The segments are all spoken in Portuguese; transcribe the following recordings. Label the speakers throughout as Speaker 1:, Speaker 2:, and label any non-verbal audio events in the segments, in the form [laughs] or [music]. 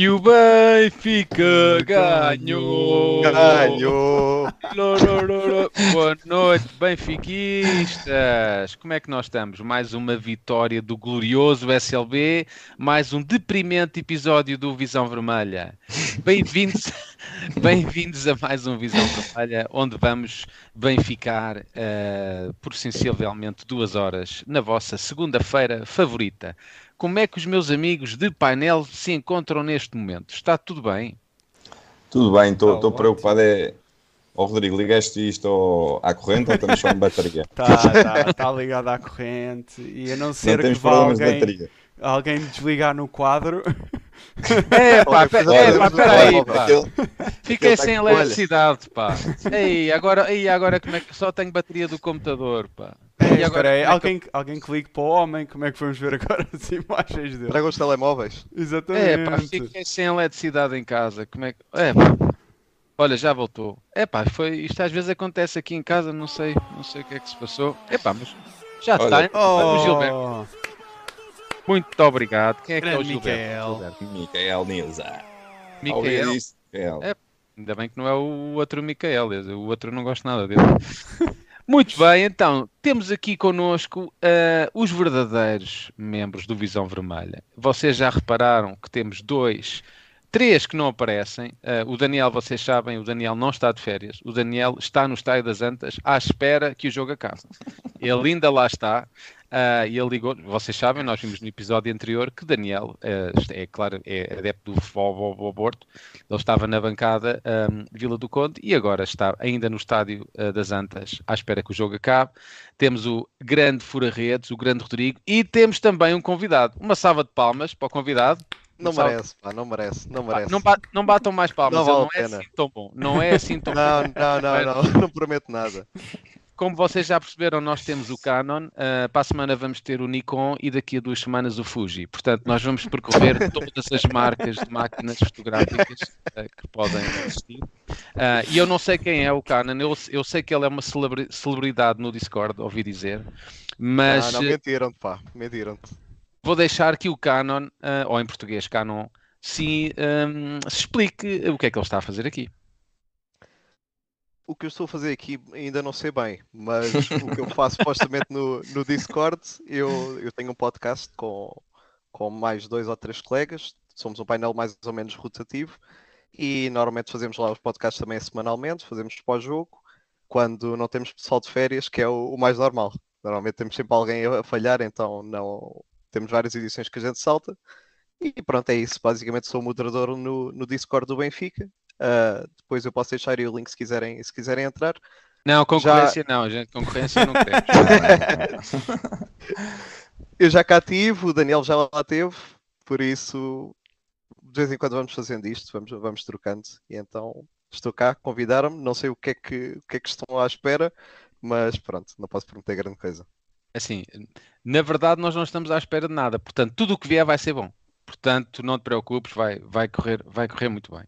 Speaker 1: E o Benfica ganhou!
Speaker 2: Ganhou!
Speaker 1: Boa noite, benfiquistas! Como é que nós estamos? Mais uma vitória do glorioso SLB, mais um deprimente episódio do Visão Vermelha. Bem-vindos [laughs] bem-vindos a mais um Visão Vermelha, onde vamos benficar uh, por sensivelmente duas horas na vossa segunda-feira favorita. Como é que os meus amigos de painel se encontram neste momento? Está tudo bem?
Speaker 3: Tudo bem, estou preocupado. É... Oh, Rodrigo, ligaste isto ao... à corrente ou estamos só em bateria?
Speaker 2: Está [laughs] tá, tá ligado à corrente e a não ser não que vá alguém, alguém desligar no quadro.
Speaker 1: É, pá, é, pá, peraí, pá. Fiquei sem eletricidade, pá. Ei, agora, ei, agora como é que só tenho bateria do computador, pá.
Speaker 2: É, espera aí, é alguém, que... alguém clique para o homem, como é que vamos ver agora as [laughs] imagens dele?
Speaker 4: Traga os telemóveis.
Speaker 2: Exatamente.
Speaker 1: É, pá, fiquei sem eletricidade em casa, como é que... É, pá. Olha, já voltou. É pá, foi... isto às vezes acontece aqui em casa, não sei, não sei o que é que se passou. É pá, mas já está, hein? Oh. Gilberto. Muito obrigado. Quem é que é o Gilberto?
Speaker 3: Micael Nilza.
Speaker 1: Micael. É, ainda bem que não é o outro Micael, o outro não gosto nada dele. [laughs] Muito bem, então, temos aqui connosco uh, os verdadeiros membros do Visão Vermelha. Vocês já repararam que temos dois, três que não aparecem. Uh, o Daniel, vocês sabem, o Daniel não está de férias. O Daniel está no Estádio das Antas à espera que o jogo acabe. Ele ainda lá está. Uh, e ele ligou, vocês sabem, nós vimos no episódio anterior que Daniel, uh, é claro, é adepto do futebol aborto, ele estava na bancada um, Vila do Conde e agora está ainda no estádio uh, das Antas à espera que o jogo acabe. Temos o grande fura-redes, o grande Rodrigo e temos também um convidado. Uma salva de palmas para o convidado.
Speaker 4: Não merece, pá, não merece, não merece.
Speaker 1: Não, não batam mais palmas, não, vale não é assim tão bom. Não é assim tão
Speaker 4: não, [laughs]
Speaker 1: bom.
Speaker 4: Não, não, não, não, não prometo nada
Speaker 1: como vocês já perceberam, nós temos o Canon, uh, para a semana vamos ter o Nikon e daqui a duas semanas o Fuji. Portanto, nós vamos percorrer [laughs] todas as marcas de máquinas fotográficas uh, que podem existir. Uh, e eu não sei quem é o Canon, eu, eu sei que ele é uma celebridade no Discord, ouvi dizer. Mas.
Speaker 4: Não, não mentiram-te, pá, mentiram-te.
Speaker 1: Vou deixar que o Canon, ou em português Canon, se, um, se explique o que é que ele está a fazer aqui
Speaker 4: o que eu estou a fazer aqui ainda não sei bem, mas o que eu faço supostamente no, no Discord, eu, eu tenho um podcast com, com mais dois ou três colegas, somos um painel mais ou menos rotativo e normalmente fazemos lá os podcasts também semanalmente, fazemos pós-jogo, quando não temos pessoal de férias, que é o, o, mais normal. Normalmente temos sempre alguém a falhar, então não temos várias edições que a gente salta. E pronto, é isso. Basicamente sou moderador no, no Discord do Benfica Uh, depois eu posso deixar aí o link se quiserem, se quiserem entrar.
Speaker 1: Não, concorrência já... não, gente. Concorrência não queremos. [laughs]
Speaker 4: eu já cá tive, o Daniel já lá teve, por isso de vez em quando vamos fazendo isto, vamos, vamos trocando. E então estou cá, convidaram-me, não sei o que, é que, o que é que estão à espera, mas pronto, não posso prometer grande coisa.
Speaker 1: Assim, na verdade nós não estamos à espera de nada, portanto tudo o que vier vai ser bom. Portanto, não te preocupes, vai, vai, correr, vai correr muito bem.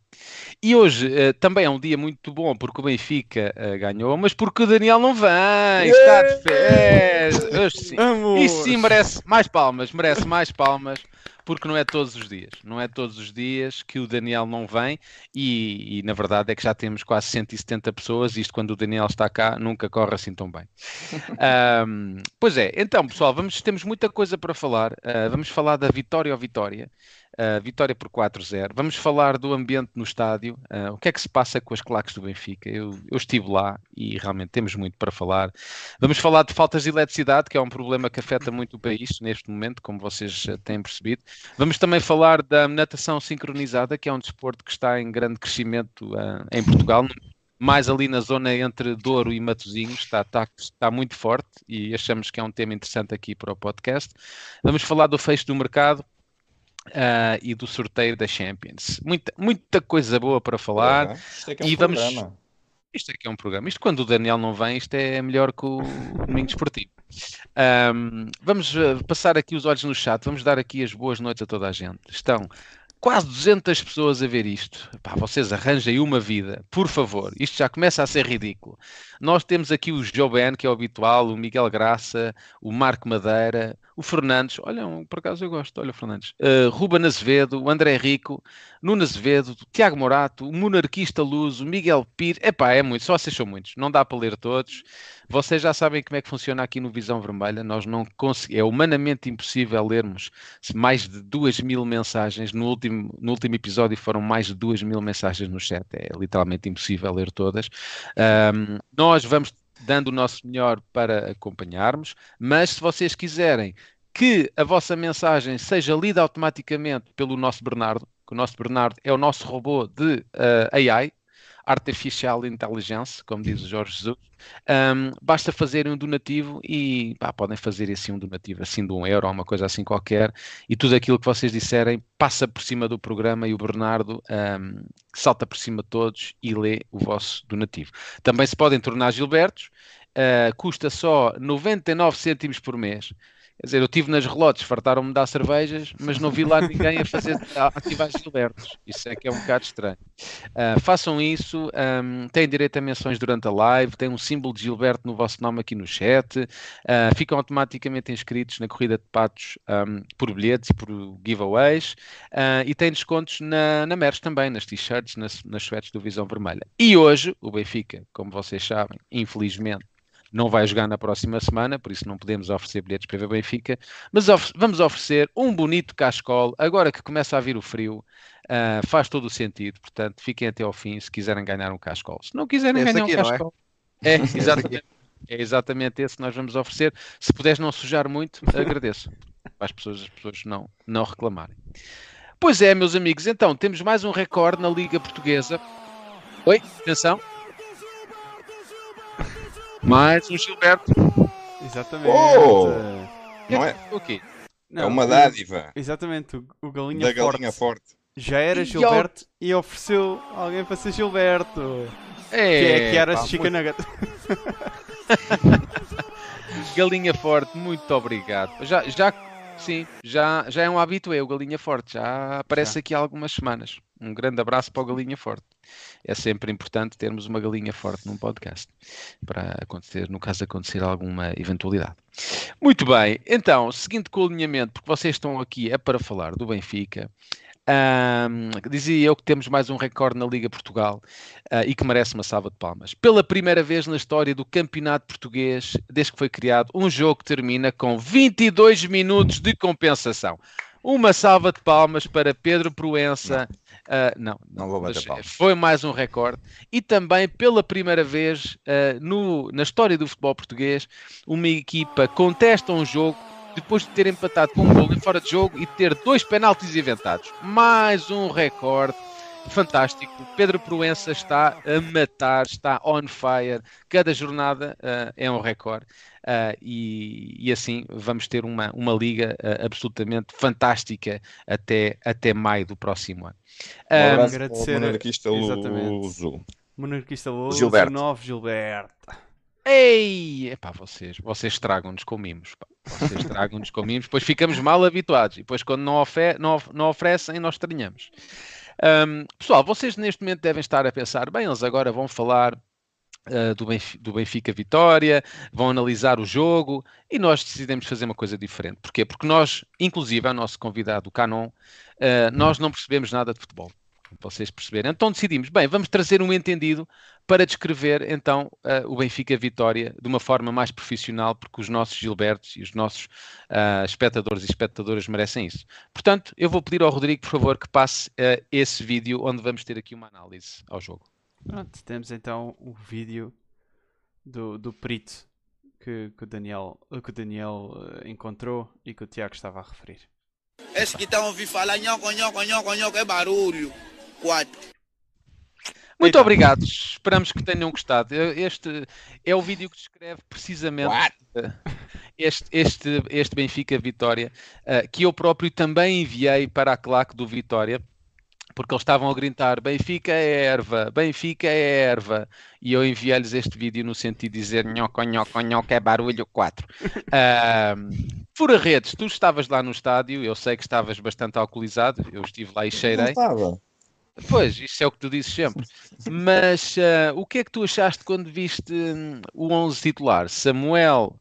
Speaker 1: E hoje uh, também é um dia muito bom porque o Benfica uh, ganhou, mas porque o Daniel não vem, está de férias. Sim. Isso sim merece mais palmas, merece mais palmas porque não é todos os dias. Não é todos os dias que o Daniel não vem e, e, na verdade é que já temos quase 170 pessoas. Isto quando o Daniel está cá nunca corre assim tão bem. [laughs] um, pois é, então pessoal, vamos, temos muita coisa para falar. Uh, vamos falar da vitória ou vitória. Uh, vitória por 4-0. Vamos falar do ambiente no estádio. Uh, o que é que se passa com as claques do Benfica? Eu, eu, estive lá e realmente temos muito para falar. Vamos falar de faltas de eletricidade, que é um problema que afeta muito o país neste momento, como vocês uh, têm percebido. Vamos também falar da natação sincronizada, que é um desporto que está em grande crescimento em Portugal. Mais ali na zona entre Douro e Matosinhos, está, está, está muito forte e achamos que é um tema interessante aqui para o podcast. Vamos falar do fecho do mercado, Uh, e do sorteio da Champions. Muita, muita coisa boa para falar.
Speaker 3: isto é que é um e vamos... programa.
Speaker 1: Isto aqui é um programa. Isto quando o Daniel não vem, isto é melhor que o domingo esportivo. Um, vamos uh, passar aqui os olhos no chat, vamos dar aqui as boas noites a toda a gente. Estão quase 200 pessoas a ver isto. Pá, vocês arranjem uma vida, por favor. Isto já começa a ser ridículo. Nós temos aqui o Joben, que é o habitual, o Miguel Graça, o Marco Madeira, o Fernandes, olha, por acaso eu gosto, olha o Fernandes, uh, Ruben Azevedo, o André Rico, Nuno Azevedo, Tiago Morato, o Monarquista Luz, o Miguel Pires, epá, é muito, só vocês são muitos, não dá para ler todos. Vocês já sabem como é que funciona aqui no Visão Vermelha, nós não conseguimos, é humanamente impossível lermos mais de duas mil mensagens, no último, no último episódio foram mais de duas mil mensagens no chat, é literalmente impossível ler todas. Um, nós vamos dando o nosso melhor para acompanharmos, mas se vocês quiserem que a vossa mensagem seja lida automaticamente pelo nosso Bernardo, que o nosso Bernardo é o nosso robô de uh, eh, AI, Artificial Intelligence, como diz o Jorge Jesus, um, basta fazerem um donativo e pá, podem fazer assim um donativo assim de um euro uma coisa assim qualquer. E tudo aquilo que vocês disserem passa por cima do programa e o Bernardo um, salta por cima de todos e lê o vosso donativo. Também se podem tornar Gilbertos, uh, custa só 99 cêntimos por mês Quer dizer, eu estive nas relotes, fartaram-me dar cervejas, mas não vi lá ninguém a fazer a ativar Gilbertos. Isso é que é um bocado estranho. Uh, façam isso, um, têm direito a menções durante a live, tem um símbolo de Gilberto no vosso nome aqui no chat, uh, ficam automaticamente inscritos na corrida de patos um, por bilhetes e por giveaways uh, e têm descontos na, na merch também, nas t-shirts, nas, nas sweats do Visão Vermelha. E hoje, o Benfica, como vocês sabem, infelizmente, não vai jogar na próxima semana, por isso não podemos oferecer bilhetes para ver Benfica, mas of vamos oferecer um bonito cascol, agora que começa a vir o frio, uh, faz todo o sentido, portanto, fiquem até ao fim se quiserem ganhar um cascol. Se não quiserem
Speaker 4: esse
Speaker 1: ganhar
Speaker 4: aqui,
Speaker 1: um cascol, é? [laughs] é exatamente. É exatamente esse que nós vamos oferecer. Se puderes não sujar muito, agradeço. Para as pessoas, as pessoas não, não reclamarem. Pois é, meus amigos, então temos mais um recorde na Liga Portuguesa. Oi, atenção. Mais um Gilberto.
Speaker 2: Exatamente.
Speaker 3: Oh! Não é?
Speaker 1: O quê?
Speaker 3: é uma dádiva.
Speaker 2: Exatamente, o, o galinha,
Speaker 3: da galinha forte. forte.
Speaker 2: Já era Gilberto e, e ofereceu alguém para ser Gilberto. É, que, é, que era pá, Chica muito... Nugget. [laughs]
Speaker 1: galinha forte, muito obrigado. Já, já, sim, já, já é um hábito eu, Galinha Forte. Já aparece já. aqui há algumas semanas. Um grande abraço para o Galinha Forte é sempre importante termos uma galinha forte num podcast para acontecer, no caso de acontecer alguma eventualidade. Muito bem, então, seguindo com o alinhamento, porque vocês estão aqui é para falar do Benfica. Um, dizia eu que temos mais um recorde na Liga Portugal uh, e que merece uma salva de palmas. Pela primeira vez na história do Campeonato Português, desde que foi criado, um jogo termina com 22 minutos de compensação. Uma salva de palmas para Pedro Proença. Não, uh, não, não, vou bater palmas. Foi mais um recorde. E também, pela primeira vez uh, no, na história do futebol português, uma equipa contesta um jogo depois de ter empatado com um gol em fora de jogo e ter dois penaltis inventados. Mais um recorde fantástico. Pedro Proença está a matar, está on fire. Cada jornada uh, é um recorde. Uh, e, e, assim vamos ter uma, uma liga uh, absolutamente fantástica até, até maio do próximo ano.
Speaker 3: Um, agradecer ao monarquista Luso.
Speaker 2: Monarquista Luso, Gilberto. novo Gilberto.
Speaker 1: Ei! Epá, vocês, vocês tragam-nos com mimos. Pá. Vocês tragam-nos com mimos, depois ficamos mal habituados. E depois, quando não, ofe não, não oferecem, nós estranhamos. Um, pessoal, vocês neste momento devem estar a pensar, bem, eles agora vão falar uh, do, Benfica, do, Benfica, Vitória, vão analisar o jogo e nós decidimos fazer uma coisa diferente. Porquê? Porque nós, inclusive, é o nosso convidado, o Canon, uh, nós não percebemos nada de futebol vocês perceberem. Então decidimos, bem, vamos trazer um entendido para descrever então uh, o Benfica Vitória de uma forma mais profissional, porque os nossos Gilbertos e os nossos uh, espectadores e espectadoras merecem isso. Portanto, eu vou pedir ao Rodrigo, por favor, que passe uh, esse vídeo onde vamos ter aqui uma análise ao jogo.
Speaker 2: Pronto, temos então o vídeo do, do perito que, que o Daniel, que o Daniel encontrou e que o Tiago estava a referir.
Speaker 5: Esse que estão a ouvir falar nhoco, nhoco, nhoco, nhoco, é barulho. 4.
Speaker 1: Muito então. obrigado, esperamos que tenham gostado. Este é o vídeo que descreve precisamente este, este, este Benfica Vitória, uh, que eu próprio também enviei para a claque do Vitória. porque eles estavam a gritar Benfica é erva, Benfica é erva, e eu enviei-lhes este vídeo no sentido de dizer nhoco, nhoco, nhoco, é barulho 4. Uh, fura redes, tu estavas lá no estádio, eu sei que estavas bastante alcoolizado, eu estive lá e cheirei.
Speaker 3: Não estava.
Speaker 1: Pois, isso é o que tu dizes sempre. Mas uh, o que é que tu achaste quando viste um, o 11 titular? Samuel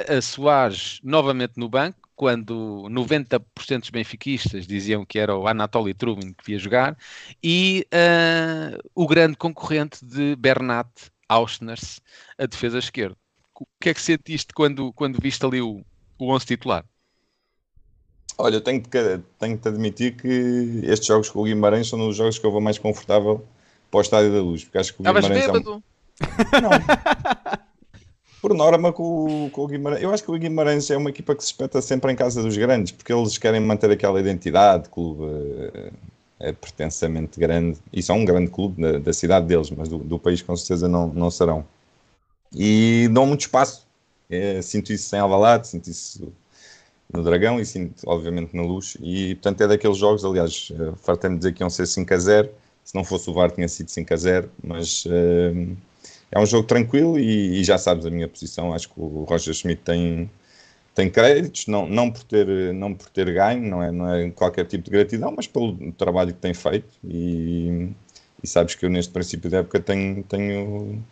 Speaker 1: uh, Soares novamente no banco, quando 90% dos benfiquistas diziam que era o Anatoly Trubin que ia jogar, e uh, o grande concorrente de Bernat Auschners, a defesa esquerda. O que é que sentiste quando, quando viste ali o, o 11 titular?
Speaker 3: Olha, eu tenho que, tenho que admitir que estes jogos com o Guimarães são os jogos que eu vou mais confortável para o Estádio da Luz. Porque acho que o
Speaker 1: Estavas
Speaker 3: Guimarães
Speaker 1: bêbado?
Speaker 3: é um... Não. Por norma, com, o- com o Guimarães. Eu acho que o Guimarães é uma equipa que se espeta sempre em casa dos grandes, porque eles querem manter aquela identidade, clube eh, é pertensamente grande, e são um grande clube da, da cidade deles, mas do, do país com certeza não, não serão. E dão muito espaço. É, sinto isso sem Alvalade, sinto isso no Dragão e sinto, obviamente, na Luz. E, portanto, é daqueles jogos, aliás, eh, fartei-me dizer que iam ser 5 a 0. Se não fosse o VAR, tinha sido 5 a 0. Mas eh, é um jogo tranquilo e, e já sabes a minha posição. Acho que o Roger Schmidt tem, tem créditos, não, não, por ter, não por ter ganho, não é, não é qualquer tipo de gratidão, mas pelo trabalho que tem feito. E, e sabes que eu, neste princípio da época, tenho, tenho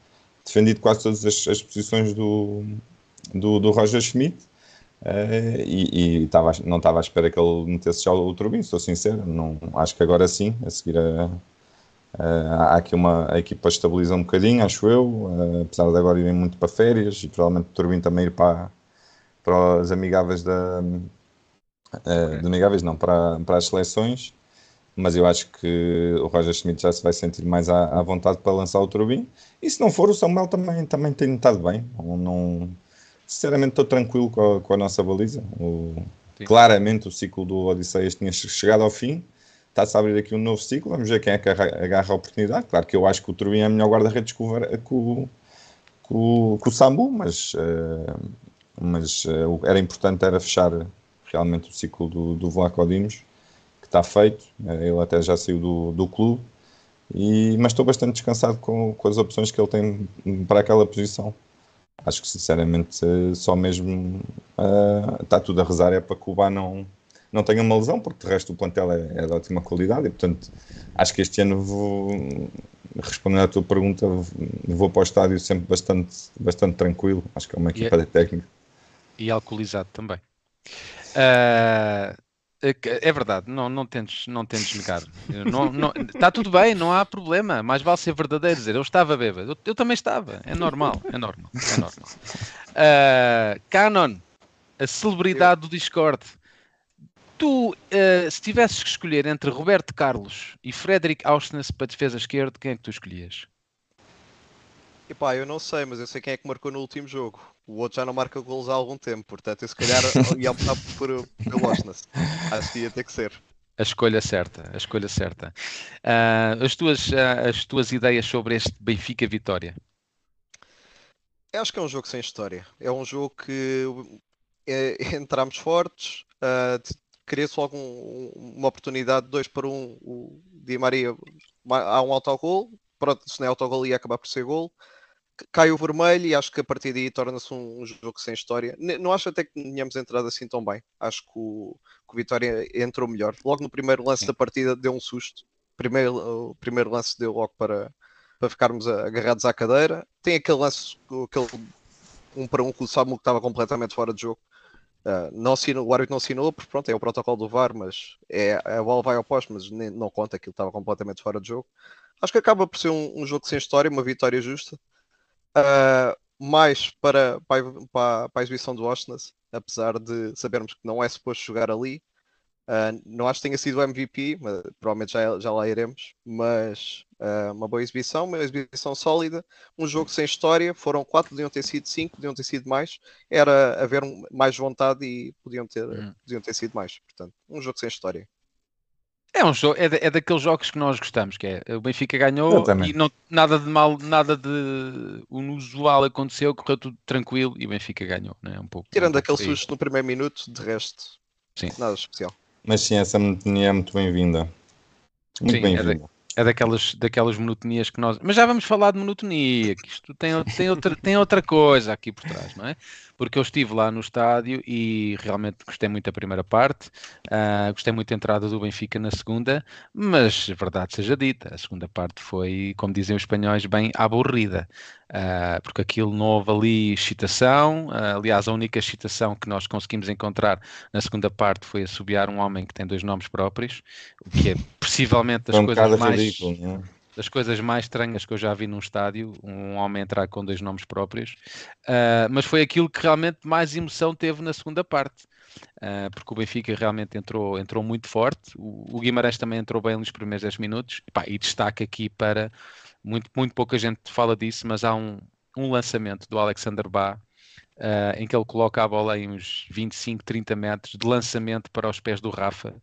Speaker 3: defendido quase todas as, as posições do, do, do Roger Schmidt. Eh, e, e tava, não estava à espera que ele metesse já o Turbin, sou sincero. Não, acho que agora sim, a seguir a, a- há aqui uma a equipa estabiliza um bocadinho, acho eu, eh, apesar de agora irem muito para férias e provavelmente o Turbin também ir para, para as amigáveis da eh, de amigáveis não, para, para as seleções. Mas eu acho que o Roger Schmidt já se vai sentir mais à, à vontade para lançar o Turbin. E se não for, o Samuel também, também tem estado bem. Não, não- sinceramente, estou tranquilo com a, com a nossa baliza. O- claramente, o ciclo do Odisseias tinha che- chegado ao fim. Está-se a abrir aqui um novo ciclo. Vamos ver quem é que arra- agarra a oportunidade. Claro que eu acho que o Turbin é melhor guarda-redes que o, que o, que o, Sambu, mas, eh, mas o- era importante era fechar realmente o ciclo do, do Vlaco Dimos, que está feito. Eh, ele até já saiu do, do clube. E, mas estou bastante descansado com, com as opções que ele tem para aquela posição. Acho que sinceramente só mesmo eh, está tudo a rezar é para que o Bá não, não tenha uma lesão, porque de resto o plantel é, é de ótima qualidade e portanto acho que este ano vou respondendo à tua pergunta, vou para o estádio sempre bastante, bastante tranquilo. Acho que é uma
Speaker 1: E é-
Speaker 3: equipa de técnica.
Speaker 1: E alcoolizado também. Ah, é que- é verdade, não, não tentes, não tentes negar. Não- não- Está tudo bem, não há problema. Mais vale ser verdadeiro dizer, eu estava bêbado. Eu, eu também estava. É normal, é normal, é normal. Ah, Canon, a celebridade do Discord. Tu, ah, se tivesses que escolher entre Roberto Carlos e Frederic Auschnitz para defesa esquerda, quem é que tu escolhias?
Speaker 4: Epá, eu não sei, mas eu sei quem é que marcou no último jogo. O outro já não marca golos há algum tempo, portanto eu se calhar ia optar por, Osnas. Acho que ia ter que ser.
Speaker 1: A escolha certa, a escolha certa. Ah, as, tuas, ah, as tuas ideias sobre este Benfica Vitória?
Speaker 4: Eu acho que é um jogo sem história. É um jogo que é, [laughs] entramos fortes, uh, cria-se logo um- um- uma oportunidade de 2 para 1. Um, o Di Maria ma- há um autogol, pronto, se não é autogol ia acabar por ser gol. Cai o vermelho e acho que a partir daí torna-se um, um jogo sem história. Não acho até que tenhamos entrado assim tão bem. Acho que o, que o Vitória entrou melhor. Logo no primeiro lance
Speaker 1: Sim.
Speaker 4: da partida deu um susto. Primeiro, o primeiro lance deu logo para, para ficarmos agarrados à cadeira. Tem aquele lance, aquele um para um que o Samu que estava completamente fora de jogo. Ah, não assinou, o árbitro não assinou, porque pronto, é o protocolo do VAR, mas é, a bola vai ao posto, mas nem- não conta, aquilo estava completamente fora de jogo. Acho que acaba por ser um, um jogo sem história, uma vitória justa. Ah, mais para, para, a- para, a exibição do Oshness, apesar de sabermos que não é suposto jogar ali. Ah, não acho que tenha sido o MVP, mas provavelmente já, já lá iremos, mas ah, uma boa exibição, uma exibição sólida, um jogo sem história, foram quatro, podiam ter sido cinco, podiam ter sido mais, era haver mais vontade e podiam ter,
Speaker 1: Hum.
Speaker 4: podiam ter sido mais, portanto, um jogo sem história.
Speaker 1: É um jogo, é, da- é daqueles jogos que nós gostamos, que é o Benfica ganhou e não, nada de mal, nada de inusual aconteceu, correu tudo tranquilo e o Benfica ganhou, né? Um pouco.
Speaker 4: Tirando
Speaker 1: um pouco
Speaker 4: aquele susto no primeiro minuto, de resto,
Speaker 1: Sim.
Speaker 4: nada especial.
Speaker 3: Mas sim, essa monotonia é muito bem-vinda. Muito
Speaker 1: Sim, é daquelas, daquelas monotonias que nós. Mas já vamos falar de monotonia, que isto tem, tem, outra, tem outra coisa aqui por trás, não é? Porque eu estive lá no estádio e realmente gostei muito da primeira parte, ah, gostei muito da entrada do Benfica na segunda, mas verdade seja dita, a segunda parte foi, como dizem os espanhóis, bem aborrida. Ah, porque aquilo não houve ali excitação. ah, aliás, a única excitação que nós conseguimos encontrar na segunda parte foi assobiar um homem que tem dois nomes próprios, o que é possivelmente das
Speaker 3: um
Speaker 1: coisas mais
Speaker 3: ridículo, não é?
Speaker 1: das coisas mais estranhas que eu já vi num estádio, um homem entrar com dois nomes próprios, Ah, mas foi aquilo que realmente mais emoção teve na segunda parte, Ah, porque o Benfica realmente entrou, entrou muito forte, o, o Guimarães também entrou bem nos primeiros 10 minutos, Epá, e destaque aqui para, muito, muito pouca gente fala disso, mas há um, um lançamento do Alexander Bá, ah, em que ele coloca a bola em uns 25, 30 metros de lançamento para os pés do Rafa,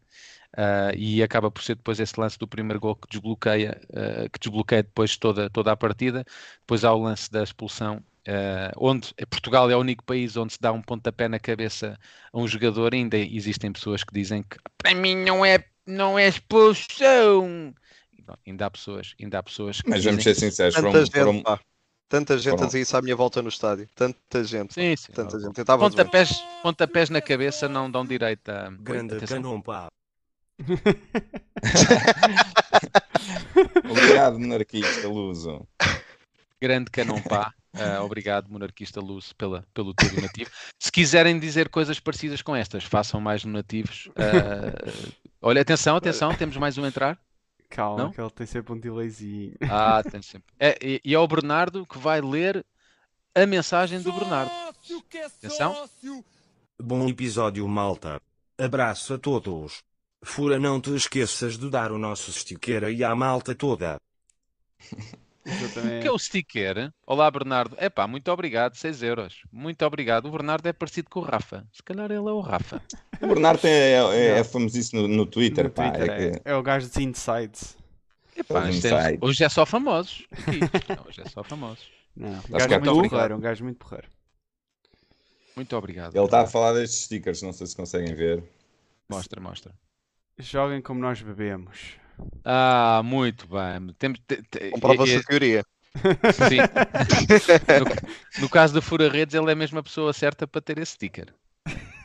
Speaker 1: Uh, e acaba por ser depois esse lance do primeiro gol que desbloqueia, uh, que desbloqueia depois toda, toda a partida. Depois há o lance da expulsão, uh, onde Portugal é o único país onde se dá um pontapé na cabeça a um jogador. Ainda existem pessoas que dizem que para mim não é, não é expulsão. Bom, ainda há pessoas, ainda há pessoas que
Speaker 3: Mas vamos ser sinceros,
Speaker 4: Tanta gente,
Speaker 3: foram,
Speaker 4: pá. Tanta gente
Speaker 3: foram-
Speaker 4: a dizer isso à minha volta no estádio. Tanta gente.
Speaker 1: Sim, sim.
Speaker 4: Tanta gente. Eu.
Speaker 1: Pontapés, pontapés na cabeça não dão direito a.
Speaker 6: Grande
Speaker 1: atenção.
Speaker 6: canon, pá. [laughs]
Speaker 3: Obrigado, monarquista Luso.
Speaker 1: Grande Canon Pá. [laughs] Ah, obrigado, monarquista Luz, pela, pelo teu donativo. Se quiserem dizer coisas parecidas com estas, façam mais donativos. Ah, olha, atenção, atenção, temos mais um a entrar.
Speaker 2: Calma,
Speaker 1: Não?
Speaker 2: que ele tem sempre um delayzinho.
Speaker 1: Ah, [laughs] tem sempre. É, e, e é o Bernardo que vai ler a mensagem do Bernardo. Atenção.
Speaker 6: Bom episódio, malta. Abraço a todos. Fura, não te esqueças de dar o nosso sticker aí à malta toda. [laughs]
Speaker 2: Exatamente.
Speaker 1: Que é o sticker. Olá, Bernardo. Epá, muito obrigado, 6 euros. Muito obrigado. O Bernardo é parecido com o Rafa. Se calhar ele é o Rafa.
Speaker 3: O Bernardo é, é, é famosíssimo no, no Twitter,
Speaker 2: No
Speaker 3: pá.
Speaker 2: Twitter,
Speaker 3: é que-
Speaker 2: é, é o gajo dos insights.
Speaker 1: Epá, é-
Speaker 3: sai.
Speaker 1: hoje é só famosos. Não, hoje é só famosos.
Speaker 2: Não, um
Speaker 3: Acho
Speaker 2: gajo
Speaker 3: é
Speaker 2: muito porreiro, um gajo muito porreiro.
Speaker 1: Muito obrigado.
Speaker 3: Ele está a falar destes stickers, não sei se conseguem ver.
Speaker 1: Mostra, mostra.
Speaker 2: Joguem como nós bebemos.
Speaker 1: Ah, muito bem. Temos, te- te-
Speaker 4: Comprova-se
Speaker 1: é-
Speaker 4: a teoria.
Speaker 1: é- [laughs] sim. [laughs] no, no caso da Fura Redes, ele é mesmo a pessoa certa para ter esse sticker.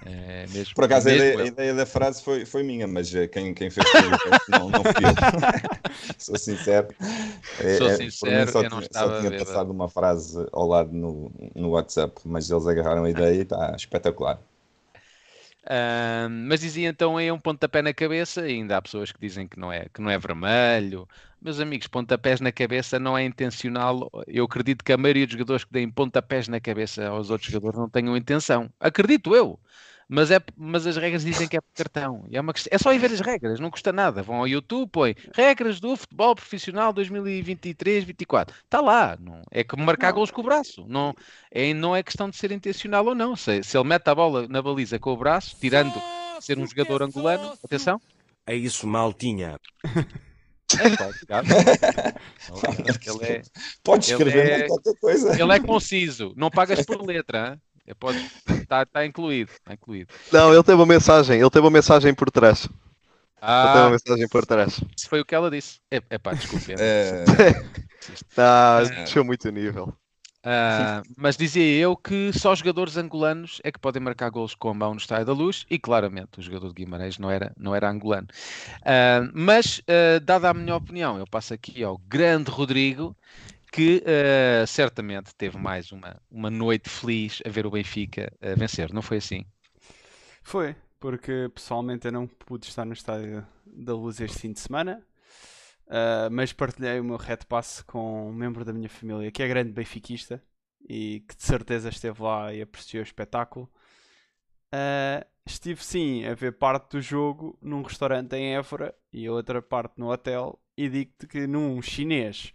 Speaker 1: É mesmo,
Speaker 3: Por acaso, a
Speaker 1: mesmo
Speaker 3: ideia, a ideia da frase foi, foi minha, mas eh, quem, quem fez não, não fui eu. [laughs] Sou sincero. É-
Speaker 1: Sou
Speaker 3: é,
Speaker 1: sincero,
Speaker 3: só
Speaker 1: eu não
Speaker 3: tinha,
Speaker 1: estava
Speaker 3: só tinha passado uma frase ao lado no, no WhatsApp, mas eles agarraram a ideia e está espetacular.
Speaker 1: Mas dizia então aí um pontapé na cabeça, e ainda há pessoas que dizem que não é, que não é vermelho. Meus amigos, pontapés na cabeça não é intencional. Eu acredito que a maioria dos jogadores que deem pontapés na cabeça aos outros jogadores não tenham intenção. Acredito eu. Mas, é, mas as regras dizem que é por cartão. E é, uma, é só ir ver as regras, não custa nada. Vão ao YouTube, põe regras do futebol profissional 2023-24. Está lá. Não, é como marcar
Speaker 2: Não.
Speaker 1: gols com o braço. Não é, não é questão de ser intencional ou não. Se, se ele mete a bola na baliza com o braço, tirando ser um jogador angolano, atenção.
Speaker 6: É isso, maltinha.
Speaker 1: É, [laughs] é,
Speaker 3: Pode escrever
Speaker 1: é-
Speaker 3: qualquer coisa.
Speaker 1: ele é conciso. Não pagas por letra. hein? É, pode, está, está incluído. Está incluído.
Speaker 4: Não, ele tem uma mensagem. Ele tem uma mensagem por trás. Ele tem uma
Speaker 1: Ah,
Speaker 4: mensagem por trás.
Speaker 1: isso foi o que ela disse. É, é pá, desculpe.
Speaker 3: É, [laughs]
Speaker 4: Ah,
Speaker 1: É.
Speaker 4: desceu muito o nível.
Speaker 1: Ah, mas dizia eu que só jogadores angolanos é que podem marcar gols com a mão no Estádio da Luz e claramente o jogador de Guimarães não era, não era angolano. Ah, mas, ah, dada a minha opinião, eu passo aqui ao grande Rodrigo, que ah, certamente teve mais uma, uma noite feliz a ver o Benfica ah, vencer, não foi assim?
Speaker 2: Foi, porque pessoalmente eu não pude estar no estádio da Luz este fim de semana, ah, mas partilhei o meu red pass com um membro da minha família que é grande benfiquista e que de certeza esteve lá e apreciou o espetáculo. Estive sim a ver parte do jogo num restaurante em Évora e outra parte no hotel e digo-te que num chinês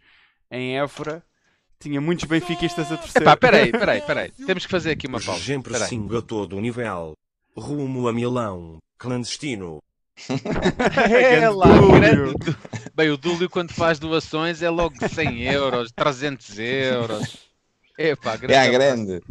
Speaker 2: em Évora tinha muitos benfiquistas a torcer.
Speaker 1: Epá, peraí, [laughs] peraí, peraí. Temos que fazer aqui uma pausa.
Speaker 6: Sempre sim a todo o nível. Rumo a Milão. Clandestino. [laughs]
Speaker 1: É lá,
Speaker 2: Dúlio.
Speaker 1: grande Bem, o Dúlio quando faz doações é logo 100 euros, 300 euros. Epá, grande
Speaker 3: é a
Speaker 1: abraço.
Speaker 3: grande.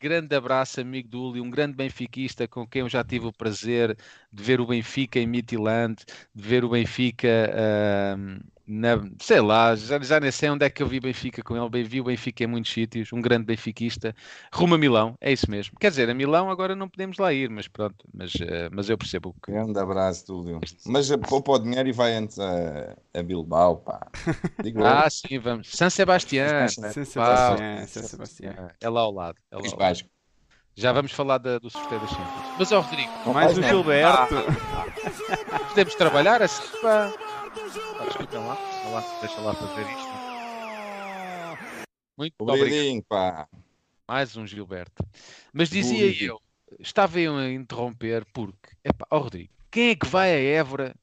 Speaker 1: grande abraço, amigo Uli, um grande benfiquista com quem eu já tive o prazer de ver o Benfica em Midland, de ver o Benfica, ahm, na, sei lá, já, já nem sei onde é que eu vi Benfica com ele, bem, vi o Benfica em muitos sítios, um grande benfiquista, rumo a Milão, é isso mesmo. Quer dizer, a Milão agora não podemos lá ir, mas pronto, mas, eh, mas eu percebo que
Speaker 3: Grande abraço, Túlio. Mas eh, poupa o dinheiro e vai antes a, a Bilbao, pá. Digo eu. [laughs]
Speaker 1: Ah, sim, vamos. San Sebastián.
Speaker 3: San
Speaker 2: San
Speaker 1: Pá,
Speaker 2: Sebastián, San Sebastián.
Speaker 1: É lá ao lado. É lá ao lado. Já vamos falar da- do sorteio das Champions. Mas, ó Rodrigo,
Speaker 2: Mais um
Speaker 3: Não,
Speaker 2: Gilberto.
Speaker 1: podemos trabalhar assim? Pá. Ah, Desculpem lá. Deixa lá, deixa lá fazer isto. Muito obrigado.
Speaker 3: Pá.
Speaker 1: Mais um Gilberto. Mas dizia
Speaker 3: Ui.
Speaker 1: eu, estava eu a interromper porque, epá, ó Rodrigo, quem é que vai a Évora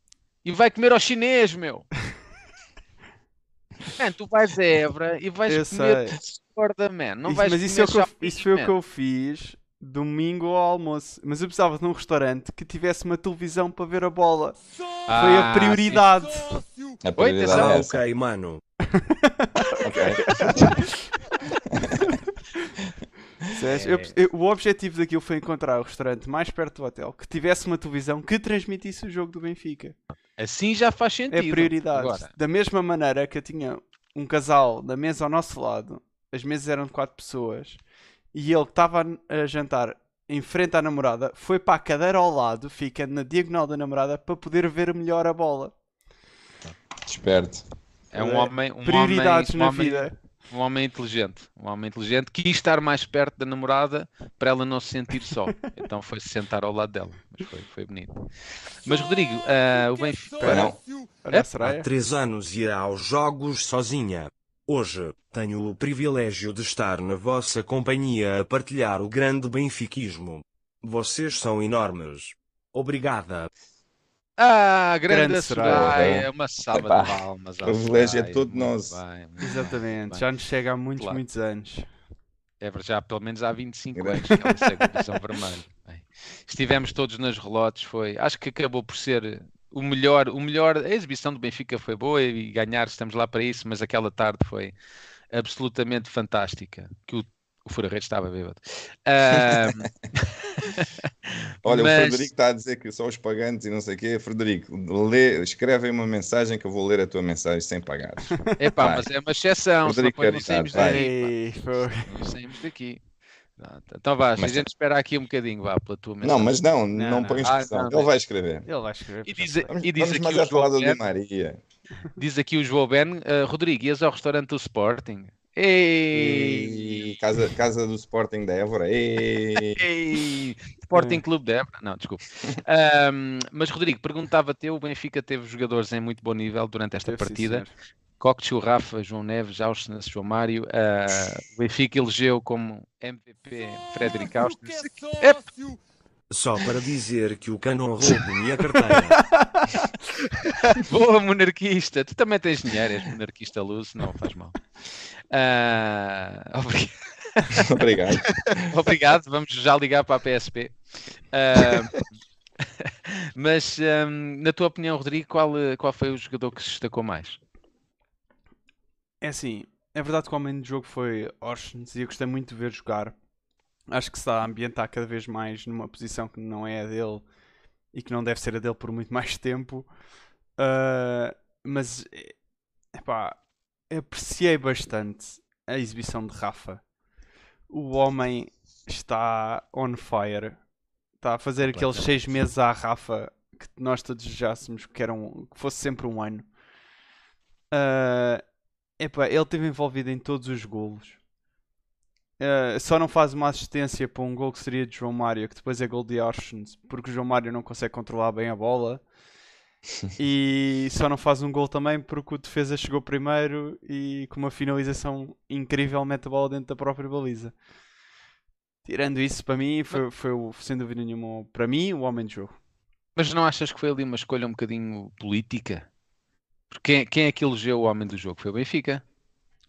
Speaker 1: e vai comer ao chinês, meu? [laughs] Man, tu vais a Évora e vais
Speaker 2: Eu
Speaker 1: comer
Speaker 2: sei.
Speaker 1: corda, man. Não
Speaker 2: Isso-
Speaker 1: vais
Speaker 2: mas isso, é o que eu, isso foi o que eu fiz domingo ao almoço. Mas eu precisava de um restaurante que tivesse uma televisão para ver a bola.
Speaker 1: man.
Speaker 2: Foi a
Speaker 1: Ah,
Speaker 2: prioridade.
Speaker 3: A prioridade
Speaker 1: atenção.
Speaker 3: é essa.
Speaker 6: Ok, mano.
Speaker 3: Ok. [laughs]
Speaker 2: Percebes? Eu- eu- o objetivo daquilo foi encontrar o restaurante mais perto do hotel que tivesse uma televisão que transmitisse o jogo do Benfica.
Speaker 1: Assim já faz sentido.
Speaker 2: É prioridade.
Speaker 1: Agora,
Speaker 2: Da mesma maneira que eu tinha um casal na mesa ao nosso lado, as mesas eram de quatro pessoas, e ele que estava a jantar em frente à namorada foi para a cadeira ao lado, ficando na diagonal da namorada, para poder ver melhor a bola.
Speaker 3: Esperto.
Speaker 1: é um homem, um
Speaker 2: Prioridades
Speaker 1: homem, um
Speaker 2: na
Speaker 1: homem,
Speaker 2: vida.
Speaker 1: um homem inteligente. Um homem inteligente quis estar mais perto da namorada para ela não se sentir só. [laughs] Então foi se sentar ao lado dela. Mas foi, foi bonito. Mas Rodrigo, ah, o Benfica.
Speaker 2: A
Speaker 6: Há três anos ia aos jogos sozinha. Hoje, tenho o privilégio de estar na vossa companhia a partilhar o grande benfiquismo. Vocês são enormes. Obrigada.
Speaker 1: Ah, grande,
Speaker 2: Grande
Speaker 1: Soraya.
Speaker 2: Soraya.
Speaker 1: Uma salva
Speaker 3: Epá,
Speaker 1: de palmas.
Speaker 3: o privilégio é todo nosso.
Speaker 1: bem,
Speaker 2: Exatamente,
Speaker 1: bem.
Speaker 2: já nos chega há muitos,
Speaker 1: Claro.
Speaker 2: muitos anos.
Speaker 1: É verdade, já pelo menos há 25
Speaker 3: Grande.
Speaker 1: anos que ela segue a divisão vermelha. Bem, estivemos todos nas relotes, foi. Acho que acabou por ser o melhor, o melhor. A exibição do Benfica foi boa e ganhar, estamos lá para isso, mas aquela tarde foi absolutamente fantástica. Que o, o Fura-Redes estava bêbado. Ahm, [laughs]
Speaker 3: Olha,
Speaker 1: Mas-
Speaker 3: o Frederico está a dizer que só os pagantes e não sei o quê. Frederico, lê, escreve aí uma mensagem que eu vou ler a tua mensagem sem pagares.
Speaker 1: epá,
Speaker 3: Vai.
Speaker 1: mas é uma exceção,
Speaker 3: Frederico
Speaker 1: saímos Não saímos daqui. Então vá, a
Speaker 3: Mas-
Speaker 1: gente espera aqui um bocadinho, vá, pela tua mensagem.
Speaker 3: Não, mas não,
Speaker 2: Não,
Speaker 3: não,
Speaker 2: não.
Speaker 3: pões
Speaker 1: Ah,
Speaker 3: pressão.
Speaker 1: não,
Speaker 3: Ele vai escrever.
Speaker 2: Ele vai escrever.
Speaker 1: E diz.
Speaker 3: Vamos,
Speaker 1: e diz
Speaker 3: vamos
Speaker 1: aqui
Speaker 3: mais
Speaker 1: o
Speaker 3: a
Speaker 1: João Ben,
Speaker 3: Maria.
Speaker 1: Diz aqui o João Ben, "Ah, Rodrigo, ias ao restaurante do Sporting? Ei!
Speaker 3: E casa, casa do Sporting da Évora. E...
Speaker 1: Ei! Sporting Clube de Évora? Não, desculpa. Ahm, mas Rodrigo, perguntava-te, o Benfica teve jogadores em muito bom nível durante esta
Speaker 2: sim,
Speaker 1: partida.
Speaker 2: senhor.
Speaker 1: Cockchu, Rafa, João Neves, Austin, João Mário. Ah, o Benfica elegeu como MVP Frederic Austin. Ep!
Speaker 6: Só para dizer que o cano [laughs] roubou-me a carteira. [laughs]
Speaker 1: Boa, monarquista! Tu também tens dinheiro, és monarquista luz, não faz mal. Ah, [laughs] obri-
Speaker 3: Obrigado.
Speaker 1: Obrigado, vamos já ligar para a PSP. Ah, mas, ahm, na tua opinião, Rodrigo, qual, qual foi o jogador que se destacou mais?
Speaker 2: É assim, é verdade que o homem do jogo foi Orsens e eu gostei muito de ver jogar. Acho que se está a ambientar cada vez mais numa posição que não é a dele e que não deve ser a dele por muito [laughs] mais tempo. Ah, mas, epá, apreciei bastante a exibição de Rafa. O homem está on fire. Está a fazer aqueles seis meses à Rafa que nós todos desejássemos que, eram, que fosse sempre um ano. Ah, epá, ele esteve envolvido em todos os golos. Ah, só não faz uma assistência para um gol que seria de João Mário, que depois é gol de Orsens, porque o João Mário não consegue controlar bem a bola. [laughs] e só não faz um gol também porque o defesa chegou primeiro e com uma finalização incrível mete a bola dentro da própria baliza. Tirando isso, para mim, foi, foi sem dúvida nenhuma, para mim, o homem de jogo.
Speaker 1: Mas não achas que foi ali uma escolha um bocadinho política? Porque quem, quem é que elegeu o homem do jogo? Foi o Benfica?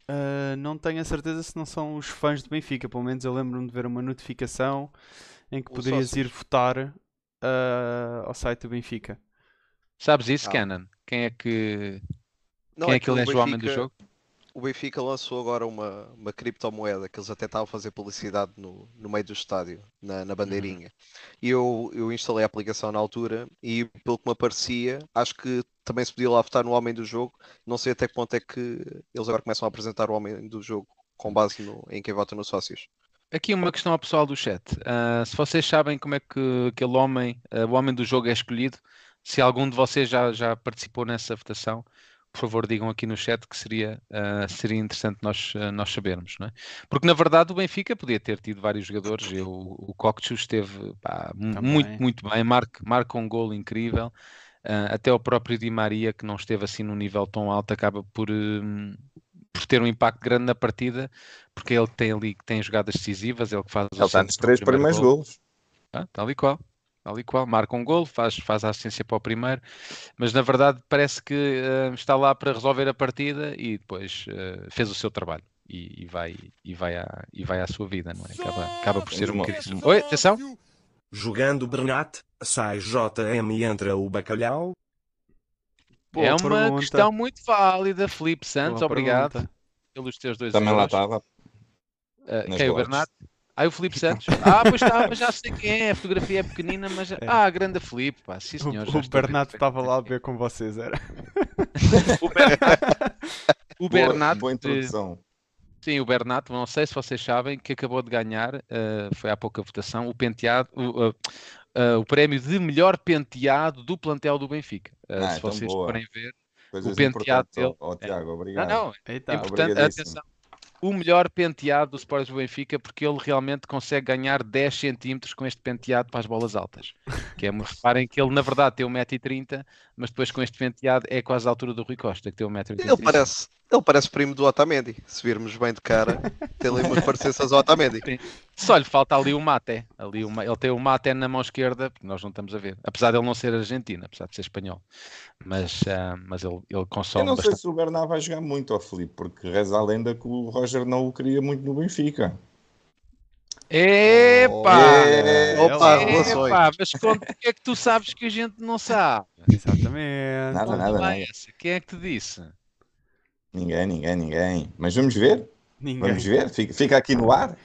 Speaker 2: Uh, não tenho a certeza se não são os fãs do Benfica. Pelo menos eu lembro-me de ver uma notificação em que poderias ir votar uh, ao site do Benfica.
Speaker 1: Sabes isso,
Speaker 4: Ah.
Speaker 1: Canon? Quem é que,
Speaker 4: Não,
Speaker 1: quem é
Speaker 4: que
Speaker 1: que
Speaker 4: o
Speaker 1: elege o homem do jogo?
Speaker 4: O Benfica lançou agora uma, uma criptomoeda que eles até estavam a fazer publicidade no, no meio do estádio, na, na bandeirinha. E eu, eu instalei a aplicação na altura e pelo que me aparecia, acho que também se podia lá votar no homem do jogo. Não sei até que ponto é que eles agora começam a apresentar o homem do jogo com base no- em quem vota nos sócios.
Speaker 1: Aqui uma questão ao pessoal do chat. Ah, se vocês sabem como é que aquele homem, ah, o homem do jogo é escolhido, se algum de vocês já, já participou nessa votação, por favor digam aqui no chat que seria, ah, seria interessante nós, ah, nós sabermos, não é? Porque na verdade o Benfica podia ter tido vários jogadores, eu, o Cockchu esteve pá, muito, muito bem, marca, marca um golo incrível. Ah, até o próprio Di Maria, que não esteve assim num nível tão alto, acaba por, hum, por ter um impacto grande na partida, porque ele tem ali que tem jogadas decisivas, ele que faz
Speaker 3: Ele está
Speaker 1: centro
Speaker 3: nos
Speaker 1: para o
Speaker 3: três
Speaker 1: primeiro
Speaker 3: primeiros
Speaker 1: golo.
Speaker 3: golos.
Speaker 1: Ah, tal e qual, tal e qual, marca um golo, faz, faz a assistência para o primeiro, mas na verdade parece que ah, está lá para resolver a partida e depois ah, fez o seu trabalho. E, e vai, e, vai à, e vai à sua vida, não é? Acaba, acaba por ser um
Speaker 3: Uma-
Speaker 1: bocadinho. Oi, atenção!
Speaker 6: Jogando Bernat, sai JM e entra o bacalhau.
Speaker 2: Boa
Speaker 1: é uma
Speaker 2: pergunta.
Speaker 1: questão muito válida, Felipe Santos,
Speaker 2: Boa
Speaker 1: obrigado
Speaker 2: pergunta.
Speaker 1: pelos teus dois
Speaker 3: Também lá estava. Nas
Speaker 1: quem? O
Speaker 3: boards.
Speaker 1: Ah, o Felipe Santos. Ah, pois está, mas já sei quem é. A fotografia é pequenina, mas. Ah, grande Felipe, pá. Sim, senhor.
Speaker 2: O, o Bernardo estava lá a ver com vocês, era. [laughs]
Speaker 1: O Bernardo. [laughs] O
Speaker 3: Boa,
Speaker 1: Bernardo,
Speaker 3: boa
Speaker 1: de-
Speaker 3: introdução.
Speaker 1: sim, o Bernardo, não sei se vocês sabem, que acabou de ganhar, ah, foi há pouca votação, o penteado, o, ah, ah, o prémio de melhor penteado do plantel do Benfica. Ah,
Speaker 3: Ah,
Speaker 1: se
Speaker 3: então
Speaker 1: vocês
Speaker 3: boa.
Speaker 1: forem ver.
Speaker 3: Coisas
Speaker 1: penteado
Speaker 3: importantes
Speaker 1: dele-
Speaker 3: ao Tiago,
Speaker 1: Não,
Speaker 3: obrigado.
Speaker 1: não,
Speaker 2: Eita.
Speaker 1: É importante, atenção. O melhor penteado do Sporting do Benfica, porque ele realmente consegue ganhar 10 centímetros com este penteado para as bolas altas. Que é, reparem que ele, na verdade, tem 1,30m, mas depois com este penteado é quase a altura do Rui Costa, que tem 1,85m.
Speaker 4: Ele parece, ele parece primo do Otamendi. Se virmos bem de cara, tem ali umas parecenças ao Otamendi.
Speaker 1: Só lhe falta ali o mate. Ali uma, ele tem o mate na mão esquerda, porque nós não estamos a ver. Apesar de ele não ser argentino, apesar de ser espanhol. Mas, ah, mas ele, ele
Speaker 3: Eu
Speaker 1: consome
Speaker 3: não sei
Speaker 1: bastante.
Speaker 3: se o Bernard vai jogar muito ao Filipe, porque reza a lenda que o Roger não o queria muito no Benfica.
Speaker 1: Epá!
Speaker 3: É,
Speaker 4: Opa,
Speaker 2: Ela-
Speaker 4: relações.
Speaker 1: Epá, mas conta, o que é que tu sabes que a gente não sabe?
Speaker 2: Exatamente.
Speaker 3: Nada, nada,
Speaker 1: lá
Speaker 3: nada.
Speaker 1: essa. Quem é que te disse?
Speaker 3: Ninguém, ninguém, ninguém. Mas vamos ver?
Speaker 2: Ninguém.
Speaker 3: Vamos ver? Fica, fica aqui no ar?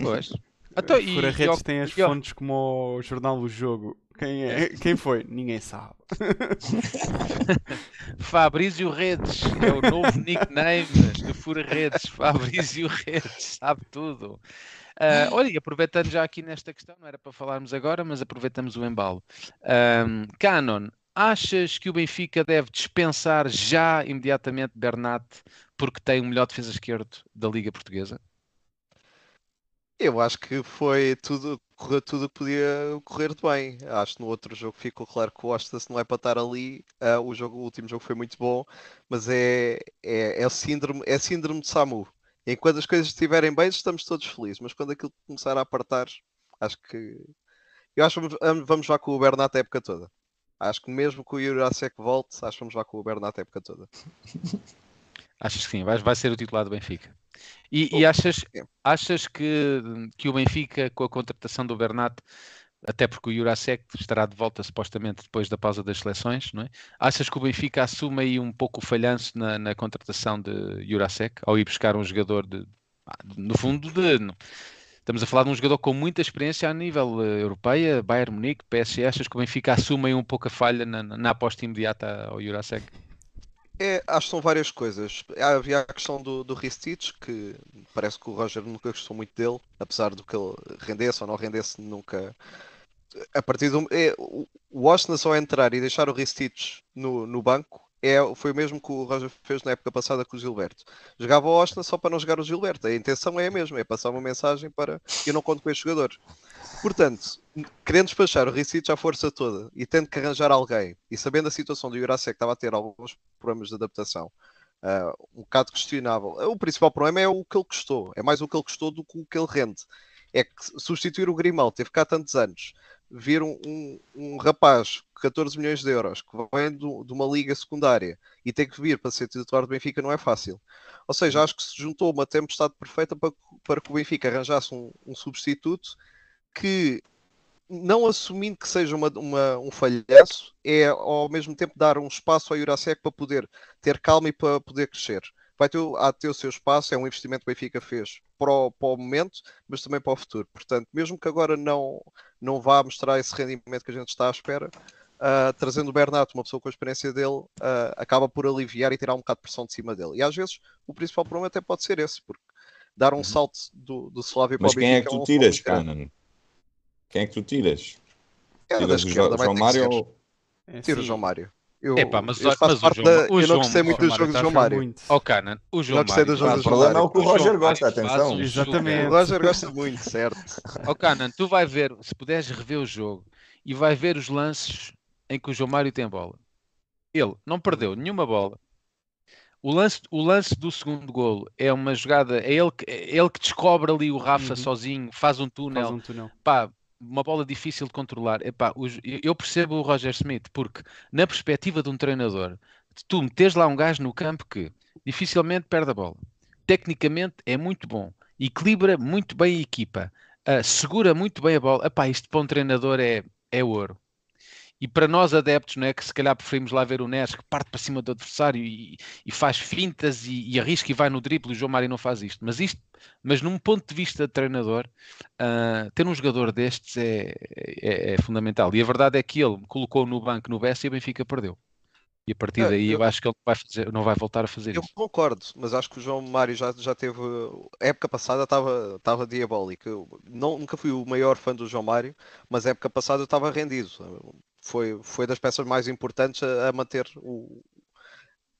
Speaker 1: Pois. [laughs] Então, e,
Speaker 2: Fura
Speaker 1: e
Speaker 2: tem as
Speaker 1: e
Speaker 2: fontes como o jornal O Jogo. Quem, é? [laughs] Quem foi? Ninguém sabe. [laughs]
Speaker 1: Fabrício Redes é o novo nickname do Fura Redes. Fabrício Redes sabe tudo. Ah, olha, e aproveitando já aqui nesta questão, não era para falarmos agora, mas aproveitamos o embalo. Ahm, Canon, achas que o Benfica deve dispensar já imediatamente Bernat porque tem o melhor defesa esquerdo da Liga Portuguesa?
Speaker 4: Eu acho que foi tudo, correu tudo que podia correr de bem. Acho que no outro jogo ficou claro que o Ostas não é para estar ali. Ah, o, jogo, o último jogo foi muito bom, mas é, é, é, síndrome, é síndrome de Samu. Enquanto as coisas estiverem bem, estamos todos felizes, mas quando aquilo começar a apertar, acho que. Eu acho que vamos, vamos lá com o Bernat a época toda. Acho que mesmo que o Jurasek volte, acho que vamos lá com o Bernat a época toda. [laughs]
Speaker 1: Achas que sim, vai, vai ser o titular do Benfica. E, e achas, achas que, que o Benfica, com a contratação do Bernat, até porque o Jurasek estará de volta supostamente depois da pausa das seleções, não é? Achas que o Benfica assume aí um pouco o falhanço na, na contratação de Jurasek, ao ir buscar um jogador de, ah, no fundo, de, não- estamos a falar de um jogador com muita experiência a nível eh, europeia, Bayern Munique, PSG, achas que o Benfica assume aí um pouco a falha na, na aposta imediata ao Jurasek?
Speaker 4: É, acho que são várias coisas. Havia a questão do, do Ristich, que parece que o Roger nunca gostou muito dele, apesar do que ele rendesse ou não rendesse, nunca. A partir do. É, o Osna só entrar e deixar o Ristich no, no banco é, foi o mesmo que o Roger fez na época passada com o Gilberto. Jogava o Osna só para não jogar o Gilberto. A intenção é a mesma, é passar uma mensagem para eu não conto com este jogador. Portanto, querendo despachar o Ricic à força toda e tendo que arranjar alguém e sabendo a situação do que estava a ter alguns problemas de adaptação, ah, um bocado questionável. O principal problema é o que ele custou, é mais o que ele custou do que o que ele rende. É que substituir o Grimaldo, teve cá tantos anos, vir um, um, um rapaz com 14 milhões de euros que vem do- de uma liga secundária e tem que vir para ser titular do Benfica não é fácil. Ou seja, acho que se juntou uma tempestade perfeita para, que- para que o Benfica arranjasse um, um substituto que, não assumindo que seja uma, uma- um falhanço, é ao mesmo tempo dar um espaço ao Jurasek para poder ter calma e para poder crescer. Vai ter, há de ter o seu espaço, é um investimento que o Benfica fez para o, para o momento, mas também para o futuro. Portanto, mesmo que agora não, não vá mostrar esse rendimento que a gente está à espera, uh, trazendo o Bernardo, uma pessoa com a experiência dele, uh, acaba por aliviar e tirar um bocado de pressão de cima dele. E às vezes o principal problema até pode ser esse, porque dar um uhum. salto do, do Slavia para
Speaker 3: o Benfica. Mas quem é que tu é um tiras, Canan? Quem é que tu tiras?
Speaker 4: É, tiras o João Mário ou... É, Tira o João Mário. Eu,
Speaker 1: Epá, mas, eu faço mas parte João,
Speaker 4: da, eu não gostei muito do jogo do João Mário.
Speaker 1: Ó, oh, Canan, o João Mário.
Speaker 3: Do jogo o problema é o que o Roger gosta, atenção.
Speaker 2: Exatamente.
Speaker 4: O Roger gosta muito, certo.
Speaker 1: Ó, oh, Canan, tu vai ver, se puderes rever o jogo e vai ver os lances em que o João Mário tem bola. Ele não perdeu nenhuma bola. O lance, o lance do segundo golo é uma jogada, é ele que, é ele que descobre ali o Rafa uhum. sozinho, faz um túnel. Faz um túnel. Pá, uma bola difícil de controlar. Epá, os, eu percebo o Roger Smith, porque na perspectiva de um treinador, tu metes lá um gajo no campo que dificilmente perde a bola. Tecnicamente é muito bom, equilibra muito bem a equipa, uh, segura muito bem a bola. Epá, isto para um treinador é, é ouro. E para nós adeptos, não é que se calhar preferimos lá ver o Nes que parte para cima do adversário e, e faz fintas e, e, arrisca e vai no drible, o João Mário não faz isto. Mas isto, mas num ponto de vista de treinador, uh, ter um jogador destes é, é, é, fundamental. E a verdade é que ele colocou no banco no Bessa e o Benfica perdeu. E a partir daí eu, eu acho que ele vai fazer, não vai voltar a fazer
Speaker 4: eu
Speaker 1: isso.
Speaker 4: Eu concordo, mas acho que o João Mário já, já teve. A época passada estava, estava diabólico. Eu não, nunca fui o maior fã do João Mário, mas a época passada eu estava rendido foi, foi das peças mais importantes a, a manter o.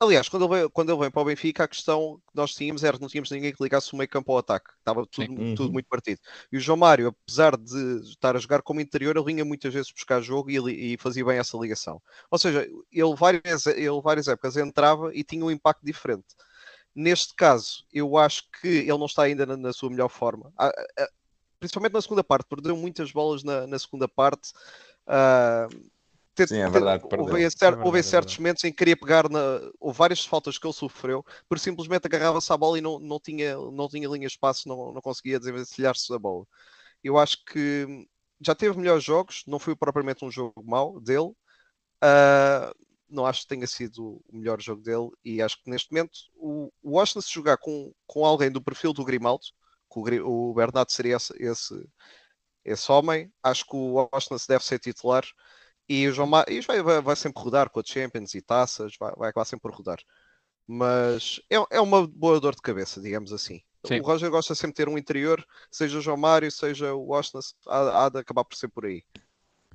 Speaker 4: Aliás, quando ele, veio, quando ele veio para o Benfica, a questão que nós tínhamos era que não tínhamos ninguém que ligasse o meio campo ao ataque. Estava tudo, uhum. tudo muito partido. E o João Mário, apesar de estar a jogar como interior, ele vinha muitas vezes buscar jogo e, e fazia bem essa ligação. Ou seja, ele várias, ele várias épocas entrava e tinha um impacto diferente. Neste caso, eu acho que ele não está ainda na, na sua melhor forma. principalmente na segunda parte. Perdeu muitas bolas na, na segunda parte. Uh,
Speaker 3: ter, Sim, é verdade.
Speaker 4: Ter, houve, cer é houve é certos momentos em que queria pegar na. Houve várias faltas que ele sofreu, por simplesmente agarrava-se à bola e não, não, tinha, não tinha linha de espaço, não, não conseguia desenvencilhar-se da bola. Eu acho que já teve melhores jogos, não foi propriamente um jogo mau dele. Uh, não acho que tenha sido o melhor jogo dele e acho que neste momento o, o Washington se jogar com, com alguém do perfil do Grimaldo, que o, o Bernardo seria esse, esse, esse homem, acho que o Washington deve ser titular e o João Mário vai, vai, vai, sempre rodar com a Champions e taças, vai, vai acabar sempre por rodar. Mas é, é uma boa dor de cabeça, digamos assim. Sim. O Roger gosta sempre de ter um interior, seja o João Mário, seja o Washington, há, há de acabar por ser por aí.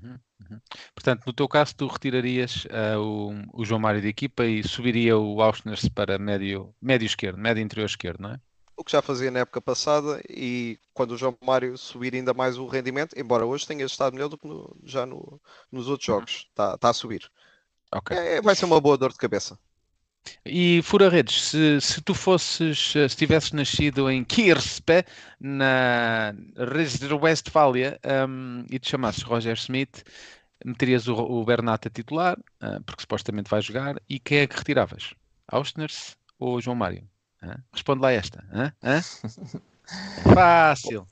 Speaker 1: Uhum, uhum. Portanto, no teu caso, tu retirarias uh, o, o, João Mário da equipa e subiria o Auschner para médio, médio esquerdo, médio interior esquerdo, não é?
Speaker 4: O que já fazia na época passada e quando o João Mário subir ainda mais o rendimento, embora hoje tenha estado melhor do que no, já no, nos outros uhum. jogos, está tá a subir. Okay. É, vai ser uma boa dor de cabeça.
Speaker 1: E Fura Redes, se, se tu fosses, se tivesses nascido em Kirspe, na Westfália, um, e te chamasses Roger Smith, meterias o, o Bernat a titular, uh, porque supostamente vai jogar, e quem é que retiravas? Austners ou João Mário? Hã? Responde lá esta. Hã? Hã? [laughs] Fácil.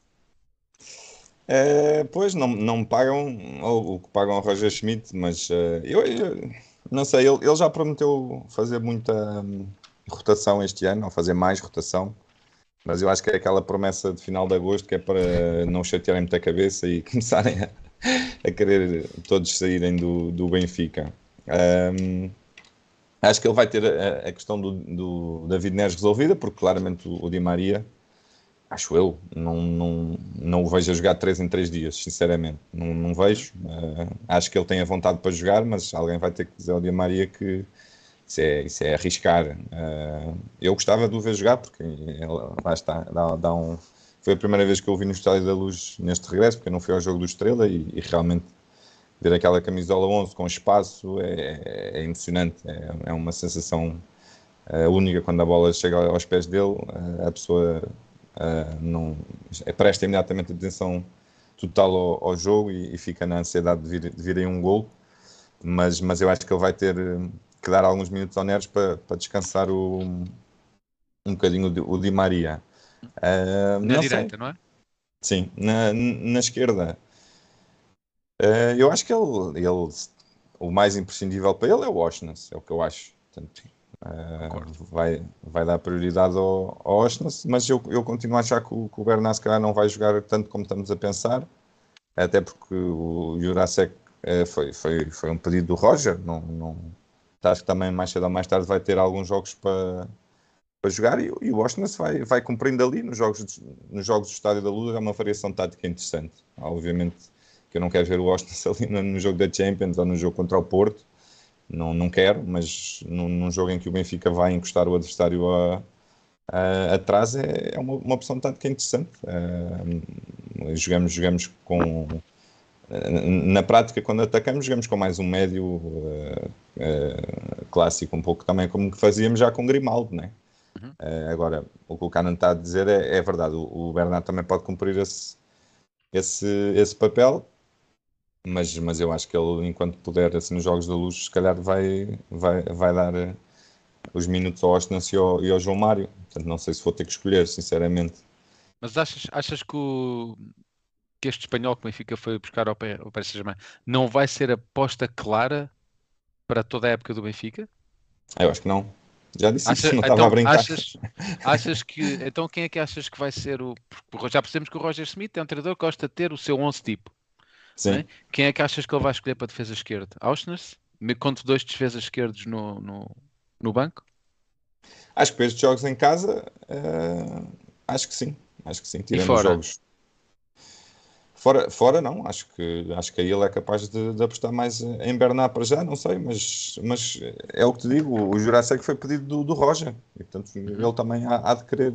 Speaker 3: É, pois não, não pagam o que pagam ao Roger Schmidt, mas uh, eu, eu, não sei, ele, ele já prometeu fazer muita um, rotação este ano, ou fazer mais rotação, mas eu acho que é aquela promessa de final de agosto que é para não chatearem muita cabeça e [laughs] começarem a, a querer todos saírem do, do Benfica. Um, Acho que ele vai ter a, a questão do, do, David Neres resolvida, porque claramente o, o, Di Maria, acho eu, não, não, não o vejo a jogar 3 em 3 dias, sinceramente. Não, não vejo. Uh, acho que ele tem a vontade para jogar, mas alguém vai ter que dizer ao Di Maria que isso é, isso é arriscar. Uh, eu gostava de o ver jogar, porque ele, lá está, dá, dá um. Foi a primeira vez que eu o vi no Estádio da Luz neste regresso, porque não foi ao jogo do Estrela e, e realmente ver aquela camisola 11 com espaço é, é emocionante, é, é, uma sensação uh, única quando a bola chega aos pés dele, uh, a pessoa uh, não presta imediatamente atenção total ao, ao jogo e, e, fica na ansiedade de vir, de vir aí um gol, mas, mas eu acho que ele vai ter que dar alguns minutos ao Neres para, para descansar o, um bocadinho o, Di Maria.
Speaker 1: na direita, sei. não é?
Speaker 3: Sim, na, na esquerda Uh, eu acho que ele, ele, o mais imprescindível para ele é o Washington, é o que eu acho. Portanto, Uh, vai, vai dar prioridade ao, ao Oshness, mas eu, eu continuo a achar que o, que o se calhar não vai jogar tanto como estamos a pensar, até porque o Jurasek uh, foi, foi, foi um pedido do Roger, não, não, acho que também mais cedo ou mais tarde vai ter alguns jogos para, para jogar e, e o Oshness vai, vai cumprindo ali nos jogos, nos jogos do Estádio da Luz, é uma variação tática interessante. Obviamente que eu não quero ver o Oshness ali no, jogo da Champions ou no jogo contra o Porto, não, não quero, mas num, num, jogo em que o Benfica vai encostar o adversário a, a, atrás é, é uma, uma opção tática interessante. Uh, jogamos, jogamos com. Na prática, quando atacamos, jogamos com mais um médio uh, uh, clássico, um pouco também como que fazíamos já com Grimaldo, né? Uhum. agora, o que o Canan está a dizer é, é verdade, o, o Bernardo também pode cumprir esse, esse, esse papel, mas, mas eu acho que ele, enquanto puder, assim, nos Jogos da Luz, se calhar vai, vai, vai dar eh, os minutos ao Austin e ao, e ao João Mário. Portanto, não sei se vou ter que escolher, sinceramente.
Speaker 1: Mas achas, achas que, o, que este espanhol que o Benfica foi buscar ao, ao Paris Saint-Germain não vai ser aposta clara para toda a época do Benfica?
Speaker 3: Eu acho que não. Já disse isso, não então, estava a brincar.
Speaker 1: Achas, achas que, então quem é que achas que vai ser o... Já percebemos que o Roger Smith é um treinador que gosta de ter o seu 11 tipo. É? Quem é que achas que ele vai escolher para a defesa esquerda? Auschness? Conto dois defesas esquerdos no, no, no banco?
Speaker 3: Acho que para estes jogos em casa, uh, acho que sim. Acho que sim. Tirando os jogos. Fora, fora não, acho que, acho que aí ele é capaz de, de apostar mais em Bernard para já, não sei, mas, mas é o que te digo, o Jurassic foi pedido do, do Roger, e portanto uhum. ele também há, há, de querer,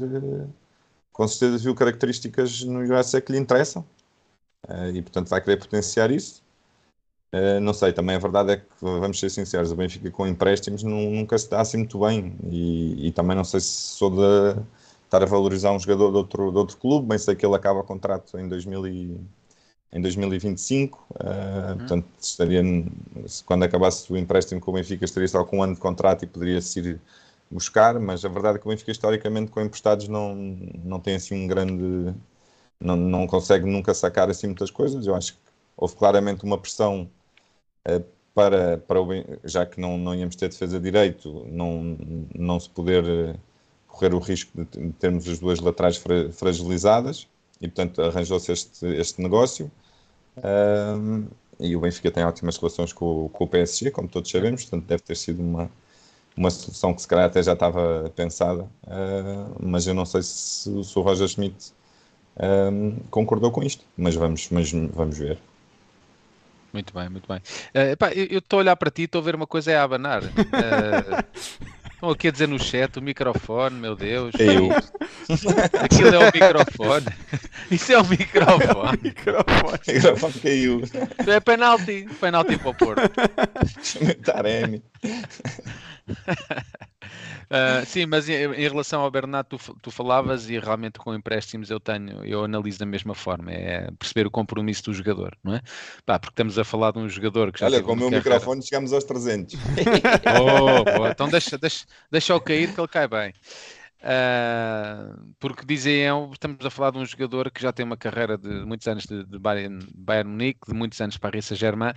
Speaker 3: com certeza viu características no Jurassic que lhe interessam, Uh, e portanto vai querer potenciar isso. Uh, não sei, também a verdade é que, vamos ser sinceros, o Benfica com empréstimos nunca se dá assim muito bem. E, e, também não sei se sou de estar a valorizar um jogador de outro, de outro clube, bem sei que ele acaba o contrato em, 2000 e, em 2025. Uh, uhum. Portanto, estaria, quando acabasse o empréstimo com o Benfica, estaria só com um ano de contrato e poderia-se ir buscar. Mas a verdade é que o Benfica, historicamente, com emprestados, não, não tem assim um grande não, não consegue nunca sacar assim muitas coisas. Eu acho que houve claramente uma pressão uh, para, para o, já que não, não íamos ter defesa de direito, não, não se poder uh, correr o risco de, termos as duas laterais fra, fragilizadas e, portanto, arranjou-se este, este negócio. E o Benfica tem ótimas relações com, com o PSG, como todos sabemos, portanto, deve ter sido uma, uma solução que se calhar até já estava pensada, uh, mas eu não sei se, se o Roger Schmidt um, concordou com isto, mas vamos, mas vamos ver.
Speaker 1: Muito bem, muito bem. Uh, epá, eu estou a olhar para ti e estou a ver uma coisa é a abanar. Uh, [laughs] estão aqui a dizer no chat o microfone, meu Deus.
Speaker 3: É eu.
Speaker 1: Aquilo é o microfone. Isso é o microfone.
Speaker 3: o microfone. O microfone caiu.
Speaker 1: É penalti. Penalti para o Porto.
Speaker 3: Taremi.
Speaker 1: Uh, [laughs] sim, mas em, em, relação ao Bernardo, tu, tu, falavas e realmente com empréstimos eu tenho, eu analiso da mesma forma, é perceber o compromisso do jogador, não é? Pá, porque estamos a falar de um jogador que já
Speaker 3: Olha, com o meu carreira... microfone chegamos aos 300. [laughs]
Speaker 1: oh, então deixa, deixa, deixa-o cair que ele cai bem. Uh, porque dizem, estamos a falar de um jogador que já tem uma carreira de muitos anos de, de Bayern, Bayern Munique, de muitos anos para a Paris Saint-Germain,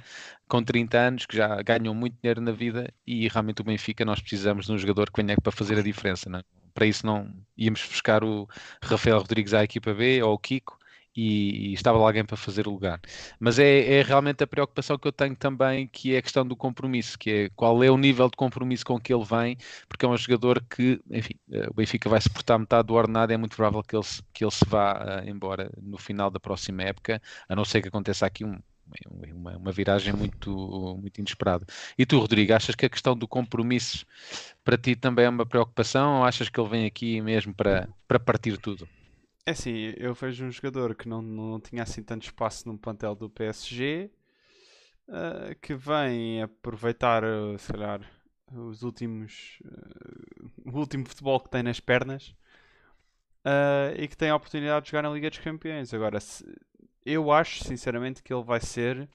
Speaker 1: com 30 anos, que já ganham muito dinheiro na vida e realmente o Benfica nós precisamos de um jogador que venha para fazer a diferença. Não é? Para isso não íamos buscar o Rafael Rodrigues à equipa B ou o Kiko, e, e, estava lá alguém para fazer o lugar. Mas é, é, realmente a preocupação que eu tenho também, que é a questão do compromisso, que é qual é o nível de compromisso com que ele vem, porque é um jogador que, enfim, eh, o Benfica vai suportar metade do ordenado, é muito provável que ele, que ele se vá uh, embora no final da próxima época, a não ser que aconteça aqui um, uma, uma, viragem muito, muito inesperada. E tu, Rodrigo, achas que a questão do compromisso para ti também é uma preocupação ou achas que ele vem aqui mesmo para, para partir tudo?
Speaker 2: É assim, eu vejo um jogador que não, não tinha assim tanto espaço no plantel do PSG, uh, eh, que vem aproveitar, uh, se calhar, os últimos. Uh, o último futebol que tem nas pernas uh, e que tem a oportunidade de jogar na Liga dos Campeões. Agora, se, eu acho, sinceramente, que ele vai ser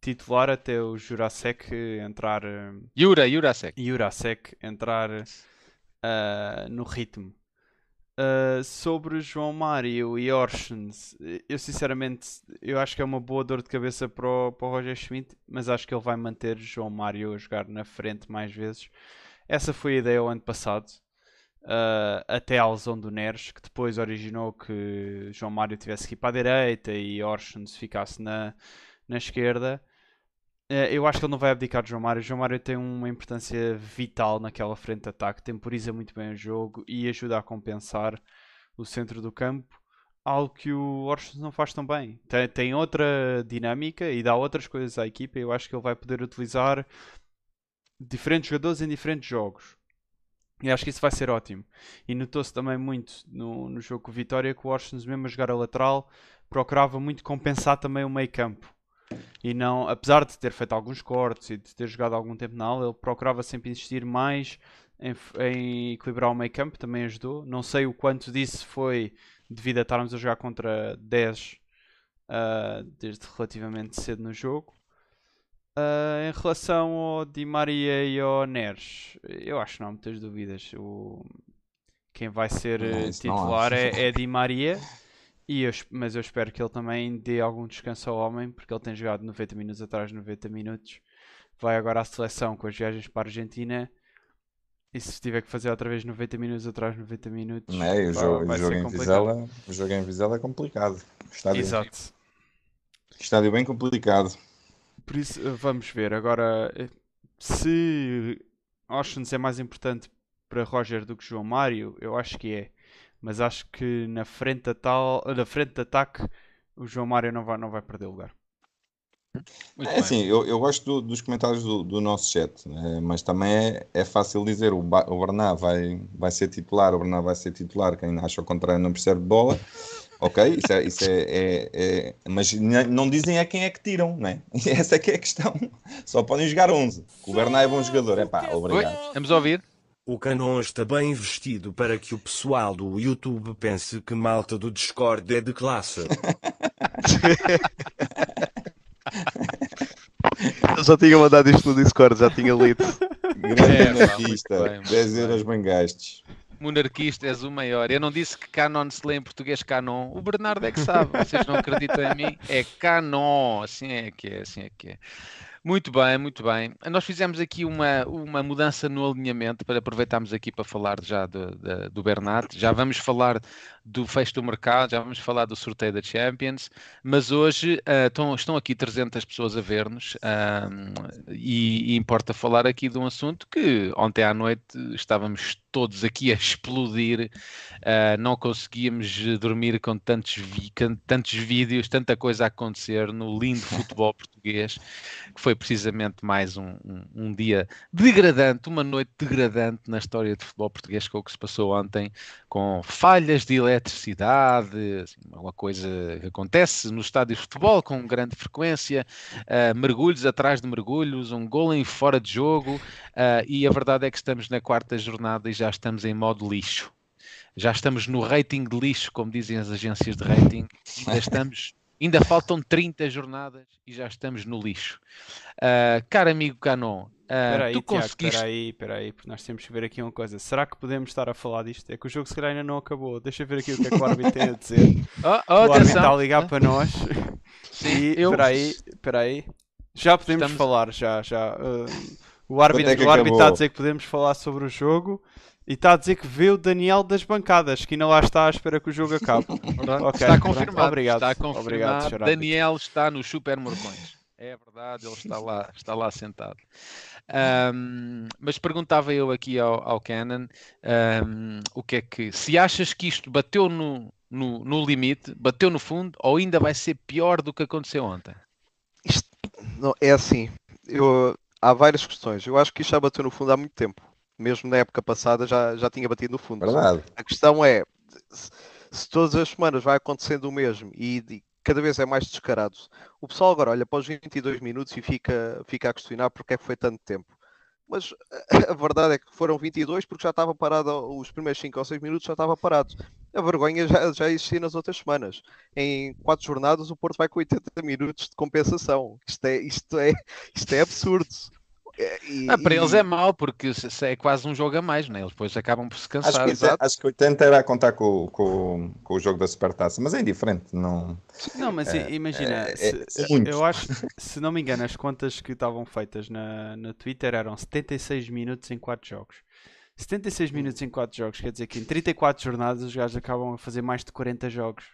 Speaker 2: titular até o Jurasek entrar.
Speaker 1: Jura, Jurasek.
Speaker 2: Jurasek entrar no ritmo. Uh, sobre João Mário e Orsens, eu sinceramente eu acho que é uma boa dor de cabeça para o, para o Roger Schmidt, mas acho que ele vai manter João Mário a jogar na frente mais vezes. Essa foi a ideia o ano passado, uh, até à lesão do Neres, que depois originou que João Mário tivesse que ir para a direita e Orsens ficasse na, na esquerda. Uh, eu acho que ele não vai abdicar de João Mário. João Mário tem uma importância vital naquela frente de ataque, temporiza muito bem o jogo e ajuda a compensar o centro do campo algo que o Orsens não faz tão bem. Tem, tem, outra dinâmica e dá outras coisas à equipa. Eu acho que ele vai poder utilizar diferentes jogadores em diferentes jogos. E acho que isso vai ser ótimo. E notou-se também muito no, no jogo com Vitória que o Orsens, mesmo a jogar a lateral, procurava muito compensar também o meio campo. E não, apesar de ter feito alguns cortes e de ter jogado algum tempo na aula, ele procurava sempre insistir mais em, em equilibrar o meio campo, também ajudou. Não sei o quanto disso foi devido a estarmos a jogar contra 10 uh, ah, desde relativamente cedo no jogo. Uh, em relação ao Di Maria e ao Neres, eu acho que não há muitas dúvidas. O... Quem vai ser não, eh, titular é, [laughs] é Di Maria, e eu, mas eu espero que ele também dê algum descanso ao homem, porque ele tem jogado 90 minutos atrás, 90 minutos. Vai agora à seleção com as viagens para a Argentina e se tiver que fazer outra vez 90 minutos atrás, 90 minutos.
Speaker 3: Não é, o, jogo, o jogo em Vizela, o jogo em Vizela é complicado. Estádio,
Speaker 2: Exato.
Speaker 3: Estádio bem complicado.
Speaker 2: Por isso, eh, vamos ver. Agora, eh, se Oceans é mais importante para Roger do que João Mário, eu acho que é. Mas acho que na frente, tal, na frente de ataque, o João Mário não vai, não vai perder lugar.
Speaker 3: Muito é assim, eu, eu gosto do, dos comentários do, do nosso chat, né? mas também é, é fácil dizer o, o Bernard vai, vai ser titular, o Bernard vai ser titular, quem acha o contrário não percebe de bola. [laughs] Ok, isso é, isso é, é, é, mas não dizem a quem é que tiram, né? [laughs] Essa é que é a questão. Só podem jogar 11. O Bernard é bom jogador, é pá, obrigado.
Speaker 1: Oi, vamos ouvir.
Speaker 6: O Canon está bem vestido para que o pessoal do YouTube pense que malta do Discord é de classe. [laughs]
Speaker 4: Eu já tinha mandado isto no Discord, já tinha lido.
Speaker 3: Grande é, monarquista, 10 euros bem gastos.
Speaker 1: Monarquista, és o maior. Eu não disse que Canon se lê em português Canon. O Bernardo é que sabe. Vocês não acreditam em mim? É Canon. Assim é que é, assim é que é. Muito bem, muito bem. Nós fizemos aqui uma, uma mudança no alinhamento para aproveitarmos aqui para falar já do, do, do Bernat. Já vamos falar do fecho do mercado, já vamos falar do sorteio da Champions, mas hoje uh, estão, estão aqui 300 pessoas a ver-nos uh, e, e, importa falar aqui de um assunto que ontem à noite estávamos todos aqui a explodir, uh, não conseguíamos dormir com tantos, vi, com tantos vídeos, tanta coisa a acontecer no lindo [laughs] futebol português, que foi precisamente mais um, um, um dia degradante, uma noite degradante na história do futebol português com o que se passou ontem, com falhas de eletricidade, assim, uma coisa que acontece no estádio de futebol com grande frequência, uh, mergulhos atrás de mergulhos, um gol em fora de jogo, uh, e a verdade é que estamos na quarta jornada e já estamos em modo lixo. Já estamos no rating de lixo, como dizem as agências de rating, ainda estamos Ainda faltam 30 jornadas e já estamos no lixo. Uh, caro amigo Canon, uh,
Speaker 2: aí, tu conseguiste... Espera aí, espera aí, porque nós temos que ver aqui uma coisa. Será que podemos estar a falar disto? É que o jogo se calhar ainda não acabou. Deixa eu ver aqui o que é que o árbitro tem a dizer. [laughs]
Speaker 1: Oh, oh, o
Speaker 2: árbitro está a ligar para nós. Sim, e, eu... espera aí, espera aí. Já podemos Estamos... falar, já, já. Uh, o árbitro, é o árbitro está a dizer que podemos falar sobre o jogo. E está a dizer que vê o Daniel das bancadas, que ainda lá está à espera que o jogo acabe. [laughs]
Speaker 1: okay, está confirmado. Obrigado. Está confirmado. Obrigado, Daniel está no Super Morcões. É verdade, ele está lá, está lá sentado. Um, mas perguntava eu aqui ao, ao Canon um, o que é que se achas que isto bateu no, no, no, limite, bateu no fundo, ou ainda vai ser pior do que aconteceu ontem?
Speaker 4: Isto, não, é assim, eu, há várias questões. Eu acho que isto já bateu no fundo há muito tempo mesmo na época passada já, já tinha batido no fundo.
Speaker 3: Verdade.
Speaker 4: A questão é se, todas as semanas vai acontecendo o mesmo e, e, cada vez é mais descarado, o pessoal agora olha para os 22 minutos e fica, fica a questionar porque é que foi tanto tempo. Mas [laughs] a verdade é que foram 22 porque já estava parado, os primeiros 5 ou 6 minutos já estava parado. A vergonha já, já existia nas outras semanas. Em 4 jornadas o Porto vai com 80 minutos de compensação. Isto é, isto é, [laughs] isto é absurdo E-
Speaker 1: Ah, para eles
Speaker 4: e-
Speaker 1: é mau, porque é quase um jogo a mais, né? Eles depois acabam por se
Speaker 3: Acho
Speaker 1: cansar.
Speaker 3: que,
Speaker 4: exato.
Speaker 3: acho que 80 era a contar com, com, com o jogo da Supertaça, mas é indiferente. Não...
Speaker 2: Não, mas i- imagina,
Speaker 3: é-
Speaker 2: se-
Speaker 3: é
Speaker 2: eu acho, se não me engano, as contas que estavam feitas na, na Twitter eram 76 minutos em 4 jogos. 76 minutos em 4 jogos, quer dizer que em 34 jornadas os gajos acabam a fazer mais de 40 jogos.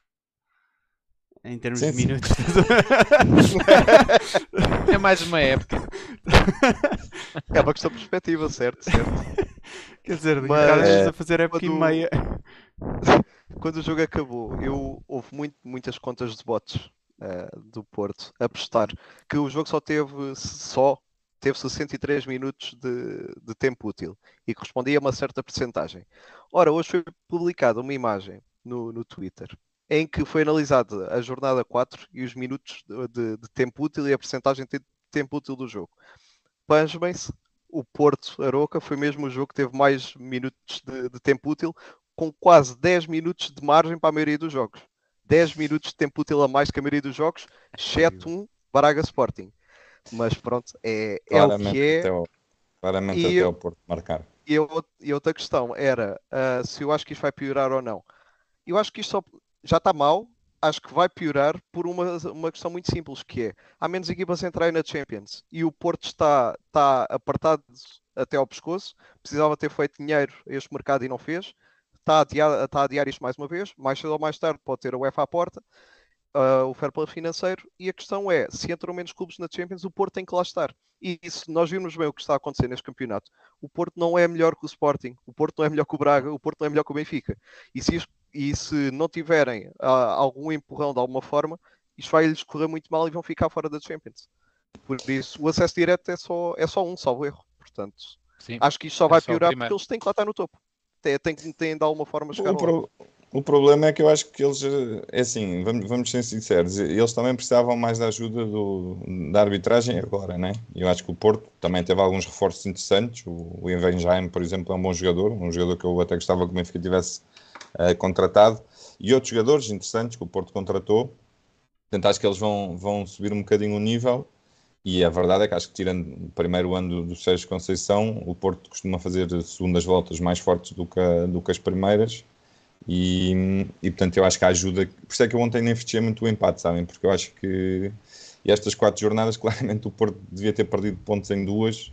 Speaker 2: Em termos
Speaker 3: Sim,
Speaker 2: de
Speaker 3: sim.
Speaker 2: minutos. [laughs]
Speaker 1: É mais uma época. [laughs]
Speaker 4: É uma questão de perspectiva, certo? certo.
Speaker 2: quer dizer,
Speaker 4: Mas-
Speaker 3: É.
Speaker 2: a fazer época e
Speaker 4: Quando-
Speaker 2: meia. [laughs]
Speaker 4: Quando o jogo acabou, eu, houve muito- muitas contas de bots eh, do Porto a postar que o jogo só teve só teve 63 minutos de, de tempo útil e correspondia a uma certa percentagem. Ora, hoje foi publicada uma imagem no, no Twitter em que foi analisada a jornada 4 e os minutos de, de- tempo útil e a percentagem de tempo útil do jogo. Pasmem-se, o Porto Aroca foi mesmo o jogo que teve mais minutos de, de tempo útil, com quase 10 minutos de margem para a maioria dos jogos. 10 minutos de tempo útil a mais que a maioria dos jogos, exceto um Braga Sporting. Mas pronto, é, é o que é.
Speaker 3: até, o, claramente
Speaker 4: E
Speaker 3: até
Speaker 4: eu-
Speaker 3: o Porto marcar.
Speaker 4: E, e outra questão era ah, se eu acho que isto vai piorar ou não. Eu acho que isto só, já está mal, acho que vai piorar por uma, uma questão muito simples, que é há menos equipas a entrarem na Champions e o Porto está, está apertado até ao pescoço, precisava ter feito dinheiro este mercado e não fez, está a adiar, está a adiar isto mais uma vez, mais cedo ou mais tarde pode ter a UEFA à porta, ah, o fair play financeiro, e a questão é, se entram menos clubes na Champions, o Porto tem que lá estar. E se nós virmos bem o que está a acontecer neste campeonato, o Porto não é melhor que o Sporting, o Porto não é melhor que o Braga, o Porto não é melhor que o Benfica. E se, isto- e se não tiverem ah, algum empurrão de alguma forma, isto vai lhes correr muito mal e vão ficar fora da Champions. Por isso, o acesso direto é só, é só um, salvo erro. Portanto,
Speaker 1: Sim.
Speaker 4: acho que isto só
Speaker 1: É
Speaker 4: vai
Speaker 1: só o
Speaker 4: piorar porque eles têm que lá estar no topo. Têm, que- têm de alguma forma chegar
Speaker 3: O, pro- o problema é que eu acho que eles, é assim, vamos, vamos ser sinceros, eles também precisavam mais da ajuda do, da arbitragem agora, né? Eu acho que o Porto também teve alguns reforços interessantes. O, o por exemplo, é um bom jogador, um jogador que eu até gostava que o Benfica tivesse eh, contratado, e outros jogadores interessantes que o Porto contratou. Portanto, acho que eles vão, vão subir um bocadinho o nível. E a verdade é que acho que, tirando o primeiro ano do, do Sérgio Conceição, o Porto costuma fazer segundas voltas mais fortes do que, a- do que as primeiras. E, e, portanto, eu acho que a ajuda. Por isso é que eu ontem nem fechei muito o empate, sabem? Porque eu acho que estas quatro jornadas, [laughs] claramente, o Porto devia ter perdido pontos em duas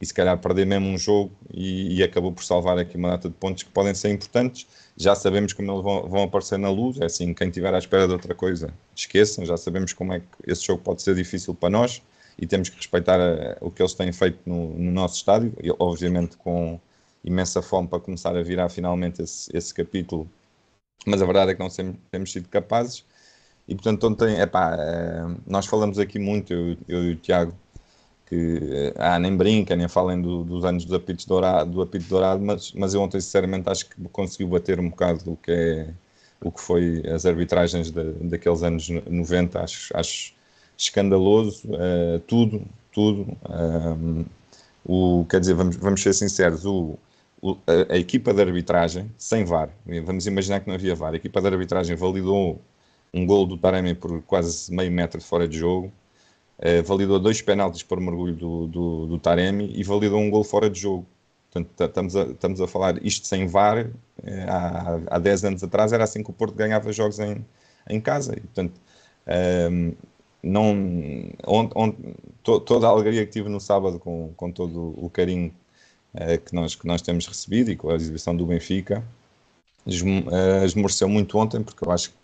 Speaker 3: e se calhar perder mesmo um jogo e, e acabou por salvar aqui uma data de pontos que podem ser importantes. Já sabemos como eles vão, vão aparecer na luz. É assim, quem estiver à espera de outra coisa, esqueçam. Já sabemos como é que esse jogo pode ser difícil para nós e temos que respeitar eh, o que eles têm feito no, no nosso estádio, e, obviamente com imensa fome para começar a virar finalmente esse, esse capítulo, mas a verdade é que não temos, temos sido capazes. E portanto, ontem, epá, eh, nós falamos aqui muito, eu, eu e o Tiago, que eh, ah, nem brinca, nem falem do- dos anos do apito dourado, do apito dourado mas, mas eu ontem, sinceramente, acho que conseguiu bater um bocado o que é o que foi as arbitragens da, daqueles anos 90, acho, acho escandaloso, eh, tudo, tudo. ehm, o, quer dizer, vamos, vamos ser sinceros, o, o- a, a equipa de arbitragem, sem VAR, vamos imaginar que não havia VAR, a equipa de arbitragem validou um gol do Taremi por quase meio metro de fora de jogo, eh, validou dois penaltis por mergulho do, do, do Taremi e validou um gol fora de jogo. Portanto, ta- estamos a, estamos a falar isto sem VAR, eh, há, há 10 anos atrás era assim que o Porto ganhava jogos em, em casa. E, portanto, ehm, não, on- on- to- toda a alegria que tive no sábado com, com todo o carinho eh, que, nós, que nós temos recebido e com a exibição do Benfica, esmo- esmoreceu muito ontem, porque eu acho que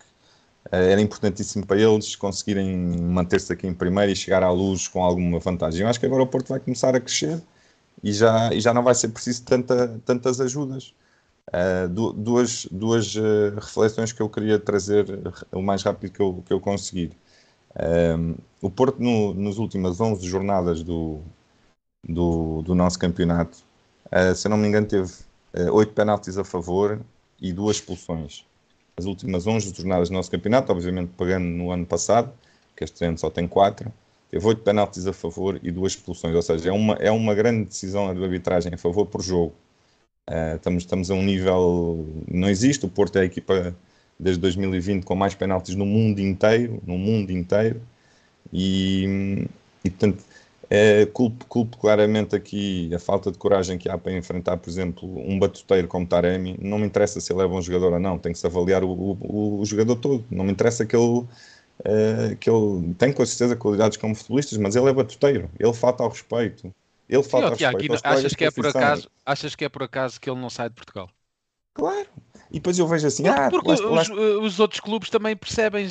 Speaker 3: era importantíssimo para eles conseguirem manter-se aqui em primeiro e chegar à luz com alguma vantagem. Eu acho que agora o Porto vai começar a crescer e já, e já não vai ser preciso tanta, tantas ajudas. Uh, du- duas duas uh, reflexões que eu queria trazer o mais rápido que eu, que eu conseguir. Um, o Porto, no, nas últimas 11 jornadas do, do, do nosso campeonato, uh, se eu não me engano, teve uh, 8 penaltis a favor e duas expulsões. As últimas 11 jornadas do nosso campeonato, obviamente pagando no ano passado, que este ano só tem 4, teve 8 penaltis a favor e duas expulsões. Ou seja, é uma, é uma grande decisão de arbitragem a favor por jogo. Uh, estamos, estamos a um nível. Não existe. O Porto é a equipa desde 2020 com mais penaltis no mundo inteiro. No mundo inteiro. E, e portanto, É, culpo, culpo claramente aqui a falta de coragem que há para enfrentar, por exemplo, um batuteiro como Taremi. Não me interessa se ele é bom jogador ou não, tem que se avaliar o, o, o jogador todo. Não me interessa que ele, uh, que ele tem com certeza qualidades como futebolistas, mas ele é batuteiro, ele falta ao respeito. Ele falta
Speaker 1: Sim,
Speaker 3: ao
Speaker 1: Tiago,
Speaker 3: respeito.
Speaker 1: achas que, é por acaso, achas que é por acaso que ele não sai de Portugal?
Speaker 3: Claro. E depois eu vejo assim, ah,
Speaker 1: Porque
Speaker 3: lá está- lá
Speaker 1: os, os outros clubes também percebem,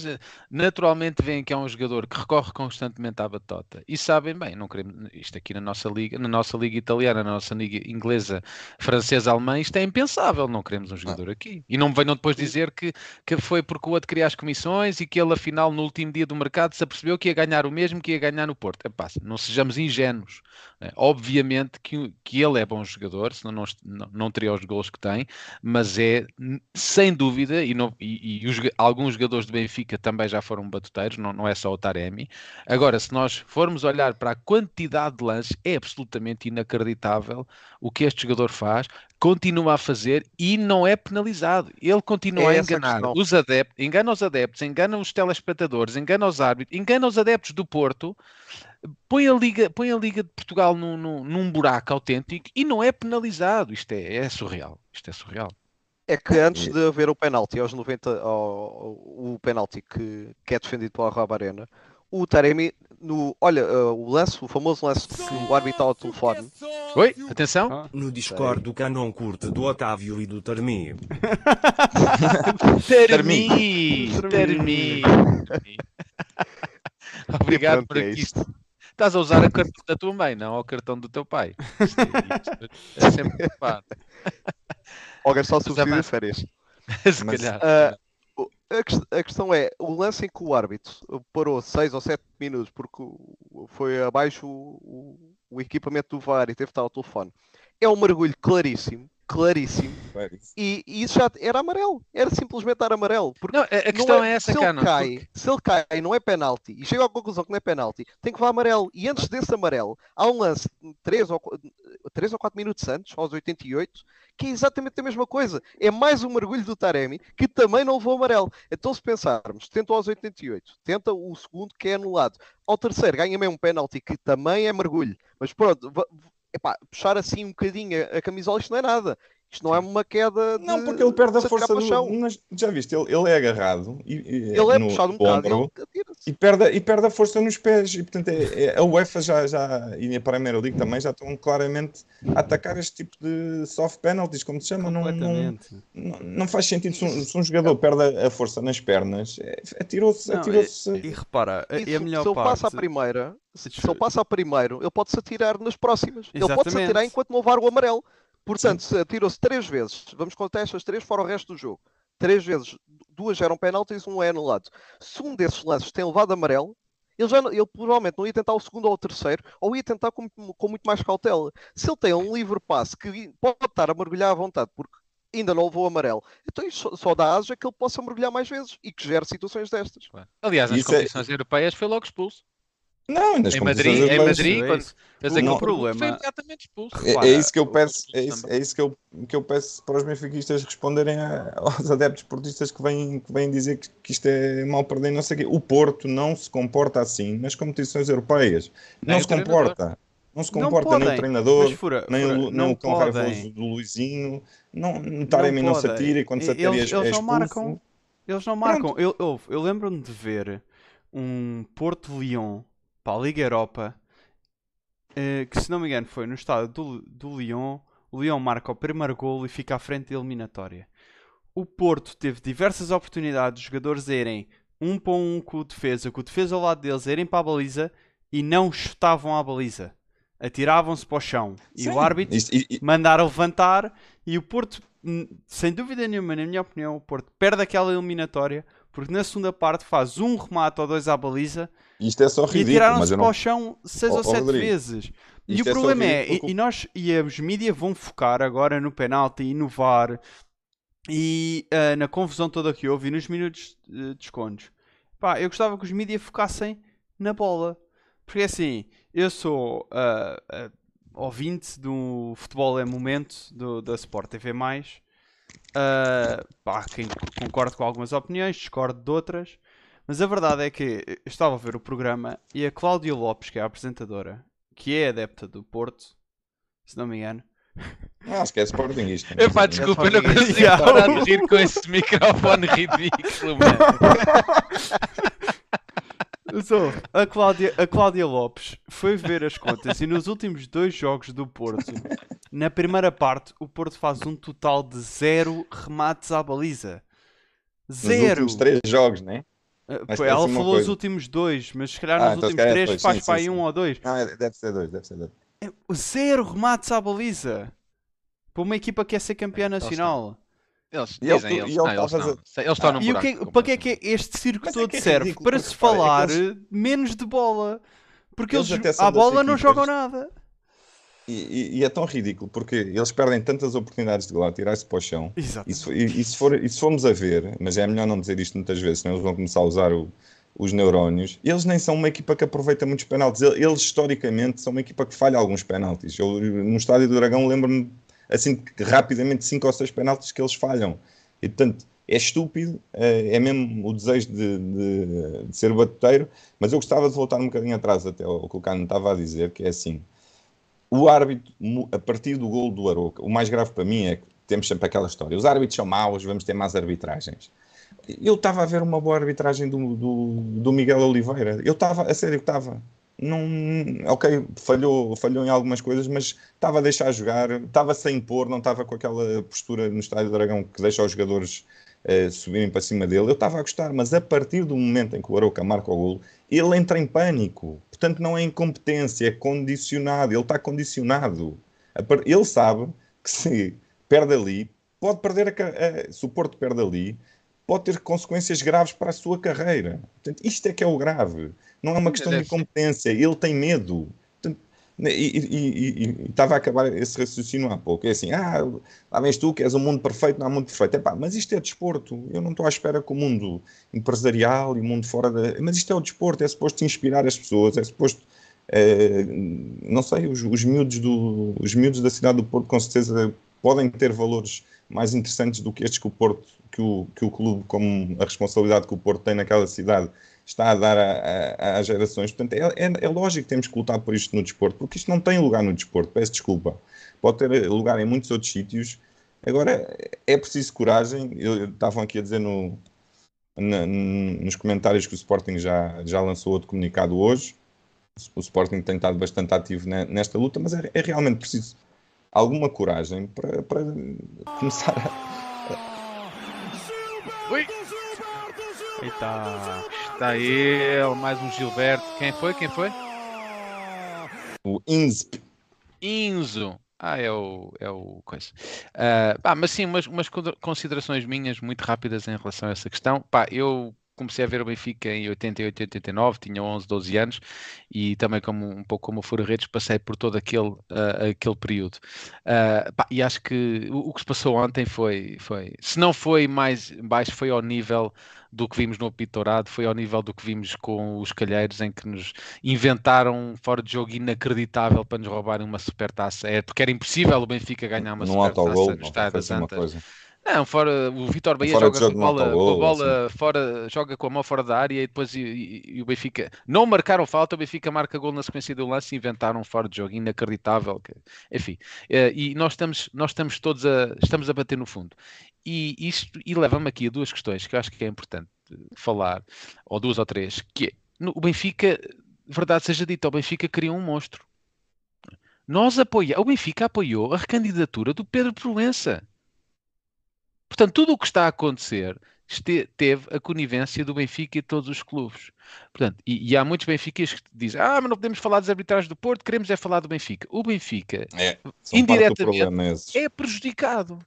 Speaker 1: naturalmente veem que é um jogador que recorre constantemente à batota e sabem bem, não queremos isto aqui na nossa liga, na nossa liga italiana, na nossa liga inglesa, francesa, alemã, isto é impensável, não queremos um jogador aqui. E não me venham depois dizer que, que foi porque o outro queria as comissões e que ele afinal no último dia do mercado se apercebeu que ia ganhar o mesmo que ia ganhar no Porto. Epá, não sejamos ingênuos. Né? Obviamente que, que ele é bom jogador, senão não, não, não teria os gols que tem, mas é sem dúvida, e, não- e- e os alguns jogadores do Benfica também já foram batuteiros, não, não é só o Taremi. Agora, se nós formos olhar para a quantidade de lances, é absolutamente inacreditável o que este jogador faz, continua a fazer e não é penalizado. Ele continua
Speaker 4: É
Speaker 1: a
Speaker 4: a
Speaker 1: enganar
Speaker 4: questão.
Speaker 1: os adeptos, engana os adeptos, engana os telespectadores, engana os árbitros, engana os adeptos do Porto põe a Liga, põe a Liga de Portugal num, num, num buraco autêntico e não é penalizado. Isto é, é surreal. Isto é surreal.
Speaker 4: É que antes de haver o penalti, aos 90, ao- o penalti que, que é defendido pela Rob Arena, o Taremi, no, olha, eh, o lance, o famoso lance que o árbitro ao telefone,
Speaker 1: Oi, atenção.
Speaker 2: Ah,
Speaker 6: No Discord do Canon Curte do Otávio e do Tarmi.
Speaker 1: Termi! Termi! Obrigado por
Speaker 4: é
Speaker 1: aqui.
Speaker 4: isto.
Speaker 1: Estás a usar a cartão da tua mãe, não o cartão do teu pai. Isto é, isto é sempre ocupado.
Speaker 4: alguém só
Speaker 1: Mas
Speaker 4: subsídio
Speaker 1: é
Speaker 4: de férias. [laughs]
Speaker 1: Se
Speaker 3: Mas,
Speaker 1: calhar.
Speaker 4: O- A, ques- a questão é, o lance em que o árbitro parou 6 ou 7 minutos porque o- foi abaixo o, o- o equipamento do VAR e teve de estar ao telefone, é um mergulho claríssimo, claríssimo, e, e isso já era amarelo, era simplesmente dar amarelo. Porque
Speaker 1: Não, a, a
Speaker 4: não
Speaker 1: questão é, essa,
Speaker 4: se
Speaker 1: Cano.
Speaker 4: ele cai, se ele cai e não é penalti e chega à conclusão que não é penalti, tem que levar amarelo. E antes desse amarelo, há um lance 3 ou, 3 ou 4 minutos antes, aos 88, que é exatamente a mesma coisa. É mais um mergulho do Taremi que também não levou amarelo. Então, se pensarmos, tenta aos 88, tenta o segundo que é anulado, ao terceiro ganha mesmo um penalti que também é mergulho. Mas pronto, epá, puxar assim um bocadinho a, camisola, isto não é nada. Isto não é uma queda. De,
Speaker 3: Não, porque ele perde a força do. mas Já viste, ele, ele é agarrado e, e-
Speaker 4: Ele é
Speaker 3: no
Speaker 4: puxado um bocado
Speaker 3: ombro
Speaker 4: e
Speaker 3: e, perde, e perde a força nos pés. E portanto, é- é- a UEFA já, já, e a Premier League também já estão claramente a atacar este tipo de soft penalties, como se chama. Não, não, não, faz sentido. Se um, se um jogador perde a, força nas pernas, é- atirou-se.
Speaker 2: Não,
Speaker 3: atirou-se.
Speaker 2: E repara,
Speaker 4: e
Speaker 2: a
Speaker 4: se,
Speaker 2: melhor
Speaker 4: se ele
Speaker 2: parte.
Speaker 4: passa a primeira, se, ele passa a primeiro, ele pode-se atirar nas próximas. Ele pode-se
Speaker 2: Exatamente.
Speaker 4: atirar enquanto não levar o amarelo. Portanto, se atirou-se três vezes, vamos contar estas três fora o resto do jogo. Três vezes, duas eram penaltis, um é anulado. Se um desses lances tem levado amarelo, ele, já, ele provavelmente não ia tentar o segundo ou o terceiro, ou ia tentar com, com muito mais cautela. Se ele tem um livre passe que pode estar a mergulhar à vontade, porque ainda não levou amarelo, então isso só, dá asa que ele possa mergulhar mais vezes e que gere situações destas.
Speaker 1: Aliás, nas
Speaker 3: Isso é-
Speaker 1: competições europeias foi logo expulso.
Speaker 3: Não, nas
Speaker 1: Em Madrid, em Madrid,
Speaker 2: é
Speaker 1: quando
Speaker 2: isso.
Speaker 1: fez
Speaker 2: O
Speaker 1: aquele
Speaker 3: não-
Speaker 1: problema, foi imediatamente expulso.
Speaker 3: É, é isso que eu
Speaker 1: o-
Speaker 3: peço,
Speaker 1: o-
Speaker 3: é isso, é isso que, eu, que eu peço para os benfiquistas responderem a- aos adeptos portistas que vêm, que vêm dizer que, que isto é mal perder, não sei o quê. O Porto não se comporta assim nas competições europeias.
Speaker 1: Nem
Speaker 3: não
Speaker 1: o
Speaker 3: se
Speaker 1: treinador.
Speaker 3: comporta. Não se
Speaker 2: Não
Speaker 3: comporta nem
Speaker 2: podem,
Speaker 3: o treinador,
Speaker 2: Mas fura,
Speaker 3: nem
Speaker 2: fura,
Speaker 3: o, nem
Speaker 2: não
Speaker 3: o cão raivoso do Luizinho. Não, o Taremi não, se
Speaker 2: podem.
Speaker 3: atira e quando se atira
Speaker 2: Eles-
Speaker 3: é,
Speaker 2: eles
Speaker 3: é
Speaker 2: não marcam. Eles não marcam. Eu, eu, eu lembro-me de ver um Porto Lyon para a Liga Europa eh, que, se não me engano, foi no estádio do, do Lyon. O Lyon marca o primeiro golo e fica à frente da eliminatória. O Porto teve diversas oportunidades de jogadores a irem um para um com o defesa, com o defesa ao lado deles, a irem para a baliza e não chutavam à baliza. Atiravam-se para o chão. E
Speaker 3: Sim.
Speaker 2: o árbitro
Speaker 3: Isto- e- e-
Speaker 2: mandaram levantar e o Porto, sem dúvida nenhuma, na minha opinião, o Porto perde aquela eliminatória porque na segunda parte faz um remate ou dois à baliza
Speaker 3: isto é só
Speaker 2: e
Speaker 3: ridículo,
Speaker 2: atiraram-se
Speaker 3: mas eu
Speaker 2: para
Speaker 3: não.
Speaker 2: o chão seis
Speaker 3: Ó,
Speaker 2: ou sete
Speaker 3: Rodrigo,
Speaker 2: vezes. E o
Speaker 3: é
Speaker 2: problema é,
Speaker 3: ridículo
Speaker 2: e, e nós e os mídias vão focar agora no penalti e no VAR e ah, na confusão toda que houve e nos minutos de descontos. Pá, eu gostava que os mídias focassem na bola. Porque assim, eu sou ah, ah, ouvinte do Futebol é Momento do, da Sport TV+. Ah, pá, quem concordo com algumas opiniões, discordo de outras. Mas a verdade é que eu estava a ver o programa e a Cláudia Lopes, que é a apresentadora, que é adepta do Porto, se não me engano.
Speaker 3: Ah, acho que é Sporting isto.
Speaker 1: Epá, desculpa, eu não consigo parar de [laughs] rir com esse microfone ridículo, mano. [laughs]
Speaker 2: Só, a, Cláudia, a Cláudia Lopes foi ver as contas e nos últimos dois jogos do Porto, na primeira parte, o Porto faz um total de zero remates à baliza.
Speaker 3: Nos
Speaker 2: Zero!
Speaker 3: últimos três jogos, né?
Speaker 2: Uh,
Speaker 3: Mas
Speaker 2: pô,
Speaker 3: deve
Speaker 2: ela
Speaker 3: uma
Speaker 2: falou os últimos dois, mas se calhar
Speaker 3: Ah,
Speaker 2: nos
Speaker 3: então
Speaker 2: últimos
Speaker 3: calhar
Speaker 2: três
Speaker 3: dois,
Speaker 2: faz
Speaker 3: sim,
Speaker 2: para
Speaker 3: sim,
Speaker 2: aí um
Speaker 3: sim.
Speaker 2: ou dois.
Speaker 3: Não, é- deve ser dois, deve ser dois.
Speaker 2: É, Zero remates à baliza! Para uma equipa que quer ser campeã
Speaker 1: eles
Speaker 2: nacional.
Speaker 1: Eles
Speaker 3: E
Speaker 1: dizem, eles,
Speaker 3: ele
Speaker 1: não, eles,
Speaker 3: a fazer-
Speaker 1: não. Eles estão num
Speaker 2: E o que,
Speaker 1: buraco
Speaker 2: para que é que é este circo
Speaker 3: Mas é
Speaker 2: todo
Speaker 3: que é
Speaker 2: serve?
Speaker 3: ridículo,
Speaker 2: para se
Speaker 3: é
Speaker 2: falar
Speaker 3: eles-
Speaker 2: menos de bola. Porque
Speaker 3: Eles
Speaker 2: eles, à bola não jogam nada.
Speaker 3: E, e- e é tão ridículo porque eles perdem tantas oportunidades de a tirar-se para o chão.
Speaker 2: Exato.
Speaker 3: E se, e- e se for, e se formos a ver, mas é melhor não dizer isto muitas vezes, senão eles vão começar a usar o- os neurónios. Eles nem são uma equipa que aproveita muitos penaltis. Eles, eles, historicamente, são uma equipa que falha alguns penaltis. Eu, no estádio do Dragão, lembro-me assim rapidamente cinco ou seis penaltis que eles falham. E portanto, é estúpido, é é mesmo o desejo de, de- de ser batuteiro, mas eu gostava de voltar um bocadinho atrás até ao que o Cano estava a dizer, que é assim. O árbitro, a partir do gol do Aroca, o mais grave para mim é que temos sempre aquela história. Os árbitros são maus, vamos ter más arbitragens. Eu estava a ver uma boa arbitragem do, do, do Miguel Oliveira. Eu estava, a sério, estava. Não, ok, falhou, falhou em algumas coisas, mas estava a deixar jogar, estava sem impor, não estava com aquela postura no Estádio do Dragão que deixa os jogadores eh, subirem para cima dele. Eu estava a gostar, mas a partir do momento em que o Aroca marca o golo, ele entra em pânico. Portanto, não é incompetência, é condicionado. Ele está condicionado. Ele sabe que se perde ali, pode perder a, a- se o Porto perde ali, pode ter consequências graves para a sua carreira. Portanto, isto é que é o grave. Não é uma questão de incompetência. Ele tem medo. Portanto, e, e- e- e- e estava a acabar esse raciocínio há pouco. É assim, ah, lá vens tu que és um mundo perfeito, não há mundo perfeito. Epá, mas isto é desporto. Eu não estou à espera que o mundo empresarial e o mundo fora da... Mas isto é o desporto, é suposto inspirar as pessoas, é suposto... eh, não sei, os, os, miúdos do, os miúdos da cidade do Porto com certeza podem ter valores mais interessantes do que estes que o Porto, que o, que o clube, como a responsabilidade que o Porto tem naquela cidade, está a dar às gerações. Portanto, é, é, é lógico que temos que lutar por isto no desporto, porque isto não tem lugar no desporto, peço desculpa. Pode ter lugar em muitos outros sítios. Agora, é preciso coragem. Eu, estavam aqui a dizer no, nos comentários que o Sporting já, já lançou outro comunicado hoje. O Sporting tem estado bastante ativo ne- nesta luta, mas é, é realmente preciso alguma coragem para, para começar a,
Speaker 1: Ui,
Speaker 2: Eita.
Speaker 1: está ele, mais um Gilberto. Quem foi? Quem foi?
Speaker 3: o INSP.
Speaker 1: Inzo. Ah, é o, é o coisa. Ah, pá, mas sim, umas, umas con- considerações minhas muito rápidas em relação a essa questão. Pá, eu comecei a ver o Benfica em 88, 89, tinha 11, 12 anos e também como um pouco como o Fura Redes passei por todo aquele, ah, aquele período. Ah, pá, e acho que o, o que se passou ontem foi, foi, se não foi mais baixo, foi ao nível do que vimos no apito dourado, foi ao nível do que vimos com os calheiros em que nos inventaram um fora de jogo inacreditável para nos roubarem uma supertaça. É porque era impossível o Benfica ganhar uma supertaça no
Speaker 3: foi
Speaker 1: das Antas. Não, fora, o Vitor Bahia
Speaker 3: fora
Speaker 1: joga
Speaker 3: jogo
Speaker 1: com bola, com bola fora, joga com a mão fora da área e depois e, e- e o Benfica não marcaram falta, o Benfica marca gol na sequência do lance e inventaram um fora de jogo inacreditável. que- enfim, eh, e nós estamos, nós estamos todos a, estamos a bater no fundo. E isto e leva-me aqui a duas questões que eu acho que é importante falar, ou duas ou três, que é, no- o Benfica, verdade seja dita, o Benfica criou um monstro. Nós apoia, o Benfica apoiou a recandidatura do Pedro Proença. Portanto, tudo o que está a acontecer este- teve a conivência do Benfica e de todos os clubes. Portanto, e, e há muitos benfiquistas que dizem: Ah, mas não podemos falar das arbitragens do Porto, queremos é falar do Benfica. O Benfica
Speaker 3: É,
Speaker 1: Indiretamente, é prejudicado.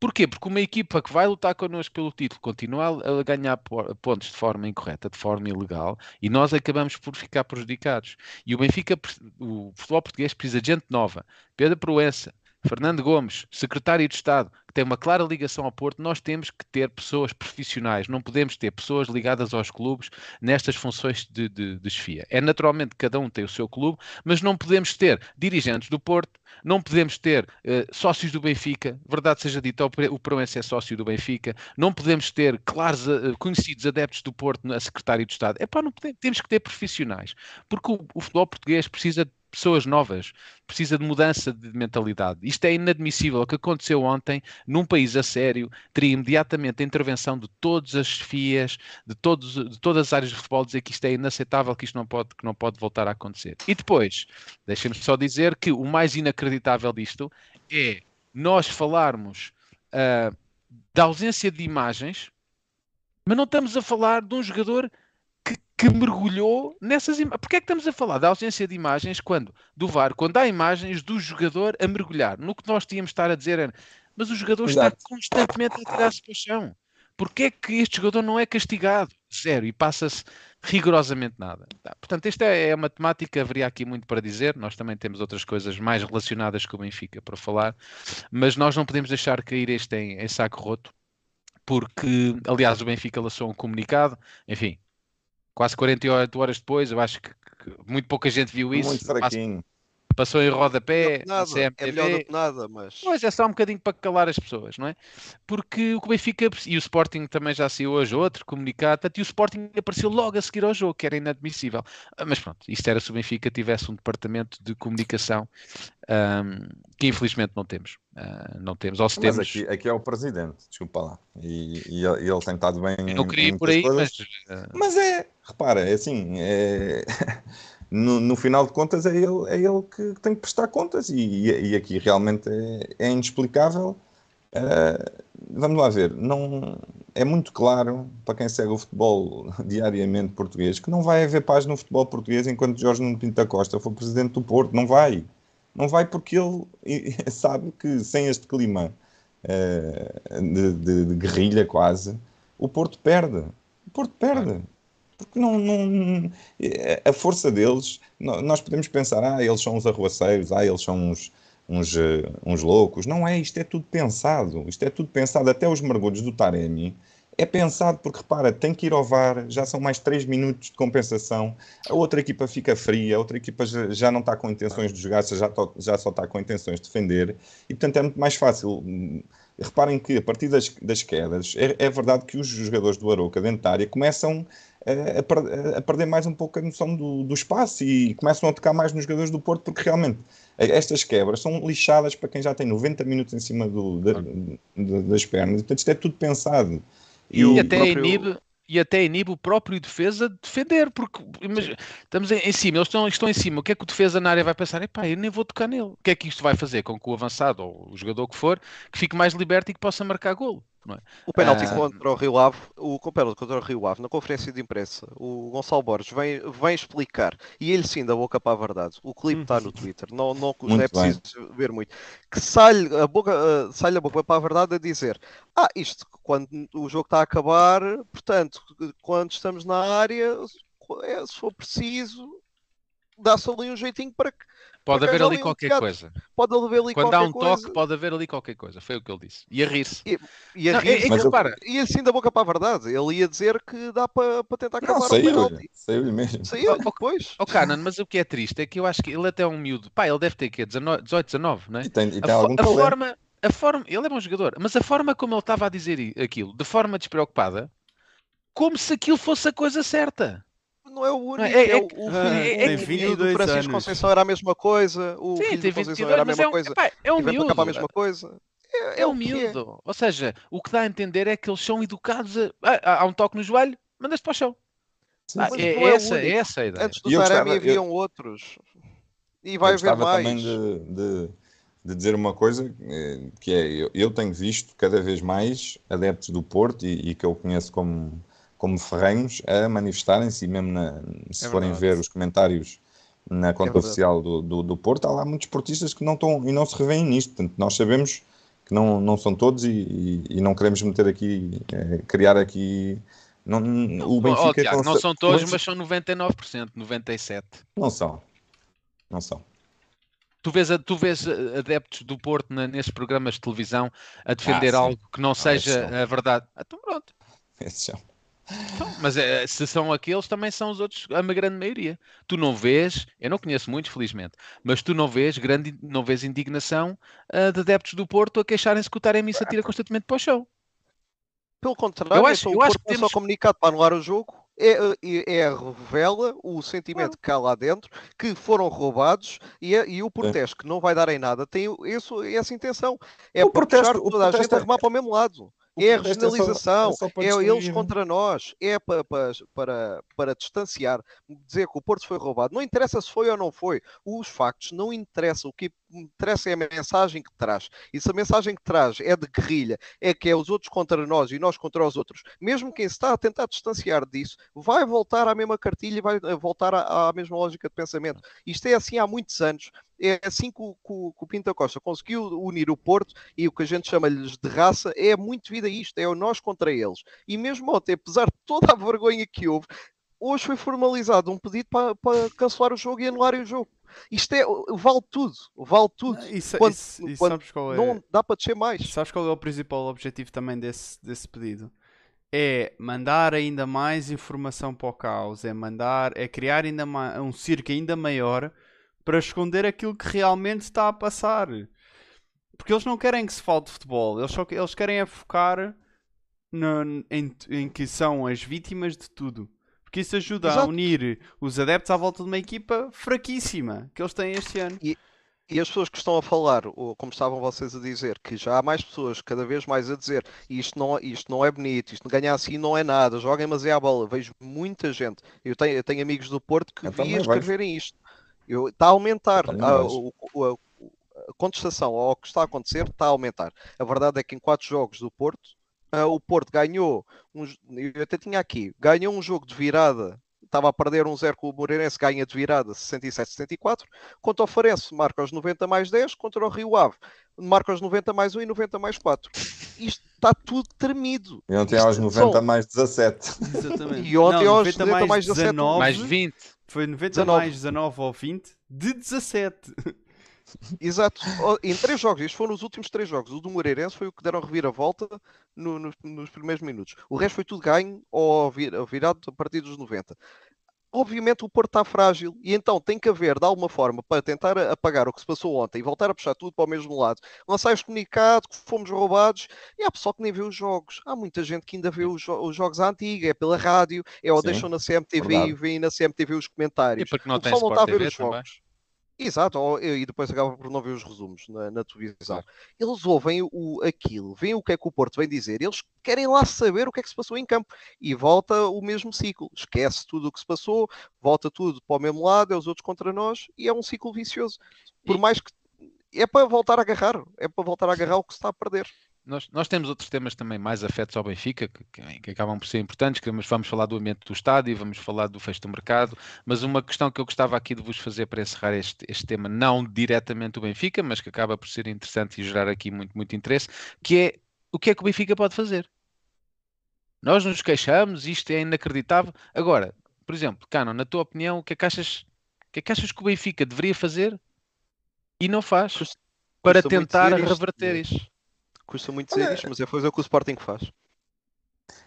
Speaker 1: Porquê? Porque uma equipa que vai lutar connosco pelo título continua a ganhar po- pontos de forma incorreta, de forma ilegal, e nós acabamos por ficar prejudicados. E o Benfica, o futebol português precisa de gente nova. Pedro Proença, Fernando Gomes, secretário de Estado, que tem uma clara ligação ao Porto, nós temos que ter pessoas profissionais, não podemos ter pessoas ligadas aos clubes nestas funções de, de, de chefia. É naturalmente que cada um tem o seu clube, mas não podemos ter dirigentes do Porto, não podemos ter eh, sócios do Benfica, verdade seja dita, o Proença é sócio do Benfica, não podemos ter claros eh, conhecidos adeptos do Porto a secretário de Estado. Epá, não podemos, temos que ter profissionais, porque o, o futebol português precisa pessoas novas, precisa de mudança de mentalidade. Isto é inadmissível. O que aconteceu ontem, num país a sério, teria imediatamente a intervenção de todas as FIAs, de, todos, de todas as áreas de futebol, dizer que isto é inaceitável, que isto não pode, que não pode voltar a acontecer. E depois, deixem-me só dizer que o mais inacreditável disto é nós falarmos uh, da ausência de imagens, mas não estamos a falar de um jogador que, mergulhou nessas imagens. Porquê é que estamos a falar da ausência de imagens quando, do VAR, quando há imagens do jogador a mergulhar? No que nós tínhamos de estar a dizer era, mas o jogador
Speaker 3: Exato.
Speaker 1: está constantemente a tirar-se para o chão. Porquê é que este jogador não é castigado? Zero. E passa-se rigorosamente nada. Tá, Portanto, esta é a matemática, haveria aqui muito para dizer. Nós também temos outras coisas mais relacionadas com o Benfica para falar, mas nós não podemos deixar cair este em, em saco roto, porque, aliás, o Benfica lançou um comunicado, enfim, quase 48 horas depois, eu acho que, que muito pouca gente viu isso.
Speaker 3: Muito fraquinho.
Speaker 1: Passou em rodapé,
Speaker 4: nada. É melhor do que nada, mas.
Speaker 1: Pois é só um bocadinho para calar as pessoas, não é? Porque o Benfica e o Sporting também já saiu hoje outro comunicado, e o Sporting apareceu logo a seguir ao jogo, que era inadmissível. Ah, Mas pronto, isto era se o Benfica tivesse um departamento de comunicação ahm, que infelizmente não temos. Ah, não temos, ou se
Speaker 3: Mas
Speaker 1: temos.
Speaker 3: aqui, aqui é o presidente, desculpa lá. E, e ele, ele tem estado bem.
Speaker 1: eu não queria
Speaker 3: em
Speaker 1: ir por aí,
Speaker 3: coisas.
Speaker 1: mas ah,
Speaker 3: Mas é, repara, é assim, é- [laughs] no, no final de contas é ele, é ele que tem que prestar contas e, e- e aqui realmente é, é inexplicável. Ah, vamos lá ver, não, é muito claro para quem segue o futebol [laughs] diariamente português que não vai haver paz no futebol português enquanto Jorge Nuno Pinto da Costa for presidente do Porto, não vai. Não vai porque ele [laughs] sabe que sem este clima eh, de, de- de guerrilha quase, o Porto perde. O Porto perde. Porque não, não- eh, a força deles, nós podemos pensar, ah, eles são uns arruaceiros, ah, eles são uns, uns, eh, uns loucos. Não é, isto é tudo pensado. Isto é tudo pensado. Até os mergulhos do Taremi é pensado porque, repara, tem que ir ao VAR, já são mais 3 minutos de compensação, a outra equipa fica fria, a outra equipa já, não está com intenções de jogar, já, to- já só está com intenções de defender, e portanto é muito mais fácil. Reparem que a partir das, das quedas, é, é verdade que os jogadores do Arouca área começam a, a perder mais um pouco a noção do, do espaço e começam a tocar mais nos jogadores do Porto, porque realmente estas quebras são lixadas para quem já tem 90 minutos em cima do- da- da- das pernas, portanto isto é tudo pensado.
Speaker 1: E,
Speaker 4: o
Speaker 1: até
Speaker 4: próprio-
Speaker 1: inibe, e até inibe o próprio defesa de defender, porque imagina, estamos em, em cima, eles estão, estão em cima. O que é que o defesa na área vai pensar? Epá, eu nem vou tocar nele. O que é que isto vai fazer com que o avançado ou o jogador que for que fique mais liberto e que possa marcar golo? Não é?
Speaker 4: O penalti
Speaker 1: Ah.
Speaker 4: contra o Rio Ave, o o penalti contra o Rio Ave, na conferência de imprensa, o Gonçalo Borges vem, vem explicar, e ele sim da boca para a verdade. O clipe está no Twitter, não, não é preciso ver muito. Que sai a boca, ah, sai a boca para a verdade a dizer: Ah, isto quando o jogo está a acabar, portanto, quando estamos na área, é, se for preciso, dá-se ali um jeitinho para que
Speaker 1: Pode haver ali
Speaker 4: ali um
Speaker 1: qualquer coisa.
Speaker 4: pode haver ali
Speaker 1: Quando há um
Speaker 4: coisa.
Speaker 1: toque, pode haver ali qualquer coisa. Foi o que ele disse. E a rir-se.
Speaker 4: E a
Speaker 1: Não, é,
Speaker 4: rir-se,
Speaker 1: é que
Speaker 3: Mas eu-
Speaker 1: repara,
Speaker 4: E assim da boca para a verdade. Ele ia dizer que dá para, para tentar acabar
Speaker 3: Não,
Speaker 4: o
Speaker 3: saiu,
Speaker 4: penalti.
Speaker 3: saiu mesmo.
Speaker 4: Saiu,
Speaker 1: Oh, oh,
Speaker 4: depois.
Speaker 1: oh Canan, mas o que é triste é que eu acho que ele até é um miúdo. Pá, ele deve ter? 19, 18, 19, não é?
Speaker 3: E tem, e
Speaker 1: A,
Speaker 3: tem
Speaker 1: fo-
Speaker 3: algum
Speaker 1: a
Speaker 3: talento.
Speaker 1: forma, a forma, ele é bom jogador, mas a forma como ele estava a dizer aquilo, de forma despreocupada, como se aquilo fosse a coisa certa.
Speaker 4: Não é o único.
Speaker 1: é-
Speaker 4: É,
Speaker 1: é
Speaker 4: o, o
Speaker 2: Ah,
Speaker 4: filho-
Speaker 1: é-
Speaker 4: filho
Speaker 2: 22
Speaker 4: do Francisco
Speaker 2: anos.
Speaker 4: Conceição era a mesma coisa. O
Speaker 1: Sim,
Speaker 4: filho
Speaker 1: tem
Speaker 4: do Conceição
Speaker 1: 22,
Speaker 4: era a
Speaker 1: mas
Speaker 4: mesma
Speaker 1: é um,
Speaker 4: coisa.
Speaker 1: epá, é um
Speaker 4: vem para cá para a mesma
Speaker 1: miúdo.
Speaker 4: coisa. É,
Speaker 1: É um
Speaker 4: é.
Speaker 1: miúdo. Ou seja, o que dá a entender é que eles são educados a. Ah, há um toque no joelho, mandas para o chão. Ah,
Speaker 4: Mas
Speaker 1: é,
Speaker 4: é
Speaker 1: essa, é essa a ideia.
Speaker 4: Antes do Taremi
Speaker 3: gostava- eu-
Speaker 4: haviam outros. E vai
Speaker 3: eu
Speaker 4: haver mais.
Speaker 3: também de, de- de dizer uma coisa, eh, que é, eu, eu tenho visto cada vez mais adeptos do Porto e, e que eu conheço como, como ferrenhos a manifestarem-se e mesmo na- se
Speaker 2: É
Speaker 3: forem
Speaker 2: verdade.
Speaker 3: ver os comentários na conta
Speaker 4: verdade.
Speaker 3: oficial do, do, do Porto, há lá muitos portistas que não estão e não se revêem nisto, portanto nós sabemos que não, não são todos e, e- e não queremos meter aqui, eh, criar aqui não, o
Speaker 1: Oh,
Speaker 3: Benfica
Speaker 1: Tiago, não são todos,
Speaker 3: mas
Speaker 1: mas são 99%, 97%.
Speaker 3: não são, não são.
Speaker 1: Tu vês, tu vês adeptos do Porto na- nesses programas de televisão a defender
Speaker 3: sim.
Speaker 1: algo que não seja
Speaker 3: são.
Speaker 1: a verdade. Ah, Então pronto.
Speaker 3: Esses são.
Speaker 1: Então, mas eh, se são aqueles, também são os outros, a grande maioria. Tu não vês, eu não conheço muitos, felizmente, mas tu não vês grande, não vês indignação ah, de adeptos do Porto a queixarem-se que o Taremi se atira constantemente para o chão.
Speaker 4: Pelo contrário,
Speaker 1: Eu acho-
Speaker 4: então
Speaker 1: eu
Speaker 4: o
Speaker 1: acho
Speaker 4: Porto
Speaker 1: que
Speaker 4: tem
Speaker 1: temos-
Speaker 4: só comunicado para anular o jogo. é, é, é revela o sentimento que há lá dentro, que foram roubados e, é, e o protesto, que não vai dar em nada, tem isso, essa intenção. É
Speaker 3: O protesto-
Speaker 4: puxar
Speaker 3: o
Speaker 4: toda a
Speaker 3: protesto
Speaker 4: gente a
Speaker 3: é-
Speaker 4: remar para o mesmo lado. É a
Speaker 3: protesto é só-
Speaker 4: regionalização,
Speaker 3: é só
Speaker 4: é, eles contra nós, é para, para, para, para distanciar, dizer que o Porto foi roubado. Não interessa se foi ou não foi, os factos não interessam. O que interessa é a mensagem que traz. E se a mensagem que traz é de guerrilha, é que é os outros contra nós e nós contra os outros, mesmo quem se está a tentar distanciar disso, vai voltar à mesma cartilha e vai eh, voltar à, à mesma lógica de pensamento. Isto é assim há muitos anos. É assim que o, que o- da Costa conseguiu unir o Porto e o que a gente chama-lhes de raça é muito vida isto, é o nós contra eles. E mesmo ontem, apesar de toda a vergonha que houve, hoje foi formalizado um pedido para, para cancelar o jogo e anularem o jogo. Isto é, vale tudo, vale tudo.
Speaker 2: Isso,
Speaker 4: Quando-
Speaker 2: isso- isso
Speaker 4: quando
Speaker 2: sabes qual é?
Speaker 4: Não dá para descer mais.
Speaker 2: Sabes qual é o principal objetivo também desse, desse pedido? É mandar ainda mais informação para o caos, é mandar, é criar ainda um circo ainda maior para esconder aquilo que realmente está a passar. Porque eles não querem que se fale de futebol, eles, só, eles querem é focar no- em, em que são as vítimas de tudo. Porque isso ajuda a
Speaker 4: Exato.
Speaker 2: unir os adeptos à volta de uma equipa fraquíssima que eles têm este ano.
Speaker 4: E as pessoas que estão a falar, ou como estavam vocês a dizer, que já há mais pessoas cada vez mais a dizer isto não, isto não é bonito, isto ganhar assim não é nada, joguem mas é a bola. Vejo muita gente. Eu tenho, eu tenho amigos do Porto que
Speaker 3: Eu
Speaker 4: vi a escreverem isto. Eu- Está a aumentar. A, o- o- a contestação ao que está a acontecer está a aumentar. A verdade é que em quatro jogos do Porto, ah, o Porto ganhou, um eu até tinha aqui, ganhou um jogo de virada, estava a perder um 0 com o Moreirense, ganha de virada 67-74, contra o Farense marca aos 90 mais 10, contra o Rio Ave marca aos 90 mais 1 e 90 mais 4. Isto está tudo tremido.
Speaker 3: E ontem
Speaker 4: Isto
Speaker 3: aos 90
Speaker 4: são-
Speaker 3: mais 17.
Speaker 2: Exatamente. [laughs]
Speaker 4: E ontem
Speaker 2: Não,
Speaker 4: aos
Speaker 2: 90
Speaker 4: 90 mais 17,
Speaker 2: 19,
Speaker 1: Mais 20.
Speaker 2: Foi 90
Speaker 4: 19.
Speaker 2: mais 19 ou 20 de 17.
Speaker 4: Exato. Em três jogos, estes foram os últimos três jogos. O do Moreirense foi o que deram reviravolta no, nos, nos primeiros minutos. O resto foi tudo ganho ou vir- ou virado a partir dos 90. Obviamente o Porto está frágil e então tem que haver, de alguma forma, para tentar apagar o que se passou ontem e voltar a puxar tudo para o mesmo lado, lançar este comunicado que fomos roubados. E há pessoal que nem vê os jogos. Há muita gente que ainda vê os, jo- os jogos à antiga, é pela rádio, é ou
Speaker 3: Sim,
Speaker 4: deixam na CMTV
Speaker 3: verdade.
Speaker 4: e veem na CMTV os comentários.
Speaker 1: E porque não
Speaker 4: o pessoal não está a ver
Speaker 1: TV
Speaker 4: os
Speaker 1: também.
Speaker 4: jogos. Exato, ou- e depois acaba por não ver os resumos na, na televisão. Eles ouvem o, aquilo, veem o que é que o Porto vem dizer, eles querem lá saber o que é que se passou em campo e volta o mesmo ciclo. Esquece tudo o que se passou, volta tudo para o mesmo lado, é os outros contra nós e é um ciclo vicioso. Por
Speaker 1: E-
Speaker 4: mais que é para voltar a agarrar, é para voltar a agarrar o que se está a perder.
Speaker 1: Nós, nós temos outros temas também mais afetos ao Benfica, que, que- que acabam por ser importantes, que vamos, vamos falar do ambiente do estádio, vamos falar do fecho do mercado, mas uma questão que eu gostava aqui de vos fazer para encerrar este, este tema, não diretamente do Benfica, mas que acaba por ser interessante e gerar aqui muito, muito interesse, que é o que é que o Benfica pode fazer? Nós nos queixamos, isto é inacreditável. Agora, por exemplo, Cano, na tua opinião, o que é que achas, o que é que, achas que o Benfica deveria fazer e não faz para tentar reverter isto?
Speaker 4: Custa muito dizer
Speaker 3: Olha,
Speaker 4: isto, mas é fazer o que o Sporting faz.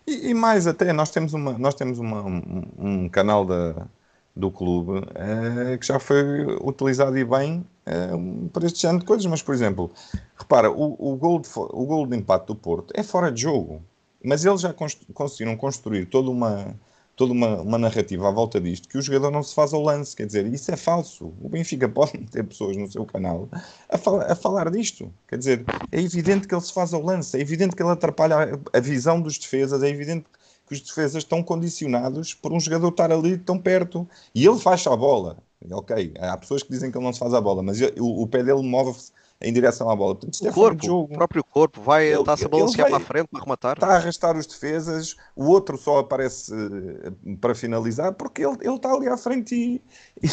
Speaker 3: E, e mais até, nós temos, uma, nós temos uma, um, um canal da, do clube eh, que já foi utilizado e bem eh, para este género de coisas, mas por exemplo, repara, o, o, gol de, o gol de empate do Porto é fora de jogo, mas eles já cons- conseguiram construir toda uma toda uma, uma narrativa à volta disto, que o jogador não se faz ao lance, quer dizer, isso é falso. O Benfica [laughs] pode ter pessoas no seu canal a, fala- a falar disto, quer dizer, é evidente que ele se faz ao lance, é evidente que ele atrapalha a, a visão dos defesas, é evidente que os defesas estão condicionados por um jogador estar ali tão perto e ele faz a bola. Ok, há pessoas que dizem que ele não se faz a bola, mas o, o pé dele move-se em direção à bola. Portanto, isto
Speaker 4: O
Speaker 3: é
Speaker 4: corpo,
Speaker 3: de
Speaker 4: o
Speaker 3: jogo.
Speaker 4: próprio corpo, vai,
Speaker 3: Ele-
Speaker 4: está-se a balancear para a frente para rematar.
Speaker 3: Está a arrastar os defesas, o outro só aparece eh, para finalizar porque ele, ele está ali à frente e, [laughs]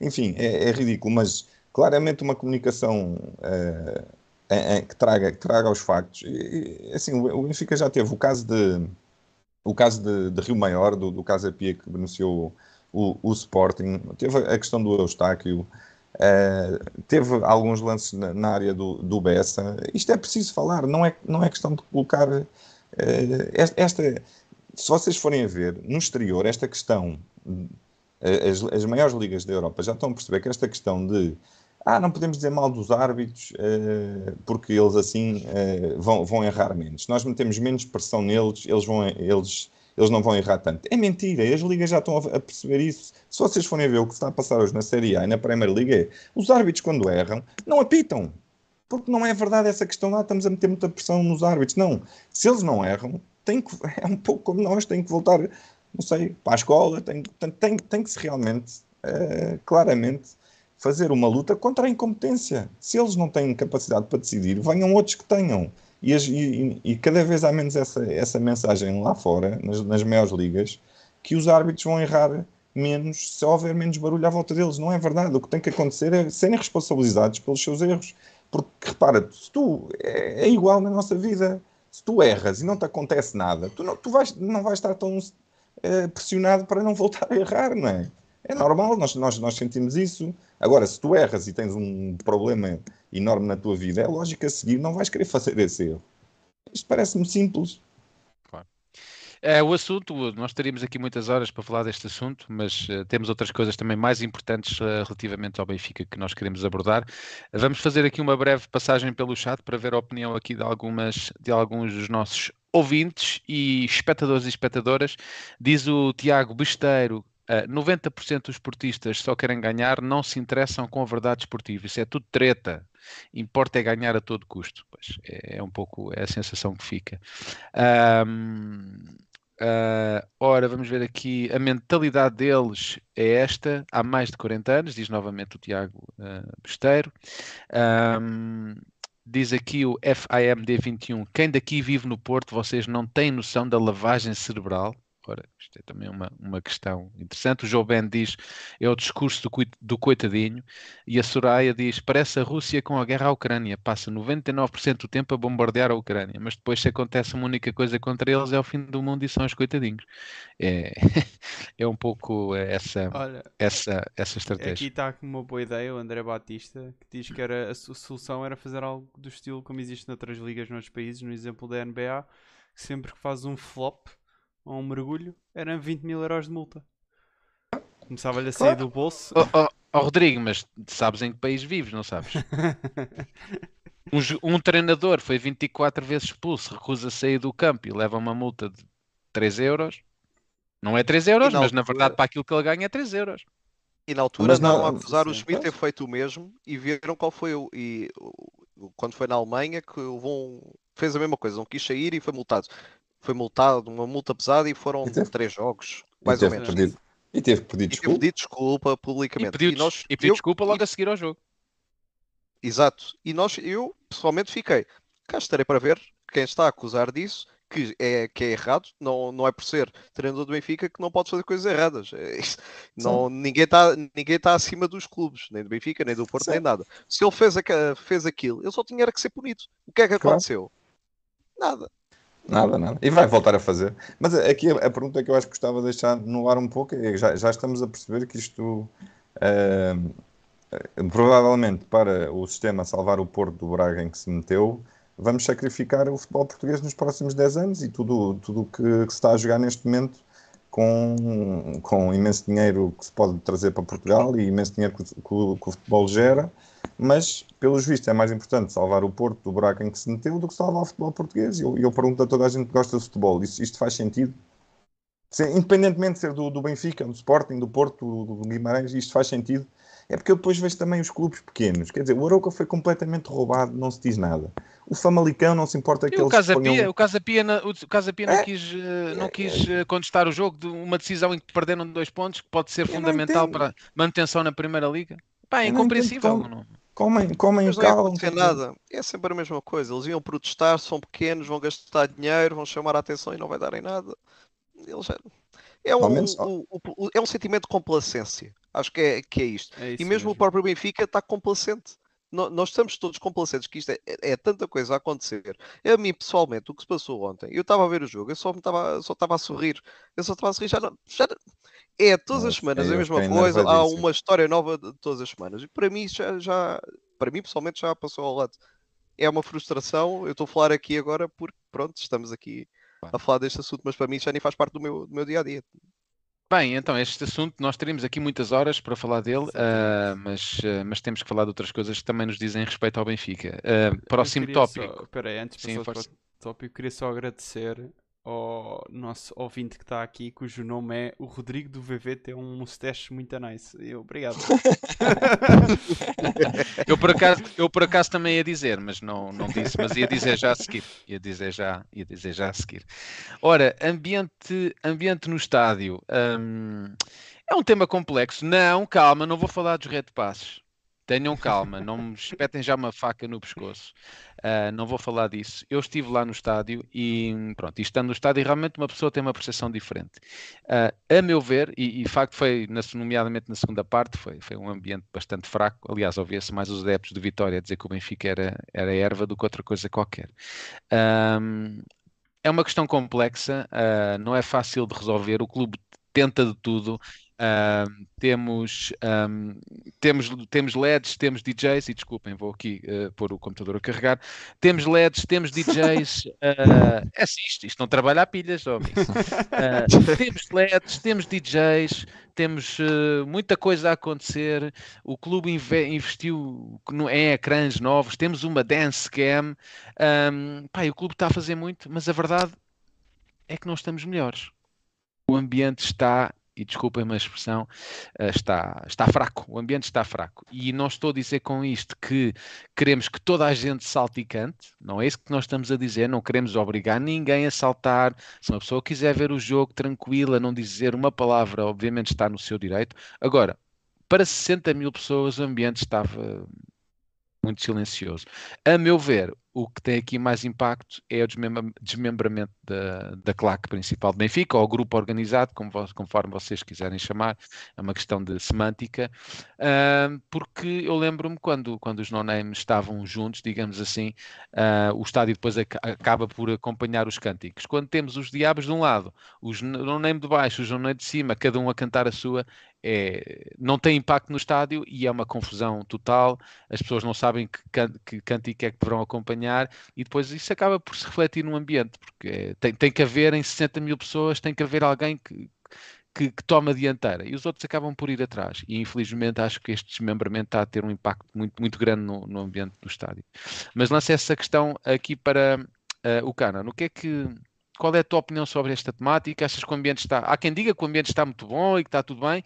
Speaker 3: e, enfim, é, é ridículo, mas claramente uma comunicação eh, que, traga, que traga os factos. E, e, assim, o o Benfica já teve o caso de o caso de, de Rio Maior, do, do Casa Pia que beneficiou o, o Sporting, teve a questão do Eustáquio, eh, teve alguns lances na, na área do, do Bessa. Isto é preciso falar, não é, não é questão de colocar eh, esta, Se vocês forem a ver no exterior, esta questão, eh, as, as maiores ligas da Europa já estão a perceber que esta questão de ah, não podemos dizer mal dos árbitros eh, porque eles assim eh, vão, vão errar menos. Nós metemos menos pressão neles, eles vão, eles, eles não vão errar tanto. É mentira, as ligas já estão a perceber isso. Se vocês forem ver o que está a passar hoje na Série A e na Premier League, é, os árbitros, quando erram, não apitam. Porque não é verdade essa questão lá, estamos a meter muita pressão nos árbitros. Não, se eles não erram, tem que, [laughs] é um pouco como nós, tem que voltar, não sei, para a escola, tem, tem, tem, que se realmente, uh, claramente, fazer uma luta contra a incompetência. Se eles não têm capacidade para decidir, venham outros que tenham. E, e, e, cada vez há menos essa, essa mensagem lá fora, nas, nas maiores ligas, que os árbitros vão errar menos se houver menos barulho à volta deles. Não é verdade. O que tem que acontecer é serem responsabilizados pelos seus erros. Porque, repara, se tu é, é igual na nossa vida. Se tu erras e não te acontece nada, tu não, tu vais, não vais estar tão é, pressionado para não voltar a errar, não é? É normal, nós, nós, nós sentimos isso. Agora, se tu erras e tens um problema enorme na tua vida, é lógico a seguir não vais querer fazer esse erro. Isto parece-me simples.
Speaker 1: É, o assunto, nós teríamos aqui muitas horas para falar deste assunto, mas uh, temos outras coisas também mais importantes uh, relativamente ao Benfica que nós queremos abordar. Vamos fazer aqui uma breve passagem pelo chat para ver a opinião aqui de, algumas, de alguns dos nossos ouvintes e espectadores e espectadoras. Diz o Tiago Besteiro Uh, 90% dos esportistas só querem ganhar, não se interessam com a verdade esportiva. Isso é tudo treta. Importa é ganhar a todo custo. Pois é, é um pouco é a sensação que fica. Um, uh, ora, vamos ver aqui. A mentalidade deles é esta, há mais de 40 anos, diz novamente o Tiago uh, Besteiro. Um, diz aqui o FIMD21. Quem daqui vive no Porto, vocês não têm noção da lavagem cerebral? Ora, isto é também uma, uma questão interessante. O João Ben diz é o discurso do, do coitadinho e a Soraya diz parece a Rússia com a guerra à Ucrânia, passa 99% do tempo a bombardear a Ucrânia, mas depois se acontece uma única coisa contra eles é o fim do mundo e são os coitadinhos. É, [laughs] é um pouco essa, Olha, essa, essa estratégia.
Speaker 2: Aqui está uma boa ideia o André Batista que diz que era, a solução era fazer algo do estilo como existe noutras ligas nos países, no exemplo da NBA, que sempre que faz um flop ou um mergulho, eram 20 mil euros de multa. Começava-lhe a sair claro. do bolso.
Speaker 1: Oh, oh, oh, Rodrigo, mas sabes em que país vives, não sabes? [laughs] um, um, treinador foi 24 vezes expulso, recusa sair do campo e leva uma multa de 3 euros. Não é 3 euros, na mas altura... na verdade para aquilo que ele ganha é 3 euros.
Speaker 4: E na altura mas não, a acusar o Schmidt ter feito o mesmo e viram qual foi o. E, quando foi na Alemanha que um, fez a mesma coisa, não quis sair e foi multado foi multado, uma multa pesada e foram e teve, três jogos, mais ou menos.
Speaker 3: Perdido, e teve que pedir desculpa.
Speaker 4: Teve desculpa publicamente.
Speaker 1: E pediu, e nós, e pediu eu, desculpa logo e, a seguir ao jogo.
Speaker 4: Exato. E nós, eu pessoalmente fiquei, cá estarei para ver quem está a acusar disso, que é, que é errado, não, não é por ser treinador do Benfica que não pode fazer coisas erradas. [laughs] É, não, ninguém está ninguém tá acima dos clubes, nem do Benfica, nem do Porto, Sim. nem nada. Se ele fez, a, fez aquilo, ele só tinha que ser punido. O que é que claro. aconteceu? Nada.
Speaker 3: Nada, nada. E vai voltar a fazer. Mas aqui a, a pergunta que eu acho que gostava de deixar no ar um pouco é já, já estamos a perceber que isto uh, provavelmente para o sistema salvar o Porto do Braga em que se meteu, vamos sacrificar o futebol português nos próximos 10 anos e tudo o tudo que, que, se está a jogar neste momento com, com imenso dinheiro que se pode trazer para Portugal e imenso dinheiro que, que, o futebol gera mas, pelos vistos, é mais importante salvar o Porto do buraco em que se meteu do que salvar o futebol português. E eu, eu, pergunto a toda a gente que gosta de futebol: isto, isto faz sentido? Se, independentemente de ser do, do, Benfica, do Sporting, do Porto, do Guimarães, isto faz sentido? É porque eu depois vejo também os clubes pequenos. Quer dizer, o Arouca foi completamente roubado, não se diz nada. O Famalicão não se importa que eles
Speaker 1: Casa Pia, o Casa Pia, o Casa Pia é? não quis, eh, não quis é, é. contestar o jogo de uma decisão em que perderam dois pontos, que pode ser eu fundamental para manutenção na Primeira Liga. Pá, é incompreensível. Não,
Speaker 3: comem, comem
Speaker 4: Mas não é nada. É sempre a mesma coisa. Eles iam protestar, são pequenos, vão gastar dinheiro, vão chamar a atenção e não vai darem nada. Eles é, um, um, um, é um sentimento de complacência. Acho que é, que é isto. É e mesmo, mesmo, o próprio Benfica está complacente. No, nós estamos todos complacentes que isto é, é, é, tanta coisa a acontecer. A mim, pessoalmente, o que se passou ontem, eu estava a ver o jogo, eu só estava só estava a sorrir. Eu só estava a sorrir, já não, já, é todas as semanas a mesma coisa, há uma história nova de todas as semanas. E para mim já, já para mim pessoalmente já passou ao lado. É uma frustração, eu estou a falar aqui agora porque pronto, estamos aqui a falar deste assunto, mas para mim já nem faz parte do meu, do meu dia a dia.
Speaker 1: Bem, então este assunto nós teríamos aqui muitas horas para falar dele, uh, mas, uh, mas temos que falar de outras coisas que também nos dizem respeito ao Benfica. Uh, próximo tópico.
Speaker 2: Espera aí, antes de passar para o tópico, queria só agradecer ao nosso ouvinte que está aqui, cujo nome é o Rodrigo do VV, tem um mustache muito nice. Eu, obrigado. [laughs]
Speaker 1: Eu por, acaso, eu por acaso também ia dizer, mas não, não disse, mas ia dizer já a seguir. Ia dizer já, ia dizer já a seguir. Ora, ambiente, ambiente no estádio. hum, é um tema complexo. Não, calma, não vou falar dos red passes. Tenham calma, não me espetem já uma faca no pescoço. Ah, não vou falar disso. Eu estive lá no estádio e pronto, estando no estádio, realmente uma pessoa tem uma percepção diferente. Ah, a meu ver, e, de facto foi, nomeadamente na segunda parte, foi, foi um ambiente bastante fraco. Aliás, ouvia-se mais os adeptos de Vitória dizer que o Benfica era, era erva do que outra coisa qualquer. Ahm, é uma questão complexa, ah, não é fácil de resolver. O clube tenta de tudo. Temos, ahm, temos, temos LEDs, temos DJs, e desculpem, vou aqui ah, pôr o computador a carregar. Temos LEDs, temos DJs. ah, [laughs] é assim, isto, isto não trabalha a pilhas, homem. Ah, temos LEDs, temos DJs, temos eh, muita coisa a acontecer. O clube inve- investiu no- em ecrãs novos, temos uma dance cam. Pá, e o clube está a fazer muito, mas a verdade é que não estamos melhores. O ambiente está, e desculpem-me a expressão, eh, está, está fraco. O ambiente está fraco. E não estou a dizer com isto que queremos que toda a gente salte e cante. Não é isso que nós estamos a dizer. Não queremos obrigar ninguém a saltar. Se uma pessoa quiser ver o jogo tranquila, não dizer uma palavra, obviamente está no seu direito. Agora, para 60 mil pessoas, o ambiente estava muito silencioso. A meu ver, o que tem aqui mais impacto é o desmembra- desmembramento da, da claque principal de Benfica, ou grupo organizado, como conforme vocês quiserem chamar, é uma questão de semântica, ah, porque eu lembro-me quando, quando os no-names estavam juntos, digamos assim, ah, o estádio depois aca- acaba por acompanhar os cânticos. Quando temos os diabos de um lado, os no-name de baixo, os no-name de cima, cada um a cantar a sua, é, não tem impacto no estádio e é uma confusão total. As pessoas não sabem que, que cântico é que deverão acompanhar e depois isso acaba por se refletir no ambiente, porque é, tem, tem que haver em 60 mil pessoas, tem que haver alguém que, que, que toma a dianteira e os outros acabam por ir atrás. E infelizmente acho que este desmembramento está a ter um impacto muito, muito grande no, no ambiente do estádio. Mas lanço essa questão aqui para uh, o Cana. O que é que qual é a tua opinião sobre esta temática? Achas que o ambiente está. Há quem diga que o ambiente está muito bom e que está tudo bem.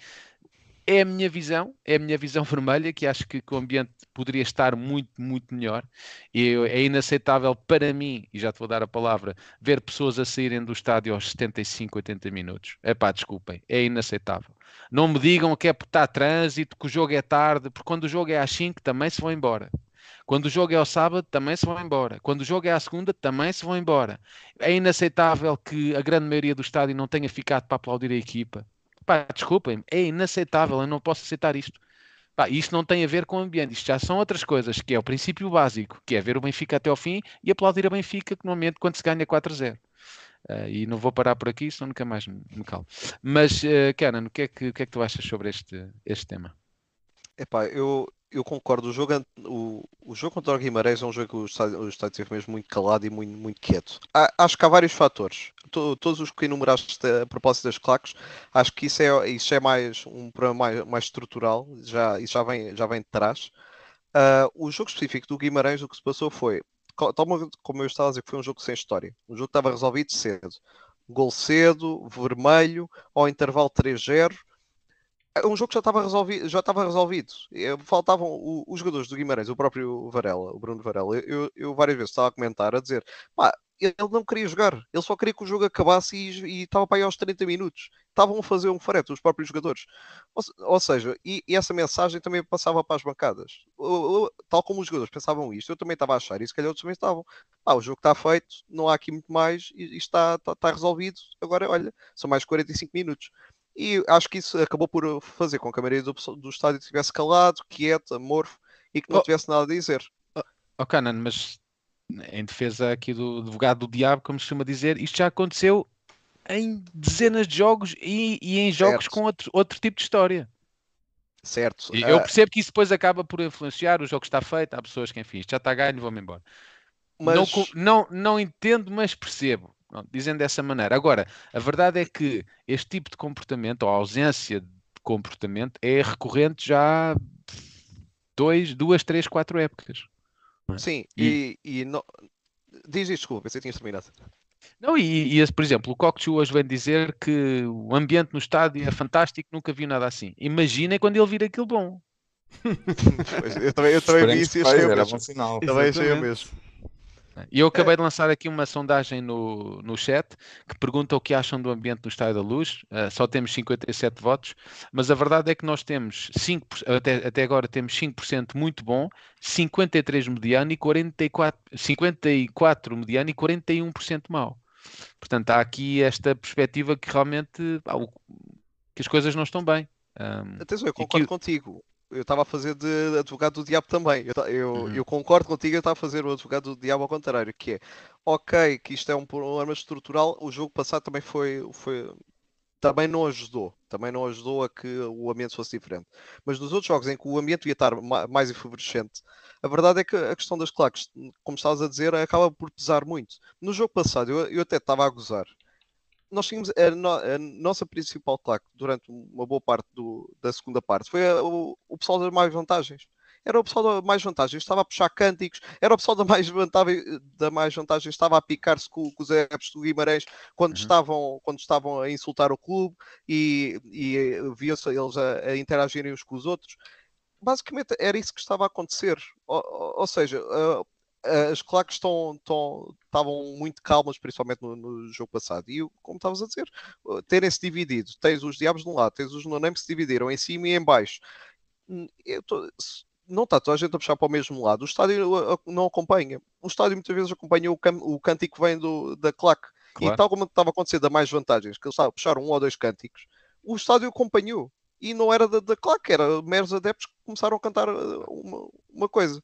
Speaker 1: É a minha visão, é a minha visão [laughs] vermelha, que acho que, o ambiente poderia estar muito, muito melhor. E é inaceitável para mim, e já te vou dar a palavra, ver pessoas a saírem do estádio aos 75, 80 minutos. É pá, desculpem, é inaceitável. Não me digam que é porque está trânsito, que o jogo é tarde, porque quando o jogo é às 5 também se vão embora. Quando o jogo é ao sábado, também se vão embora. Quando o jogo é à segunda, também se vão embora. É inaceitável que a grande maioria do estádio não tenha ficado para aplaudir a equipa. Pá, desculpem, é inaceitável, eu não posso aceitar isto. Pá, isto não tem a ver com o ambiente, isto já são outras coisas, que é o princípio básico, que é ver o Benfica até ao fim e aplaudir a Benfica que no momento quando se ganha 4-0. Ah, e não vou parar por aqui, senão nunca mais me, calo. Mas, uh, Kenan, o que, é que, o que é que tu achas sobre este, este tema?
Speaker 4: Epá, eu, eu concordo. O jogo, an- o, o jogo contra o Guimarães é um jogo que o estádio, o estádio esteve mesmo muito calado e muito, muito quieto. Há- acho que há vários fatores. To- todos os que enumeraste a propósito das claques, acho que isso é, isso é mais um problema mais, mais estrutural. Já, isso já vem, já vem de trás. Ah, o jogo específico do Guimarães, o que se passou foi, como eu estava a dizer, foi um jogo sem história. Um jogo estava resolvido cedo. Gol cedo, vermelho, ao intervalo 3-0 é um jogo que já estava resolvido, já estava resolvido. Faltavam o- os jogadores do Guimarães, o próprio Varela, o Bruno Varela. Eu, eu- eu várias vezes estava a comentar, a dizer, pá, ele não queria jogar, ele só queria que o jogo acabasse e, e estava para aí aos 30 minutos. Estavam a fazer um farete, os próprios jogadores. Ou, ou seja, e, e essa mensagem também passava para as bancadas. O- o- tal como os jogadores pensavam isto, eu também estava a achar, e se calhar outros também estavam. Pá, o jogo está feito, não há aqui muito mais, e, e está, está, está resolvido. Agora, olha, são mais 45 minutos. E acho que isso acabou por fazer com que a maioria do, do estádio estivesse calado, quieto, amorfo e que não
Speaker 1: Oh.
Speaker 4: tivesse nada a dizer.
Speaker 1: Oh, Canan, mas em defesa aqui do advogado do diabo, como se costuma dizer, isto já aconteceu em dezenas de jogos e, e em jogos
Speaker 4: Certo.
Speaker 1: com outro, outro tipo de história.
Speaker 4: Certo.
Speaker 1: Eu
Speaker 4: Ah,
Speaker 1: percebo que isso depois acaba por influenciar, o jogo está feito, há pessoas que, enfim, isto já está ganho, vou-me embora. Não,
Speaker 4: mas
Speaker 1: co- não, não entendo, mas percebo. Dizendo dessa maneira. Agora, a verdade é que este tipo de comportamento, ou a ausência de comportamento, é recorrente já há dois, duas, três, quatro épocas.
Speaker 4: sim,
Speaker 1: E-
Speaker 4: e, e não... diz isto, desculpa, pensei que tinhas terminado.
Speaker 1: Não, e, e esse, por exemplo, o Cockchu hoje vem dizer que o ambiente no estádio é fantástico, nunca viu nada assim. Imaginem quando ele vir aquilo bom. [laughs]
Speaker 4: Pois, eu também, eu também vi isso e achei o
Speaker 3: era
Speaker 4: mesmo.
Speaker 3: bom sinal.
Speaker 4: Também achei o mesmo.
Speaker 1: E eu acabei de lançar aqui uma sondagem no, no chat que pergunta o que acham do ambiente do Estádio da Luz. Uh, só temos 57 votos, mas a verdade é que nós temos 5%, até, até agora temos 5% muito bom, 53 mediano e 44, 54 mediano e 41% mau. Portanto, há aqui esta perspectiva que realmente que as coisas não estão bem. Um,
Speaker 4: Atenção, eu
Speaker 1: que-
Speaker 4: concordo contigo. Eu estava a fazer de advogado do diabo também. Eu, eu,
Speaker 1: Uhum.
Speaker 4: eu concordo contigo, eu estava a fazer o advogado do diabo ao contrário, que é ok, que isto é um problema estrutural, o jogo passado também foi, foi também não ajudou, também não ajudou a que o ambiente fosse diferente. Mas nos outros jogos em que o ambiente ia estar ma- mais efervescente, a verdade é que a questão das claques, como estavas a dizer, acaba por pesar muito. No jogo passado, eu, eu até estava a gozar. Nós tínhamos a, no- a nossa principal claque durante uma boa parte do- da segunda parte foi a- o, o pessoal das mais vantagens. Era o pessoal da mais vantagens, estava a puxar cânticos, era o pessoal da mais vantagem, da mais vantagem estava a picar-se com, com os adeptos do Guimarães quando,
Speaker 1: Uhum.
Speaker 4: estavam, quando estavam a insultar o clube e, e eh, via-se eles a, a interagirem uns com os outros. Basicamente era isso que estava a acontecer. Ou, ou- ou seja, ah, as claques estão, estão- estavam muito calmas, principalmente no, no jogo passado. E como estavas a dizer, terem-se dividido, tens os diabos de um lado, tens os no-name que se dividiram em cima e em baixo. Hum, tô- não está toda a gente a puxar para o mesmo lado. O estádio não acompanha. O estádio muitas vezes acompanha o, cam- o cântico que vem do, da claque.
Speaker 1: Claro.
Speaker 4: E tal como estava a acontecer da mais vantagens, que eles estavam a puxar um ou dois cânticos, o estádio acompanhou. E não era da, da claque, era meros adeptos que começaram a cantar uh, uma, uma coisa.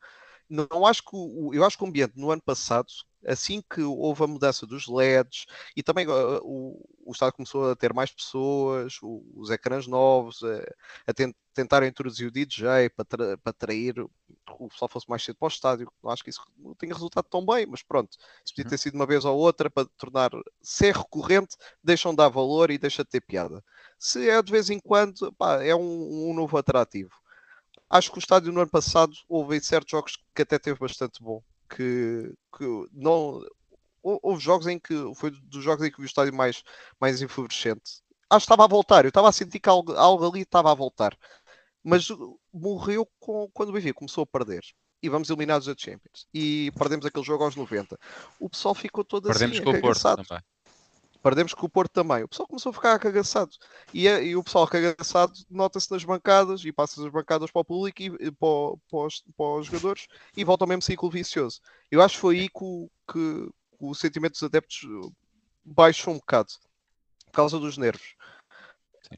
Speaker 4: Não acho que o, eu acho que o ambiente no ano passado, assim que houve a mudança dos LEDs e também uh, o, o estádio começou a ter mais pessoas, o- os ecrãs novos, a, a ten- tentar introduzir o DJ para, tra- para atrair o pessoal fosse mais cedo para o estádio. Não acho que isso não tenha resultado tão bem, mas pronto, se podia ter sido uma vez ou outra para tornar se é recorrente, deixam de dar valor e deixa de ter piada. Se é de vez em quando, pá, é um, um novo atrativo. Acho que o estádio no ano passado houve certos jogos que até teve bastante bom. Que, que não hou- houve jogos em que foi dos jogos em que vi o estádio mais, mais efervescente. Acho que estava a voltar, eu estava a sentir que algo, algo ali estava a voltar, mas morreu com, quando o Benfica começou a perder. E vamos eliminados da Champions. E perdemos aquele jogo aos 90. O pessoal ficou todo
Speaker 1: Perdemos
Speaker 4: assim,
Speaker 1: com o Porto também.
Speaker 4: Perdemos com o Porto também. O pessoal começou a ficar cagaçado. E, é- e o pessoal cagaçado nota-se nas bancadas e passa as bancadas para o público e para, para os, para os jogadores e volta ao mesmo ciclo vicioso. Eu acho que foi aí que o, que o sentimento dos adeptos baixou um bocado por causa dos nervos.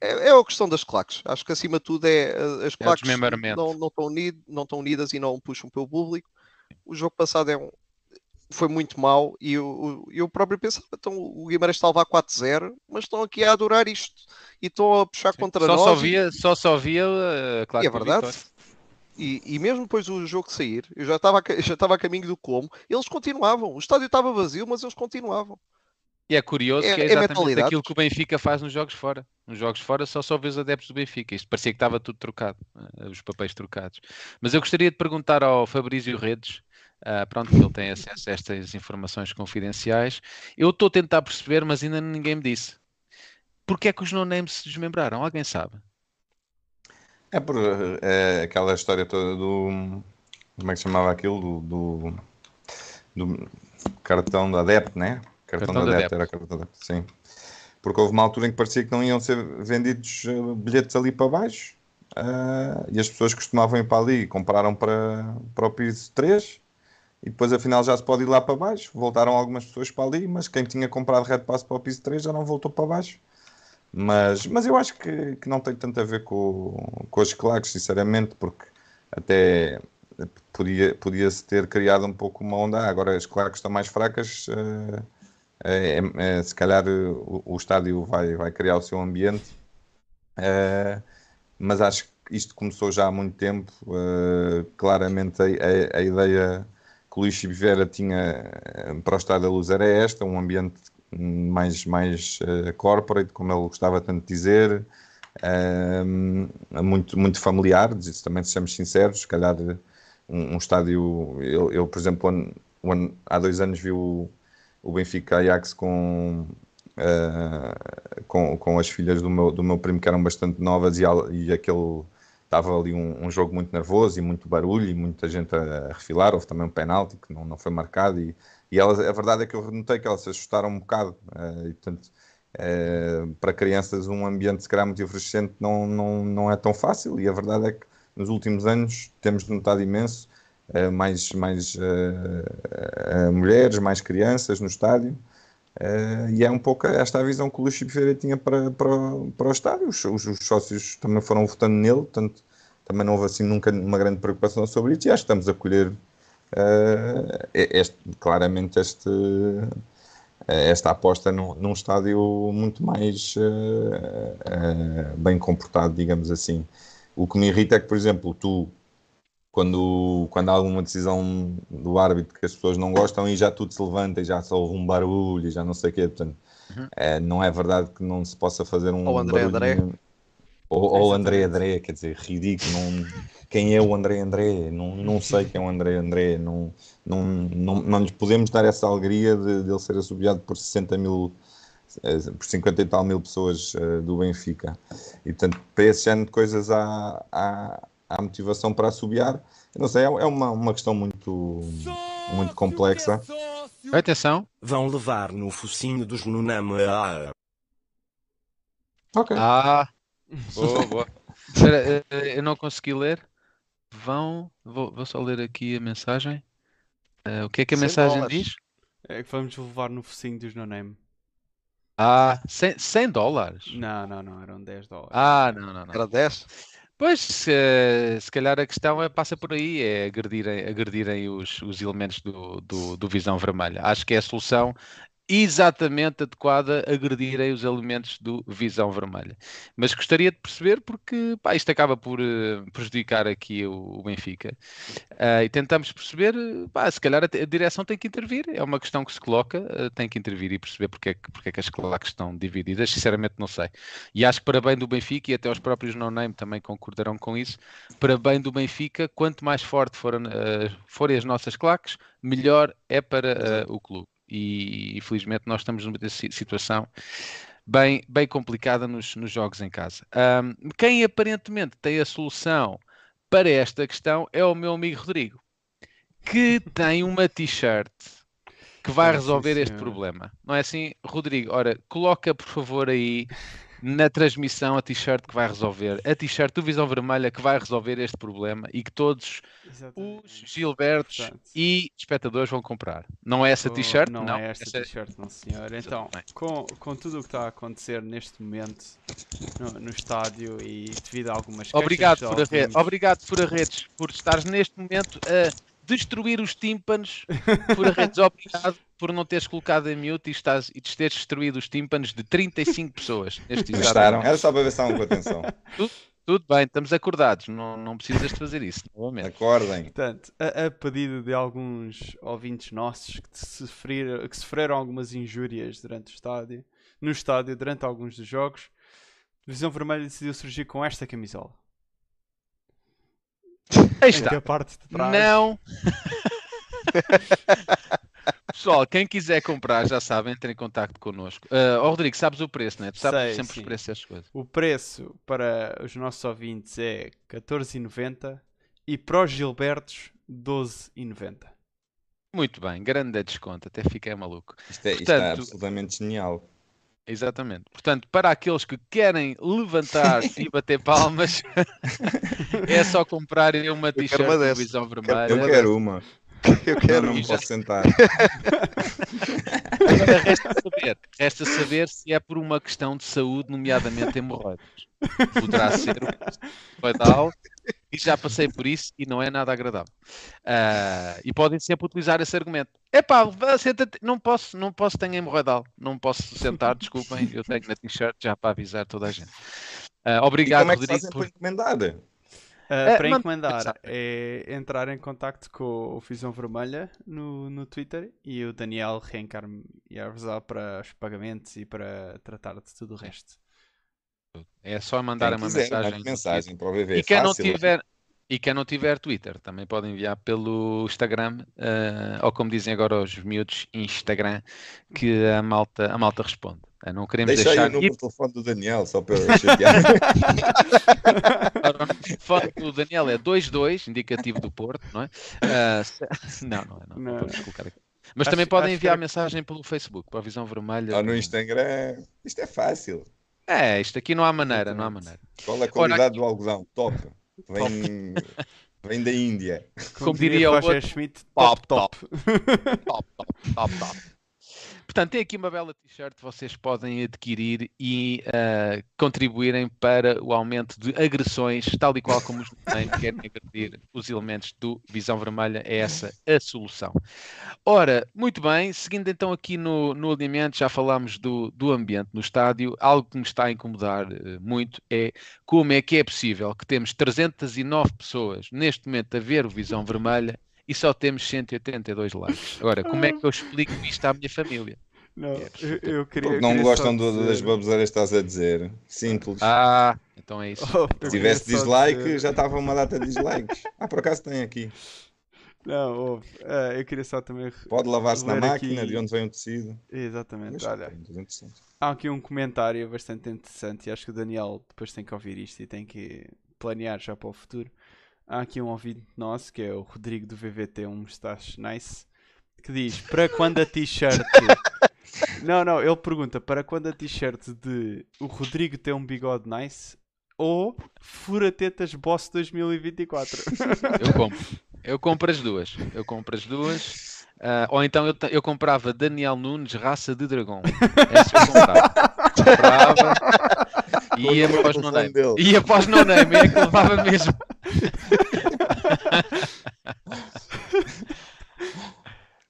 Speaker 4: É, é a questão das claques. Acho que acima de tudo é uh, as claques
Speaker 1: desmembramento.
Speaker 4: não, não, estão unido, não estão unidas e não puxam pelo público. O jogo passado é um, foi muito mau e eu, eu próprio pensava, então o Guimarães está a levar 4-0, mas estão aqui a adorar isto e estão a puxar contra
Speaker 1: Só,
Speaker 4: nós.
Speaker 1: só via, só só via uh, claro
Speaker 4: e é verdade. E, e mesmo depois do jogo sair, eu já estava [laughs] já estava a caminho do como, eles continuavam. O estádio estava vazio, mas eles continuavam.
Speaker 1: E é curioso
Speaker 4: É-
Speaker 1: que é
Speaker 4: é
Speaker 1: exatamente
Speaker 4: mentalidade.
Speaker 1: aquilo que o Benfica faz nos jogos fora. Nos jogos fora só só vê os adeptos do Benfica. Isto parecia que estava tudo trocado, eh, os papéis trocados. Mas eu gostaria de perguntar ao Fabrício Redes, ah, pronto, ele tem acesso a estas informações confidenciais. Eu estou a tentar perceber, mas ainda ninguém me disse. Porquê é que os no-names se desmembraram? Alguém sabe?
Speaker 3: É por é, aquela história toda do. Como é que se chamava aquilo? Do, do, do cartão da adepto, né? Cartão,
Speaker 1: Cartão
Speaker 3: da
Speaker 1: de
Speaker 3: adepto, era cartão da adepto, sim. Porque houve uma altura em que parecia que não iam ser vendidos eh, bilhetes ali para baixo ah, e as pessoas costumavam ir para ali e compraram para, para o piso 3 e depois afinal já se pode ir lá para baixo. Voltaram algumas pessoas para ali, mas quem tinha comprado Red Pass para o piso 3 já não voltou para baixo. Mas, mas eu acho que, que não tem tanto a ver com, com as claques, sinceramente, porque até podia, podia-se ter criado um pouco uma onda. Agora as claques estão mais fracas, eh, é, é, se calhar eh, o, o estádio vai, vai criar o seu ambiente, eh, mas acho que isto começou já há muito tempo. eh, claramente a, a- a ideia que o Luís Vieira tinha eh, para o Estádio da Luz era esta, um ambiente mais, mais eh, corporate, como ele gostava tanto de dizer, eh, muito, muito familiar, também sejamos sinceros, se calhar um, um estádio, eu, eu, por exemplo, há dois anos vi o, o Benfica Ajax com, uh, com, com as filhas do meu, do meu primo que eram bastante novas e, e aquele estava ali um, um, jogo muito nervoso e muito barulho e muita gente a, a refilar, houve também um penalti que não, não foi marcado e, e elas, a verdade é que eu notei que elas se assustaram um bocado uh, e portanto uh, para crianças um ambiente se calhar muito efervescente não, não, não é tão fácil. E a verdade é que nos últimos anos temos notado imenso uh, mais, mais mulheres, mais crianças no estádio Uh, e é um pouco esta a visão que o Luís Ferreira tinha para, para, para o estádio. Os, os, os, sócios também foram votando nele, portanto, também não houve assim nunca uma grande preocupação sobre isso. E acho que estamos a colher uh, este, claramente este, esta aposta num, num estádio muito mais uh, bem comportado, digamos assim. O que me irrita é que, por exemplo, tu quando, quando há alguma decisão do árbitro que as pessoas não gostam e já tudo se levanta e já só houve um barulho e já não sei o quê. Portanto, uhum. é, não é verdade que não se possa fazer um.
Speaker 4: Ou André André.
Speaker 3: Ou, ou André André, quer dizer, ridículo. Não, quem é o André André? Não, não sei quem é o André André. Não, não, não, não lhes podemos dar essa alegria de, de ele ser assobiado por 60 mil eh, por 50 e tal mil pessoas uh, do Benfica. E portanto, para esse género de coisas há, há, há motivação para assobiar. não sei, é, é uma, uma questão muito, muito complexa.
Speaker 1: Atenção.
Speaker 6: Vão levar no focinho dos Nunama.
Speaker 3: Ok.
Speaker 1: Ah, boa, [laughs] boa. Espera, eh, eu não consegui ler. Vão, vou, vou só ler aqui a mensagem. Uh, o que é que a mensagem dólares. diz?
Speaker 2: É que vamos levar no focinho dos No Name.
Speaker 1: Ah, 100, 100 dólares?
Speaker 2: Não, não, não, eram 10 dólares.
Speaker 1: Ah, não, não, não.
Speaker 4: Era 10?
Speaker 1: Pois, se, se calhar a questão é, passa por aí, é agredirem, agredirem os, os elementos do, do, do Visão Vermelha. Acho que é a solução exatamente adequada a agredirem os elementos do Visão Vermelha. Mas gostaria de perceber porque pá, isto acaba por uh, prejudicar aqui o, o Benfica. Uh, e tentamos perceber, pá, se calhar a, a, direção tem que intervir, é uma questão que se coloca, uh, tem que intervir e perceber porque é que, porque é que as claques estão divididas, sinceramente não sei. E acho que para bem do Benfica, e até os próprios no-name também concordarão com isso, para bem do Benfica, quanto mais forte forem, forem as nossas claques, melhor é para o clube e infelizmente nós estamos numa situação bem, bem complicada nos, nos jogos em casa. Um, quem aparentemente tem a solução para esta questão é o meu amigo Rodrigo, que tem uma t-shirt que vai resolver este problema. Não é assim, Rodrigo? Ora, coloca por favor aí na transmissão a t-shirt que vai resolver, a t-shirt do Visão Vermelha que vai resolver este problema e que todos Exatamente. os Gilbertos Portanto, e espectadores vão comprar. Não é essa t-shirt?
Speaker 2: Não, não, é esta essa... t-shirt, não senhor. Então, com, com tudo o que está a acontecer neste momento no, no estádio e devido a algumas
Speaker 1: Obrigado, por alguns... Obrigado, Fura Redes, por estares neste momento a destruir os tímpanos. Fura [laughs] Redes, obrigado por não teres colocado em mute e, estás, e teres destruído os tímpanos de 35 pessoas.
Speaker 3: Gostaram? Era só para ver se estavam com atenção.
Speaker 1: Tudo, tudo, bem, estamos acordados, não, não precisas de fazer isso, novamente.
Speaker 3: Acordem.
Speaker 2: Portanto, a, a pedido de alguns ouvintes nossos que, sofrer, que sofreram algumas injúrias durante o estádio, no estádio, durante alguns dos jogos, a Visão Vermelha decidiu surgir com esta camisola.
Speaker 1: Aí está. Não. [laughs] Pessoal, quem quiser comprar, já sabe, entre em contato connosco. Uh, oh, Rodrigo, sabes o preço, né? Tu sabes Sei, sempre sim. os preços das coisas.
Speaker 2: O preço para os nossos ouvintes é 14,90 e para os Gilbertos 12,90.
Speaker 1: Muito bem, grande desconto, até fiquei maluco.
Speaker 3: Isto é, Portanto, isto é absolutamente genial.
Speaker 1: Exatamente. Portanto, para aqueles que querem levantar e bater palmas, [laughs] é só comprarem uma t-shirt de visão vermelha.
Speaker 3: Eu quero uma. Eu quero. Não, não posso sentar.
Speaker 1: resta saber, resta saber se é por uma questão de saúde, nomeadamente hemorroidas. Poderá ser hemorroidal e já passei por isso e não é nada agradável. Uh, e podem sempre utilizar esse argumento. Epá, não posso, não posso, tenho hemorroidal. Não posso sentar, desculpem, eu tenho na t-shirt já para avisar toda a gente. Uh, obrigado, e
Speaker 3: como é que Rodrigo. Por... encomendar?
Speaker 2: Uh, para encomendar é entrar em contato com o Visão Vermelha no, no Twitter e o Daniel reencar-me e avisar para os pagamentos e para tratar de tudo o resto.
Speaker 1: É só mandar uma
Speaker 3: quiser,
Speaker 1: mensagem.
Speaker 3: mensagem para o VV.
Speaker 1: E quem não tiver, E quem não tiver Twitter também pode enviar pelo Instagram, uh, ou como dizem agora os miúdos, Instagram, que a malta, a malta responde. Uh, não queremos
Speaker 3: Deixa
Speaker 1: deixar.
Speaker 3: aí o número de telefone do Daniel, só para eu chatear.
Speaker 1: Ora, o telefone do Daniel é 22, indicativo do Porto, não é? Uh, [laughs] Não, não é. Não, não vamos colocar aqui. Mas
Speaker 2: Acho-
Speaker 1: também podem
Speaker 2: que
Speaker 1: enviar
Speaker 2: era-
Speaker 1: mensagem pelo Facebook, para a Visão Vermelha.
Speaker 3: Ou no Instagram. Isto é fácil.
Speaker 1: É, isto aqui não há maneira, não há maneira.
Speaker 3: Qual é a qualidade do algodão? Top. Vem, [laughs] vem da Índia.
Speaker 1: Como diria o
Speaker 2: Roger
Speaker 1: outro,
Speaker 2: Schmidt,
Speaker 1: top,
Speaker 2: top, top.
Speaker 1: top, top, top, top. Portanto, tem aqui uma bela t-shirt que vocês podem adquirir e ah, contribuírem para o aumento de agressões, tal e qual como os desenhos querem agredir os elementos do Visão Vermelha. É essa a solução. Ora, muito bem, seguindo então aqui no, no alinhamento, já falámos do, do ambiente no estádio. Algo que me está a incomodar eh, muito é como é que é possível que temos 309 pessoas neste momento a ver o Visão Vermelha e só temos 182 likes. Agora, como é que eu explico isto à minha família?
Speaker 2: Não,
Speaker 1: É,
Speaker 2: eu, eu queria.
Speaker 3: Porque não
Speaker 2: queria
Speaker 3: gostam do- das
Speaker 2: dizer-
Speaker 3: baboseiras que estás a dizer. Simples.
Speaker 1: Ah, então é isso.
Speaker 2: Oh,
Speaker 3: Se tivesse dislike,
Speaker 2: dizer-
Speaker 3: já estava uma data de dislikes. Ah, por acaso tem aqui.
Speaker 2: Não, ouve, ah, eu queria só também.
Speaker 3: Pode lavar-se na máquina,
Speaker 2: aqui-
Speaker 3: de onde vem o tecido.
Speaker 2: Exatamente,
Speaker 3: Mas,
Speaker 2: olha.
Speaker 3: tem 260.
Speaker 2: Há aqui um comentário bastante interessante e acho que o Daniel depois tem que ouvir isto e tem que planear já para o futuro. Há aqui um ouvinte nosso que é o Rodrigo do VVT, um moustache nice, que diz: Para quando a t-shirt. [laughs] não, não, ele pergunta: Para quando a t-shirt de o Rodrigo tem um bigode nice ou Fura-Tetas Boss 2024? [laughs]
Speaker 1: Eu compro. Eu compro as duas. Eu compro as duas. Ah, ou então eu, eu comprava Daniel Nunes, raça de dragão. Essa eu comprava. [laughs] comprava e ia para os no name. Ia para os no name, é que levava mesmo.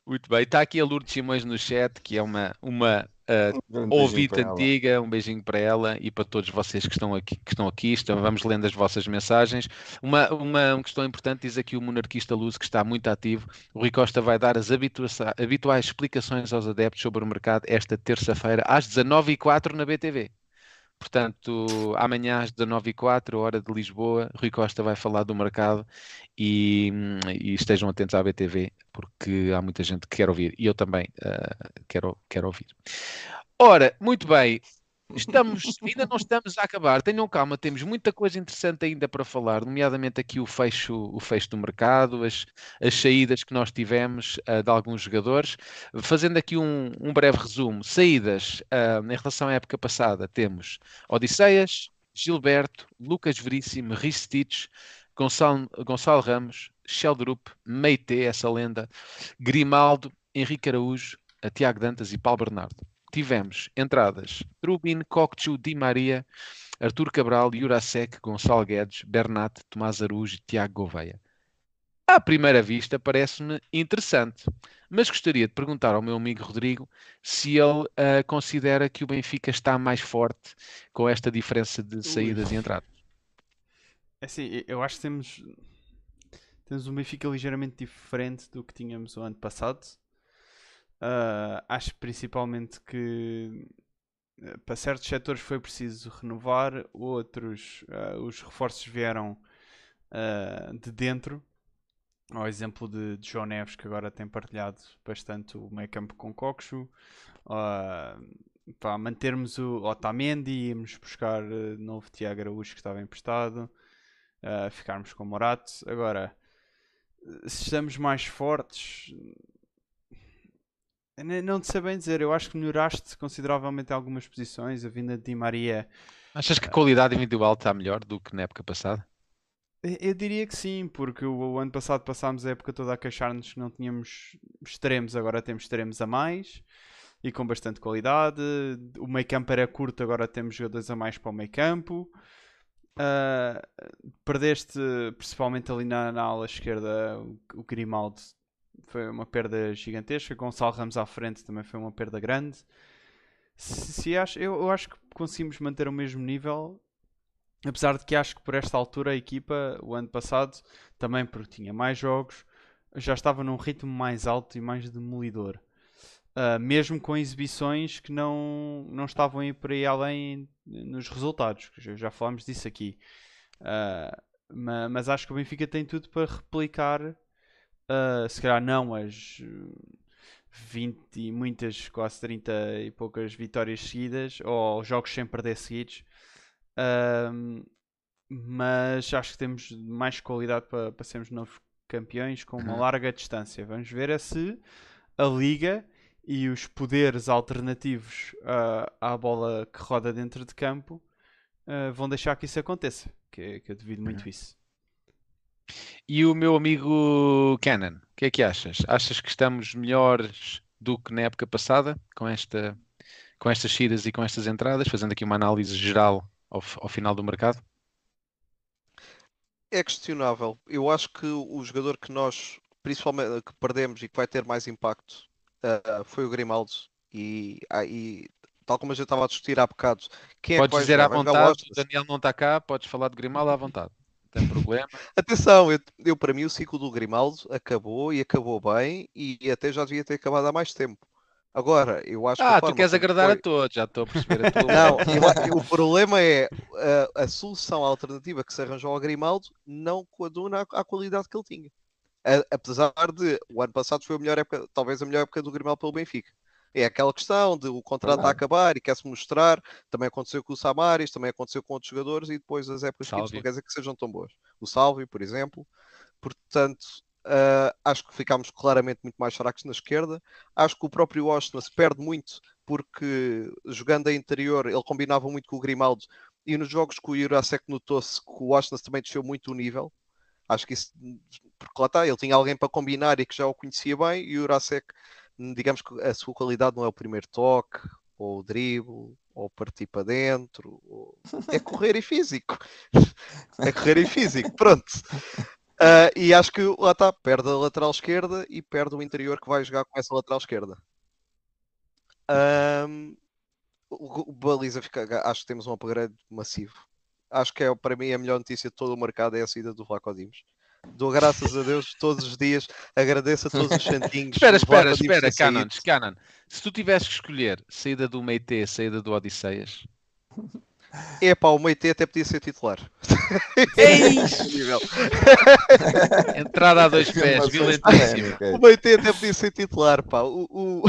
Speaker 1: Muito bem, está aqui a Lourdes Simões no chat, que é uma, uma ah,
Speaker 3: Um
Speaker 1: ouvinte
Speaker 3: para ela.
Speaker 1: antiga, um beijinho para ela e para todos vocês que estão aqui. Que estão aqui. Então, vamos lendo as vossas mensagens. Uma, uma, uma questão importante diz aqui o monarquista Luz, que está muito ativo. O Rui Costa vai dar as habitua- habituais explicações aos adeptos sobre o mercado esta terça-feira, às 19h04 na BTV. Portanto, amanhã às 19h04, hora de Lisboa, Rui Costa vai falar do mercado e, e estejam atentos à BTV, porque há muita gente que quer ouvir e eu também ah, quero, quero ouvir. Ora, muito bem, estamos, ainda não estamos a acabar, tenham calma, temos muita coisa interessante ainda para falar, nomeadamente aqui o fecho, o fecho do mercado, as, as saídas que nós tivemos ah, de alguns jogadores. Fazendo aqui um, um breve resumo, saídas ah, em relação à época passada, temos Odisseias, Gilberto, Lucas Veríssimo, Ristich, Gonçalo, Gonçalo Ramos, Sheldrup, Meite, essa lenda, Grimaldo, Henrique Araújo, a Tiago Dantas e Paulo Bernardo. Tivemos entradas Trubin, Cocchu, Di Maria, Artur Cabral, Jurasek, Gonçalo Guedes, Bernat, Tomás Araújo e Tiago Gouveia. À primeira vista parece-me interessante, mas gostaria de perguntar ao meu amigo Rodrigo se ele ah, considera que o Benfica está mais forte com esta diferença de saídas e entradas.
Speaker 2: É assim, eu acho que temos, temos um Benfica ligeiramente diferente do que tínhamos o ano passado. Ah, acho principalmente que eh, para certos setores foi preciso renovar, outros ah, os reforços vieram ah, de dentro. Ao exemplo de, de João Neves, que agora tem partilhado bastante o meio campo com Coxo. Ah, para mantermos o Otamendi, íamos buscar eh, novo Tiago Araújo que estava emprestado. Uh, ficarmos com o Morato. Agora, se estamos mais fortes, não te sei bem dizer. Eu acho que melhoraste consideravelmente algumas posições. A vinda de Di Maria,
Speaker 1: Achas que a qualidade individual está melhor do que na época passada?
Speaker 2: eu diria que sim, porque o, ano passado passámos a época toda a queixar-nos que não tínhamos extremos, agora temos extremos a mais e com bastante qualidade. O meio campo era curto, agora temos jogadores a mais para o meio campo. Ah, perdeste principalmente ali na, na ala esquerda o, o Grimaldo foi uma perda gigantesca. Gonçalo Ramos à frente também foi uma perda grande. Se, se acho, eu, eu acho que conseguimos manter o mesmo nível apesar de que acho que por esta altura a equipa o ano passado também porque tinha mais jogos já estava num ritmo mais alto e mais demolidor. Uh, mesmo com exibições que não, não estavam aí por aí além nos resultados, já, já falámos disso aqui. Uh, ma- mas acho que o Benfica tem tudo para replicar, uh, se calhar não as uh, 20 e muitas, quase 30 e poucas vitórias seguidas, ou jogos sem perder seguidos. Ahm, mas acho que temos mais qualidade para, para sermos novos campeões com uma
Speaker 1: Uhum.
Speaker 2: larga distância. Vamos ver é se a Liga e os poderes alternativos ah, à bola que roda dentro de campo ah, vão deixar que isso aconteça. Que, que eu devido muito
Speaker 1: Uhum.
Speaker 2: isso.
Speaker 1: E o meu amigo Canon, o que é que achas? Achas que estamos melhores do que na época passada, com esta, com estas saídas e com estas entradas, fazendo aqui uma análise geral ao, ao final do mercado?
Speaker 4: É questionável. Eu acho que o jogador que nós, principalmente, que perdemos e que vai ter mais impacto ah, foi o Grimaldo. E, ah, e tal como a gente estava a discutir há bocado, quem é que
Speaker 1: Podes dizer à
Speaker 4: jogar?
Speaker 1: Vontade, o? Daniel não está cá, podes falar de Grimaldo à vontade. Tem problema.
Speaker 4: Atenção, eu, eu, para mim o ciclo do Grimaldo acabou e acabou bem e até já devia ter acabado há mais tempo. Agora, eu acho que a
Speaker 1: Ah, tu queres agradar a
Speaker 4: foi-
Speaker 1: todos, já estou a perceber a [laughs] tua
Speaker 4: Não, [laughs] eu- o problema é a, a solução alternativa que se arranjou ao Grimaldo não coaduna à, à qualidade que ele tinha. A- apesar de o ano passado foi a melhor época, talvez a melhor época do Grimaldo pelo Benfica. É aquela questão de o contrato a acabar e quer-se mostrar. Também aconteceu com o Samaris, também aconteceu com outros jogadores e depois as épocas seguintes não quer dizer que sejam tão boas. O Salvio, por exemplo. Portanto, ah, acho que ficámos claramente muito mais fracos na esquerda. Acho que o próprio Washington se perde muito porque jogando a interior ele combinava muito com o Grimaldo e nos jogos com o Jurasek notou-se que o Washington também desceu muito o nível. Acho que isso, porque lá está, ele tinha alguém para combinar e que já o conhecia bem, e o Jurasek, digamos que a sua qualidade não é o primeiro toque, ou o drible, ou partir para dentro, ou- [laughs] é correr e físico. [laughs] É correr e físico, pronto. Ah, e acho que lá está, perde a lateral esquerda e perde o interior que vai jogar com essa lateral esquerda. O, o Baliza fica, acho que temos um upgrade massivo. Acho que é para mim a melhor notícia de todo o mercado é a saída do Vlaco Dimos. Dou graças a Deus todos os dias, agradeço a todos os [laughs] santinhos.
Speaker 1: Espera, espera, espera. Canon, Canon. Se tu tivesses que escolher saída do Meite, saída do Odisseias, [laughs]
Speaker 4: Epá, o Meite até podia ser titular. [laughs]
Speaker 1: Ei!
Speaker 4: Nível.
Speaker 1: entrada a dois pés,
Speaker 3: polémicas.
Speaker 4: O Meite até podia ser titular, pá. O, o,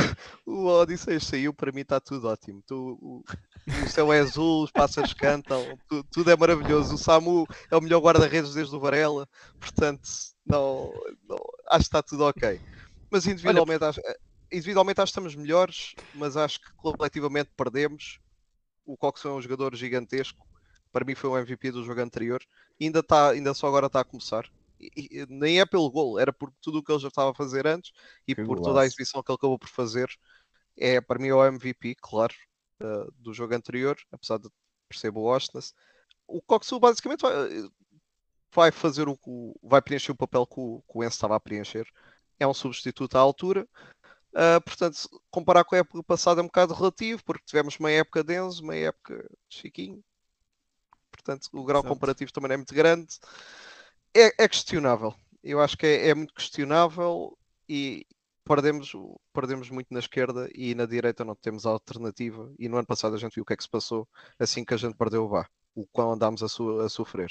Speaker 4: o Odisseias saiu, para mim está tudo ótimo. Tu, o, o céu é azul, os pássaros cantam, tu- tudo é maravilhoso. O Samu é o melhor guarda-redes desde o Varela, portanto, não, não- acho que está tudo ok. Mas individualmente, acho, individualmente acho que estamos melhores, mas acho que coletivamente perdemos. O Cox é um jogador gigantesco. Para mim foi o MVP do jogo anterior. Ainda, está, ainda só agora está a começar. E- e- nem é pelo gol, era por tudo o que ele já estava a fazer antes e
Speaker 3: Que
Speaker 4: por toda a
Speaker 3: golaço.
Speaker 4: exibição que ele acabou por fazer. É para mim é o MVP, claro, eh, do jogo anterior, apesar de percebo o Ostnas. O Coxu basicamente vai, vai fazer o- vai preencher o papel que o, que o Enzo estava a preencher. É um substituto à altura. Ah, portanto, comparar com a época passada é um bocado relativo, porque tivemos uma época de Enzo, uma época de Chiquinho. Portanto, o grau
Speaker 2: Exato.
Speaker 4: comparativo também não é muito grande. É, é questionável. Eu acho que é, é muito questionável e perdemos, perdemos muito na esquerda e na direita não temos alternativa. E no ano passado a gente viu o que é que se passou assim que a gente perdeu o VAR. O quão andámos a, so- a sofrer.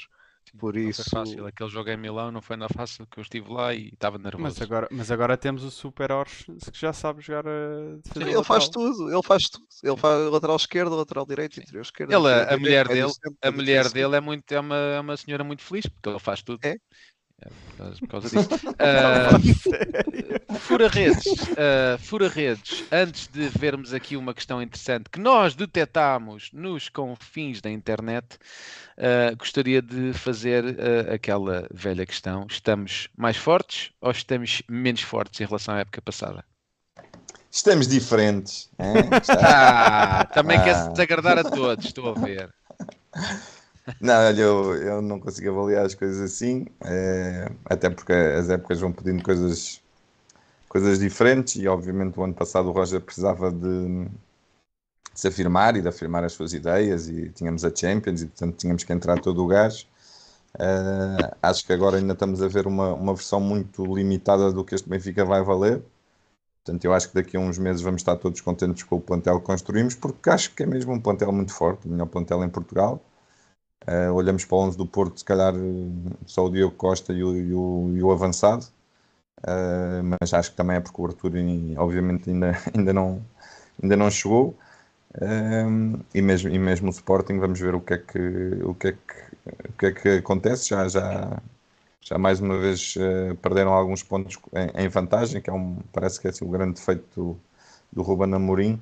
Speaker 4: Por
Speaker 1: Não
Speaker 4: isso,
Speaker 1: foi fácil. Aquele jogo em Milão não foi nada fácil, que eu estive lá e estava nervoso.
Speaker 2: Mas agora, mas agora temos o Super Ors que já sabe jogar a defesa
Speaker 4: ele faz tudo, ele faz tudo. Ele faz lateral esquerdo, lateral direito, interior esquerdo.
Speaker 1: Ele, a
Speaker 4: direito,
Speaker 1: mulher
Speaker 4: médio
Speaker 1: dele, a mulher dele é, muito, é, uma, é uma senhora muito feliz, porque ele faz tudo.
Speaker 4: É?
Speaker 1: É, por, causa, por causa disso. [laughs] Ah, Fura-redes, ah, fura-redes, antes de vermos aqui uma questão interessante que nós detectámos nos confins da internet, ah, gostaria de fazer ah, aquela velha questão: estamos mais fortes ou estamos menos fortes em relação à época passada?
Speaker 3: Estamos diferentes. hein? [laughs] Está-
Speaker 1: Ah, também
Speaker 3: Ah.
Speaker 1: quer desagradar a todos, estou a ver.
Speaker 3: Não, olha, eu, eu não consigo avaliar as coisas assim, eh, até porque as épocas vão pedindo coisas, coisas diferentes e obviamente o ano passado o Roger precisava de, de se afirmar e de afirmar as suas ideias e tínhamos a Champions e portanto tínhamos que entrar todo o gás. Eh, acho que agora ainda estamos a ver uma, uma versão muito limitada do que este Benfica vai valer. Portanto, eu acho que daqui a uns meses vamos estar todos contentes com o plantel que construímos, porque acho que é mesmo um plantel muito forte, o melhor plantel em Portugal. Uh, olhamos para o 11 do Porto, se calhar só o Diogo Costa e o, e o, e o avançado, uh, mas acho que também é porque o Arthur, obviamente, ainda, [laughs] ainda, não, ainda não chegou. Uh, e, mesmo, e mesmo o Sporting, vamos ver o que é que, o que, é que, o que, é que acontece. Já, já, já mais uma vez perderam alguns pontos em, em, vantagem, que é um, parece que é assim, o grande defeito do, do Ruben Amorim,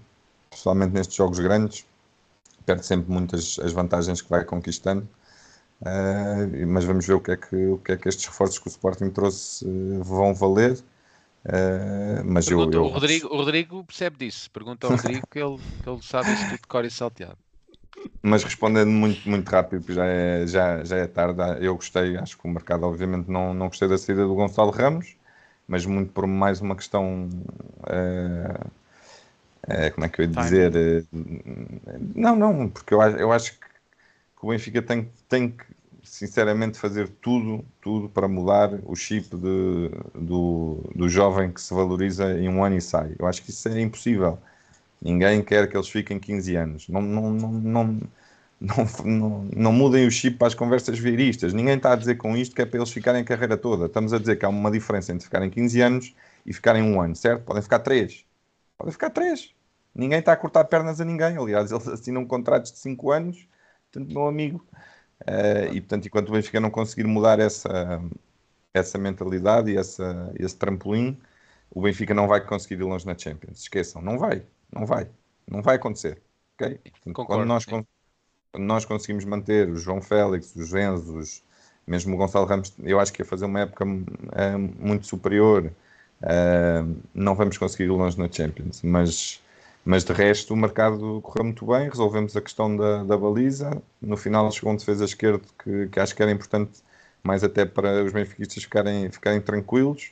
Speaker 3: principalmente nestes jogos grandes perde sempre muitas as vantagens que vai conquistando. Uh, mas vamos ver o que, é que, o que é que estes reforços que o Sporting trouxe uh, vão valer. Uh, mas
Speaker 1: Pergunta,
Speaker 3: eu, eu...
Speaker 1: O, Rodrigo, o Rodrigo percebe disso. Pergunta ao Rodrigo que ele, que ele sabe isso tudo de cor e salteado.
Speaker 3: Mas respondendo muito, muito rápido, já é, já, já é tarde. Eu gostei, acho que o mercado, obviamente, não, não gostei da saída do Gonçalo Ramos, mas muito por mais uma questão é, como é que eu ia dizer? Eh, não, não, porque eu, eu acho que, que o Benfica tem, tem que, sinceramente, fazer tudo, tudo para mudar o chip de, do, do jovem que se valoriza em um ano e sai. Eu acho que isso é impossível. Ninguém quer que eles fiquem 15 anos. Não, não, não, não, não, não, não mudem o chip para as conversas vieiristas. Ninguém está a dizer com isto que é para eles ficarem a carreira toda. Estamos a dizer que há uma diferença entre ficarem 15 anos e ficarem um ano, certo? Podem ficar 3. Podem ficar 3. Ninguém está a cortar pernas a ninguém. Aliás, [laughs] eles assinam contratos de 5 anos, portanto, meu amigo. Uh, e, portanto, enquanto o Benfica não conseguir mudar essa, essa mentalidade e essa, esse trampolim, o Benfica não vai conseguir ir longe na Champions. Esqueçam, não vai. Não vai. Não vai acontecer. Okay? Portanto, quando, nós, quando nós conseguimos manter o João Félix, os Enzos, mesmo o Gonçalo Ramos, eu acho que ia fazer uma época uh, muito superior. Uh, não vamos conseguir ir longe na Champions, mas mas de resto, o mercado correu muito bem. Resolvemos a questão da, da baliza. No final, chegou um defesa esquerdo que, que acho que era importante, mais até para os benfiquistas ficarem, ficarem tranquilos.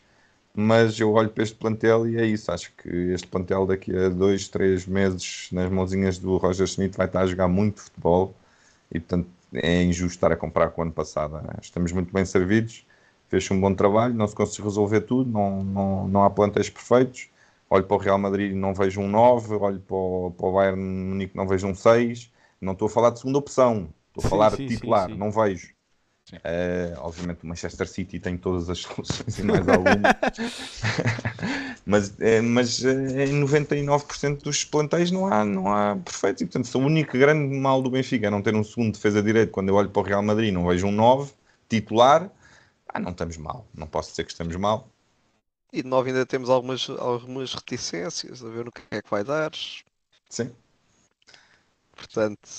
Speaker 3: Mas eu olho para este plantel e é isso. Acho que este plantel, daqui a dois, três meses, nas mãozinhas do Roger Schmidt, vai estar a jogar muito futebol e, portanto, é injusto estar a comprar com o ano passado. Estamos muito bem servidos. Fez um bom trabalho. Não se conseguiu resolver tudo. Não, não, não há plantéis perfeitos olho para o Real Madrid e não vejo um 9, olho para o, para o Bayern Munique não vejo um 6. Não estou a falar de segunda opção, estou a sim, falar de titular, sim. não vejo. Uh, obviamente o Manchester City tem todas as [laughs] soluções e mais algumas, [laughs] mas, uh, mas uh, em 99% dos plantéis não há, não há perfeitos. E, portanto, o único grande mal do Benfica é não ter um segundo defesa direito. Quando eu olho para o Real Madrid não vejo um 9 titular, ah, não estamos mal. Não posso dizer que estamos mal.
Speaker 4: E de ainda temos algumas, algumas reticências a ver no que é que vai dar.
Speaker 3: Sim.
Speaker 4: Portanto.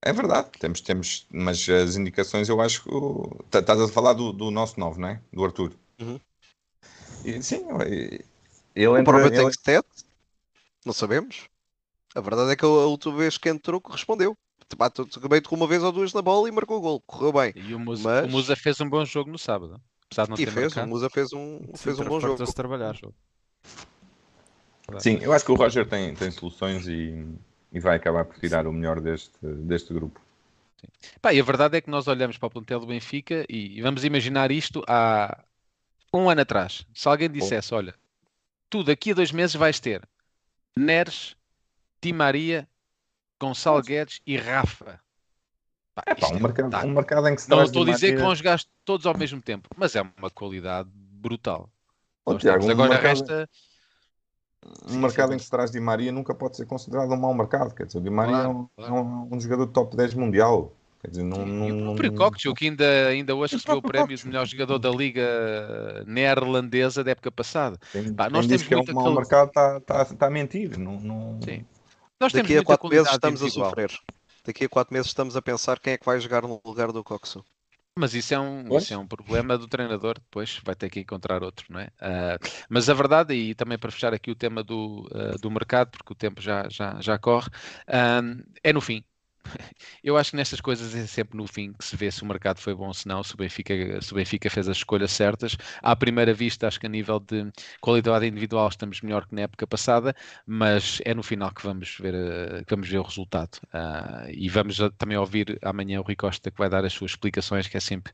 Speaker 3: É verdade, temos, temos, mas as indicações eu acho que. Tá, estás a falar do, do nosso novo, não é? Do Arthur.
Speaker 4: Uhum.
Speaker 3: E, sim, ele
Speaker 4: entra. Ele... Tem 7, não sabemos. A verdade é que a última vez que entrou correspondeu. Bate com uma vez ou duas na bola e marcou o gol. Correu bem.
Speaker 1: E o Musa, mas... o Musa fez um bom jogo no sábado.
Speaker 4: Apesar de não e ter fez, marcado. o Musa fez um, fez um bom jogo.
Speaker 2: Se trabalhar.
Speaker 3: Sim, eu acho que o Roger tem, tem soluções e, e vai acabar por tirar o melhor deste, deste grupo.
Speaker 1: Pá, e a verdade é que nós olhamos para o plantel do Benfica e, e vamos imaginar isto há um ano atrás. Se alguém dissesse, olha, tu daqui a dois meses vais ter Neres, Di Maria, Gonçalo Guedes e Rafa.
Speaker 3: Pá, é pá, um, é mercado, um mercado em que se
Speaker 1: Não estou a dizer maneira... que vão jogar todos ao mesmo tempo, mas é uma qualidade brutal.
Speaker 3: Oh, Tiago, um agora mercado... resta. Um mercado em que se traz Di Maria nunca pode ser considerado um mau mercado. Quer dizer, o Di Maria claro, é, um, claro. é um, um, jogador top 10 mundial. Quer dizer, não, não,
Speaker 1: e o próprio que ainda, ainda hoje [laughs] recebeu o prémio de melhor jogador da Liga Neerlandesa da época passada.
Speaker 3: Tem, Pá, nós temos que é um mau mercado, está tá, tá a mentir. Não, não...
Speaker 1: Sim. Nós
Speaker 4: Daqui a quatro meses estamos a sofrer daqui a 4 meses estamos a pensar quem é que vai jogar no lugar do Coxo.
Speaker 1: Mas isso é, um, isso é um problema do treinador, depois vai ter que encontrar outro, não é? Uh, mas a verdade, e também para fechar aqui o tema do, uh, do mercado, porque o tempo já, já, já corre, uh, é no fim. [laughs] Eu acho que nestas coisas é sempre no fim que se vê se o mercado foi bom ou se não, se o, Benfica, se o Benfica fez as escolhas certas. À primeira vista, acho que a nível de qualidade individual estamos melhor que na época passada, mas é no final que vamos ver, eh, que vamos ver o resultado. Uh, e vamos também ouvir amanhã o Rui Costa que vai dar as suas explicações, que é sempre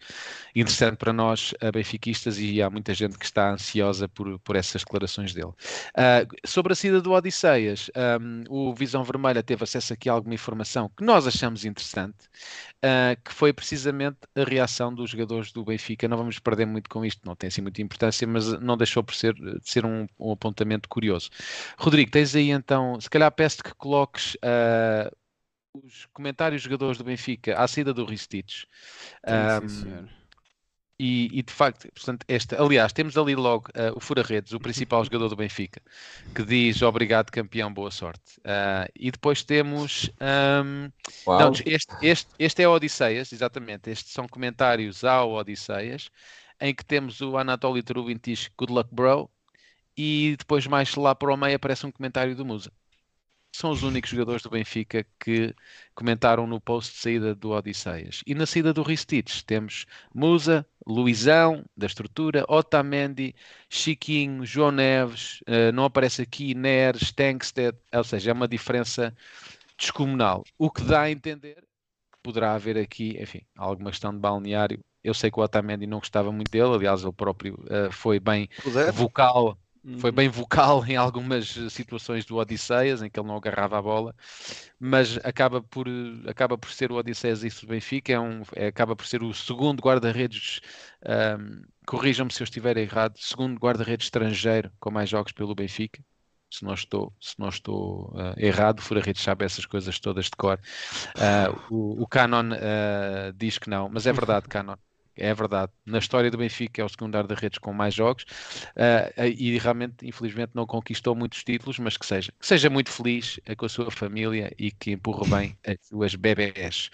Speaker 1: interessante para nós, benfiquistas, e há muita gente que está ansiosa por, por essas declarações dele. Uh, sobre a saída do Odisseias, um, o Visão Vermelha teve acesso aqui a alguma informação que nós nós achamos interessante, uh, que foi precisamente a reação dos jogadores do Benfica. Não vamos perder muito com isto, não tem assim muita importância, mas não deixou por ser, de ser um, um apontamento curioso. Rodrigo, tens aí então, se calhar peço que coloques uh, os comentários dos jogadores do Benfica à saída do Ristich.
Speaker 2: Sim, sim, senhor.
Speaker 1: E, e, de facto, portanto, esta, aliás, temos ali logo uh, o Fura-Redes, o principal [laughs] jogador do Benfica, que diz obrigado, campeão, boa sorte. Uh, e depois temos. Um, não, este, este, este é Odisseias, exatamente. Estes são comentários ao Odisseias, em que temos o Anatoly Trubin diz good luck, bro. E depois, mais lá para o meio, aparece um comentário do Musa são os únicos jogadores do Benfica que comentaram no post de saída do Odisseias. E na saída do Ristich temos Musa, Luizão, da estrutura, Otamendi, Chiquinho, João Neves, uh, não aparece aqui Neres, Tankstead, ou seja, é uma diferença descomunal. O que dá a entender que poderá haver aqui, enfim, alguma questão de balneário. Eu sei que o Otamendi não gostava muito dele, aliás, ele próprio uh, foi bem Poder? vocal foi bem vocal [laughs] em algumas situações do Odisseias, em que ele não agarrava a bola, mas acaba por, acaba por ser o Odisseias isso do Benfica, é um, é, acaba por ser o segundo guarda-redes, um, corrijam-me se eu estiver errado, segundo guarda-redes estrangeiro com mais jogos pelo Benfica. Se não estou, se não estou uh, errado, o Fura-Redes sabe essas coisas todas de cor. Uh, o, o Canon uh, diz que não, mas é verdade, Canon é verdade. Na história do Benfica é o segundo da redes com mais jogos uh, e realmente, infelizmente, não conquistou muitos títulos, mas que seja, que seja muito feliz com a sua família e que empurre bem [laughs] as suas bebés.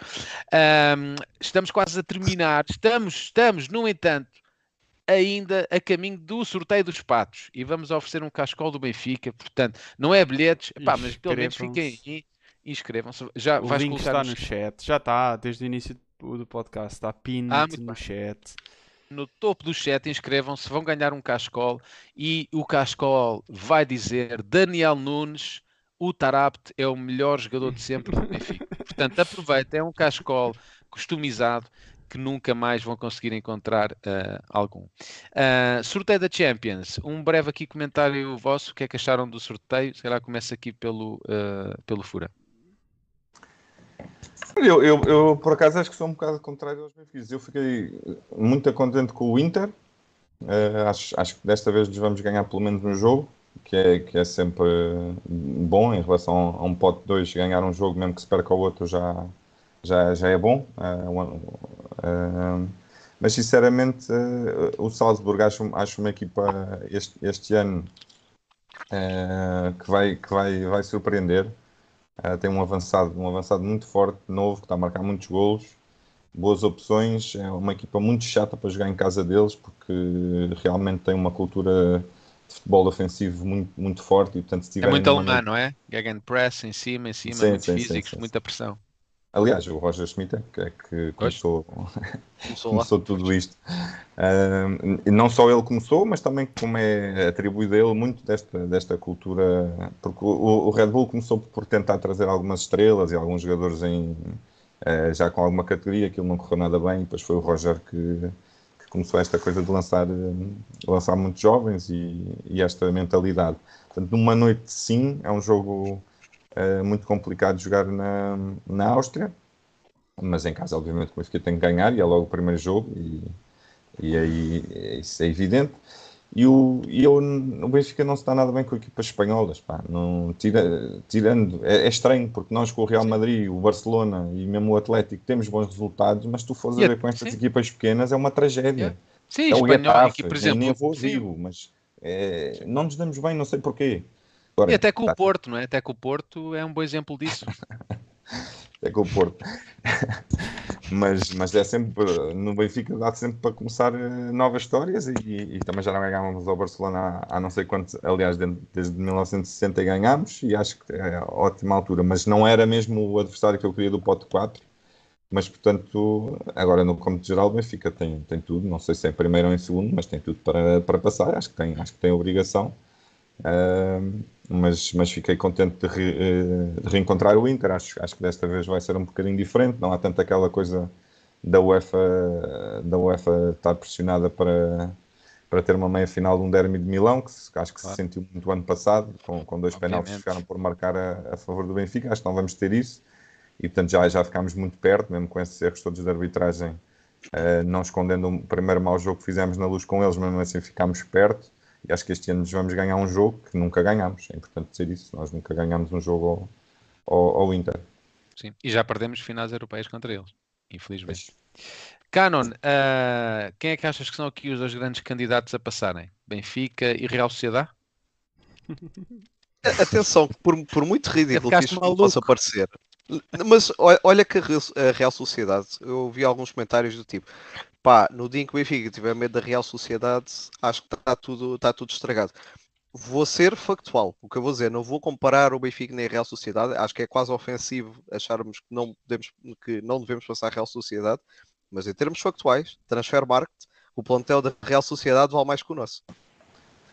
Speaker 1: Um, estamos quase a terminar. Estamos, estamos, no entanto, ainda a caminho do sorteio dos patos e vamos oferecer um cascol do Benfica. Portanto, não é bilhetes, pá, mas pelo menos fiquem aí. Inscrevam-se. Já
Speaker 2: o link está no chat, já está desde o início do podcast. Está pinned ah, no bem. chat.
Speaker 1: No topo do chat, inscrevam-se, vão ganhar um cascol e o cascol vai dizer Daniel Nunes, o Tarapt é o melhor jogador de sempre do Benfica. [laughs] Portanto, aproveitem, é um cascol customizado que nunca mais vão conseguir encontrar uh, algum. Uh, sorteio da Champions. Um breve aqui comentário vosso. O que é que acharam do sorteio? Se calhar começa aqui pelo, uh, pelo Fura.
Speaker 3: Eu, eu, eu, por acaso, acho que sou um bocado contrário aos meus Eu fiquei muito contente com o Inter. Uh, acho, acho que desta vez nos vamos ganhar pelo menos um jogo, que é, que é sempre bom em relação a um pote 2. Ganhar um jogo, mesmo que se perca o outro, já, já, já é bom. Uh, uh, mas, sinceramente, o Salzburg acho, acho uma equipa este, este ano que, vai, que vai, vai surpreender. Uh, tem um avançado, um avançado muito forte, novo, que está a marcar muitos golos, boas opções. É uma equipa muito chata para jogar em casa deles, porque realmente tem uma cultura de futebol ofensivo muito, muito forte. E, portanto, se
Speaker 1: é muito alemã, não é? Gegenpress em cima, em cima, sim, muito sim, físicos, sim, muita pressão.
Speaker 3: Aliás, o Roger Schmidt é que começou, começou, [laughs] começou tudo isto. Uh, não só ele começou, mas também como é atribuído a ele muito desta, desta cultura. Porque o, o Red Bull começou por tentar trazer algumas estrelas e alguns jogadores em, uh, já com alguma categoria, aquilo não correu nada bem. Depois foi o Roger que, que começou esta coisa de lançar, lançar muitos jovens e, e esta mentalidade. Portanto, numa noite sim, é um jogo é muito complicado jogar na, na Áustria, mas em casa, obviamente, o Benfica tem que ganhar e é logo o primeiro jogo, e, e aí isso é evidente. E o, e eu, o Benfica não se dá nada bem com equipas espanholas, pá. Não, tira, tirando, é, é, estranho, porque nós com o Real Madrid, o Barcelona e mesmo o Atlético temos bons resultados, mas tu fores a ver com estas sim. equipas pequenas é uma tragédia.
Speaker 1: Sim, é o espanhol, Getafe, aqui, por exemplo,
Speaker 3: nem vou digo, mas é, não nos damos bem, não sei porquê.
Speaker 1: Agora, e até com tá. o Porto, não é? Até com o Porto é um bom exemplo disso. [laughs]
Speaker 3: até com o Porto. [laughs] mas, mas é sempre, no Benfica dá sempre para começar eh, novas histórias e, e também já não ganhávamos ao Barcelona há, há não sei quanto, aliás, desde 1960 ganhámos e acho que é ótima altura, mas não era mesmo o adversário que eu queria do Pote 4. Mas, portanto, agora no cômputo geral, o Benfica tem, tem tudo. Não sei se é em primeiro ou em segundo, mas tem tudo para, para passar. Acho que tem, acho que tem obrigação. Uh, mas, mas fiquei contente de, re, eh, de, reencontrar o Inter. Acho, acho que desta vez vai ser um bocadinho diferente. Não há tanto aquela coisa da UEFA, da UEFA estar pressionada para, para ter uma meia final de um derby de Milão, que acho que claro. se sentiu muito ano passado, com, com dois penaltis que ficaram por marcar a, a, favor do Benfica. Acho que não vamos ter isso. e portanto já, já ficámos muito perto, mesmo com esses erros todos de arbitragem, uh, não escondendo o primeiro mau jogo que fizemos na luz com eles, mas mesmo assim ficámos perto. E acho que este ano nos vamos ganhar um jogo que nunca ganhámos. É importante dizer isso. Nós nunca ganhámos um jogo ao, ao, ao Inter.
Speaker 1: Sim, e já perdemos finais europeias contra eles, infelizmente. Canon, uh, quem é que achas que são aqui os dois grandes candidatos a passarem? Benfica e Real Sociedade?
Speaker 4: Atenção, por, por muito ridículo que isto maluco. possa parecer, mas olha que a Real Sociedade, eu vi alguns comentários do tipo, pá, no dia em que o Benfica tiver medo da Real Sociedade, acho que está tudo, está tudo estragado. Vou ser factual, o que eu vou dizer, não vou comparar o Benfica nem a Real Sociedade, acho que é quase ofensivo acharmos que não, podemos, que não devemos passar a Real Sociedade, mas em termos factuais, transfer market, o plantel da Real Sociedade vale mais que o nosso.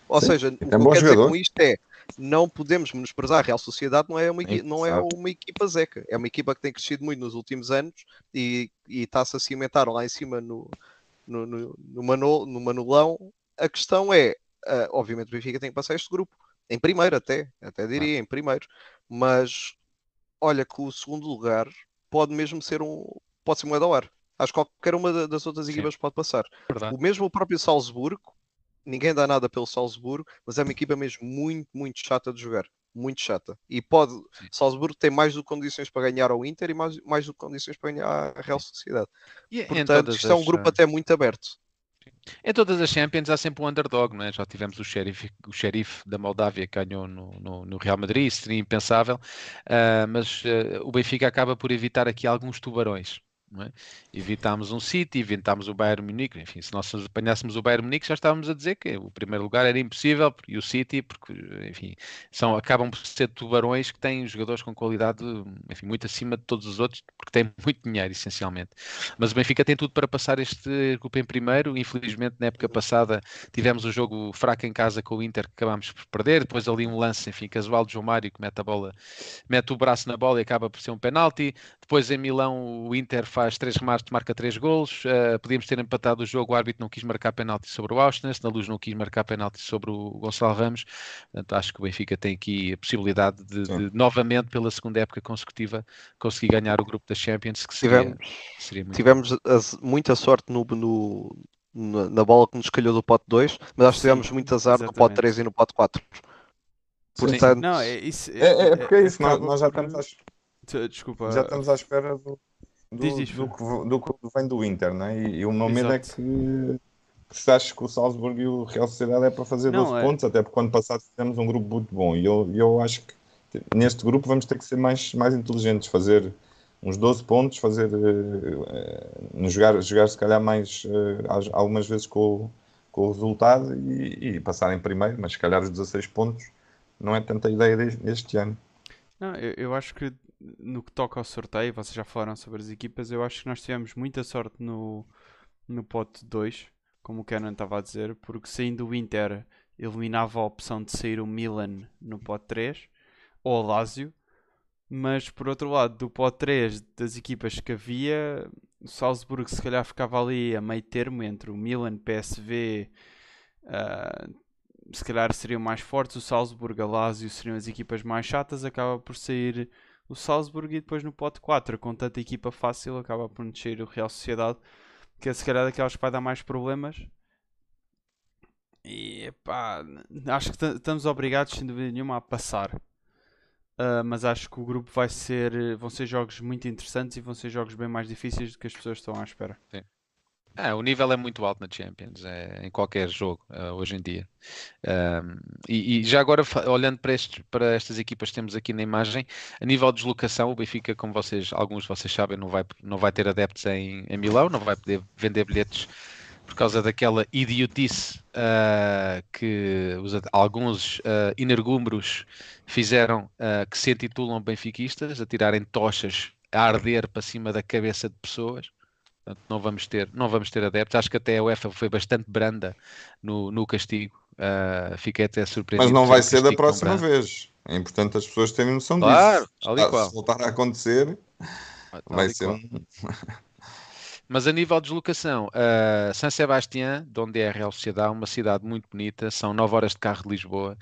Speaker 4: Ou Sim, seja, é o que eu quero dizer com isto é não podemos menosprezar a Real Sociedade, não é uma, não é uma equipa zeca, é uma equipa que tem crescido muito nos últimos anos e, e está-se a cimentar lá em cima no, no, no, no, Manol, no Manolão. A questão é, uh, obviamente o Benfica tem que passar este grupo, em primeiro até, até diria, em primeiro, mas olha que o segundo lugar pode mesmo ser um, pode ser moeda ao ar. Acho que qualquer uma das outras equipas Sim. pode passar. Verdade. O mesmo o próprio Salzburgo, ninguém dá nada pelo Salzburgo, mas é uma equipa mesmo muito, muito chata de jogar. Muito chata. E pode. Salzburgo tem mais do que condições para ganhar ao Inter e mais, mais do que condições para ganhar a Real Sociedade. E Portanto, isto as... é um grupo até muito aberto.
Speaker 1: Em todas as Champions há sempre um underdog, não é? Já tivemos o xerife, o xerife da Moldávia que ganhou no, no, no Real Madrid, isso seria impensável, uh, mas uh, o Benfica acaba por evitar aqui alguns tubarões. É? Evitámos um City, evitámos o Bayern Munique. Enfim, se nós apanhássemos o Bayern Munique, já estávamos a dizer que o primeiro lugar era impossível e o City, porque, enfim, são, acabam por ser tubarões que têm jogadores com qualidade, enfim, muito acima de todos os outros, porque têm [laughs] muito dinheiro, essencialmente. Mas o Benfica tem tudo para passar este grupo em primeiro. Infelizmente, na época passada, tivemos um jogo fraco em casa com o Inter, que acabámos por perder. Depois, ali, um lance, enfim, casual de João Mário, que mete a bola, mete o braço na bola e acaba por ser um penalti. Depois, em Milão, o Inter faz faz três remates, marca três golos. Uh, podíamos ter empatado o jogo, o árbitro não quis marcar penalti sobre o Auschwitz, na luz não quis marcar penalti sobre o Gonçalo Ramos. Portanto, acho que o Benfica tem aqui a possibilidade de, de novamente, pela segunda época consecutiva, conseguir ganhar o grupo da Champions, que seria,
Speaker 4: tivemos, seria muito tivemos muita sorte no, no, na bola que nos calhou do pote 2, mas acho que tivemos muito azar exatamente. no pote 3 e no pote 4.
Speaker 3: Portanto, não, é, isso, é, é, é, porque é isso, nós, nós já estamos à, Desculpa. Já estamos à espera do, do, Diz do, que, do que vem do Inter, né? E, e o meu medo é que, que se achas que o Salzburgo e o Real Sociedade é para fazer não, 12 é... pontos, até porque quando passado fizemos um grupo muito bom. E eu, eu acho que neste grupo vamos ter que ser mais, mais inteligentes, fazer uns 12 pontos, fazer uh, jogar, jogar se calhar mais uh, algumas vezes com, com o resultado e, e, passar em primeiro, mas se calhar os 16 pontos não é tanta ideia deste ano.
Speaker 2: Não, eu, eu acho que no que toca ao sorteio, vocês já falaram sobre as equipas, eu acho que nós tivemos muita sorte no, no pote 2, como o Kenan estava a dizer, porque saindo o Inter eliminava a opção de sair o Milan no pote 3 ou o Lazio, mas por outro lado, do pote 3 das equipas que havia, o Salzburgo se calhar ficava ali a meio termo entre o Milan, PSV, uh, ah, se calhar seriam mais fortes, o Salzburgo, a Lazio seriam as equipas mais chatas, acaba por sair o Salzburg e depois no pote 4, com tanta equipa fácil, acaba por descer o Real Sociedade, que é se calhar daquelas que vai dar mais problemas. E pá, acho que estamos obrigados, sem dúvida nenhuma, a passar. Uh, mas acho que o grupo vai ser. vão ser jogos muito interessantes e vão ser jogos bem mais difíceis do que as pessoas estão à espera.
Speaker 1: Sim. É, o nível é muito alto na Champions, é, em qualquer jogo uh, hoje em dia. Um, e, e, já agora, olhando para, para, estas equipas que temos aqui na imagem, a nível de deslocação, o Benfica, como vocês, alguns de vocês sabem, não vai, não vai ter adeptos em, em Milão, não vai poder vender bilhetes por causa daquela idiotice uh, que os, alguns uh, energúmeros fizeram, que se intitulam benfiquistas, a tirarem tochas a arder para cima da cabeça de pessoas. Portanto, não vamos ter, não vamos ter adeptos. Acho que até a UEFA foi bastante branda no, no castigo. Uh, fiquei até surpreendido.
Speaker 3: Mas não vai ser da próxima vez. É importante as pessoas terem noção
Speaker 1: claro,
Speaker 3: disso. Se, se voltar a acontecer, vai ser um. [laughs]
Speaker 1: Mas a nível de deslocação, uh, San Sebastián, de onde é a Real Sociedade, uma cidade muito bonita, são 9 horas de carro de Lisboa,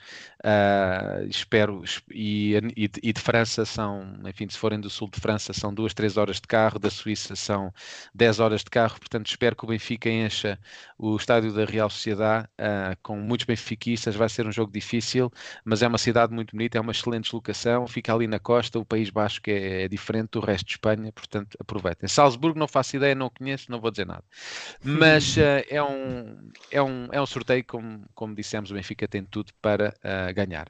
Speaker 1: uh, espero, e, e, e, de França são, enfim, se forem do sul de França, são 2, 3 horas de carro, da Suíça são 10 horas de carro, portanto espero que o Benfica encha o estádio da Real Sociedade uh, com muitos benfiquistas, vai ser um jogo difícil, mas é uma cidade muito bonita, é uma excelente deslocação, fica ali na costa, o País Basco é, é diferente do resto de Espanha, portanto aproveitem. Salzburgo não faço ideia, não conheço, não vou dizer nada. Mas uh, [laughs] é, um, é, um, é um sorteio, como, como dissemos, o Benfica tem tudo para uh, ganhar.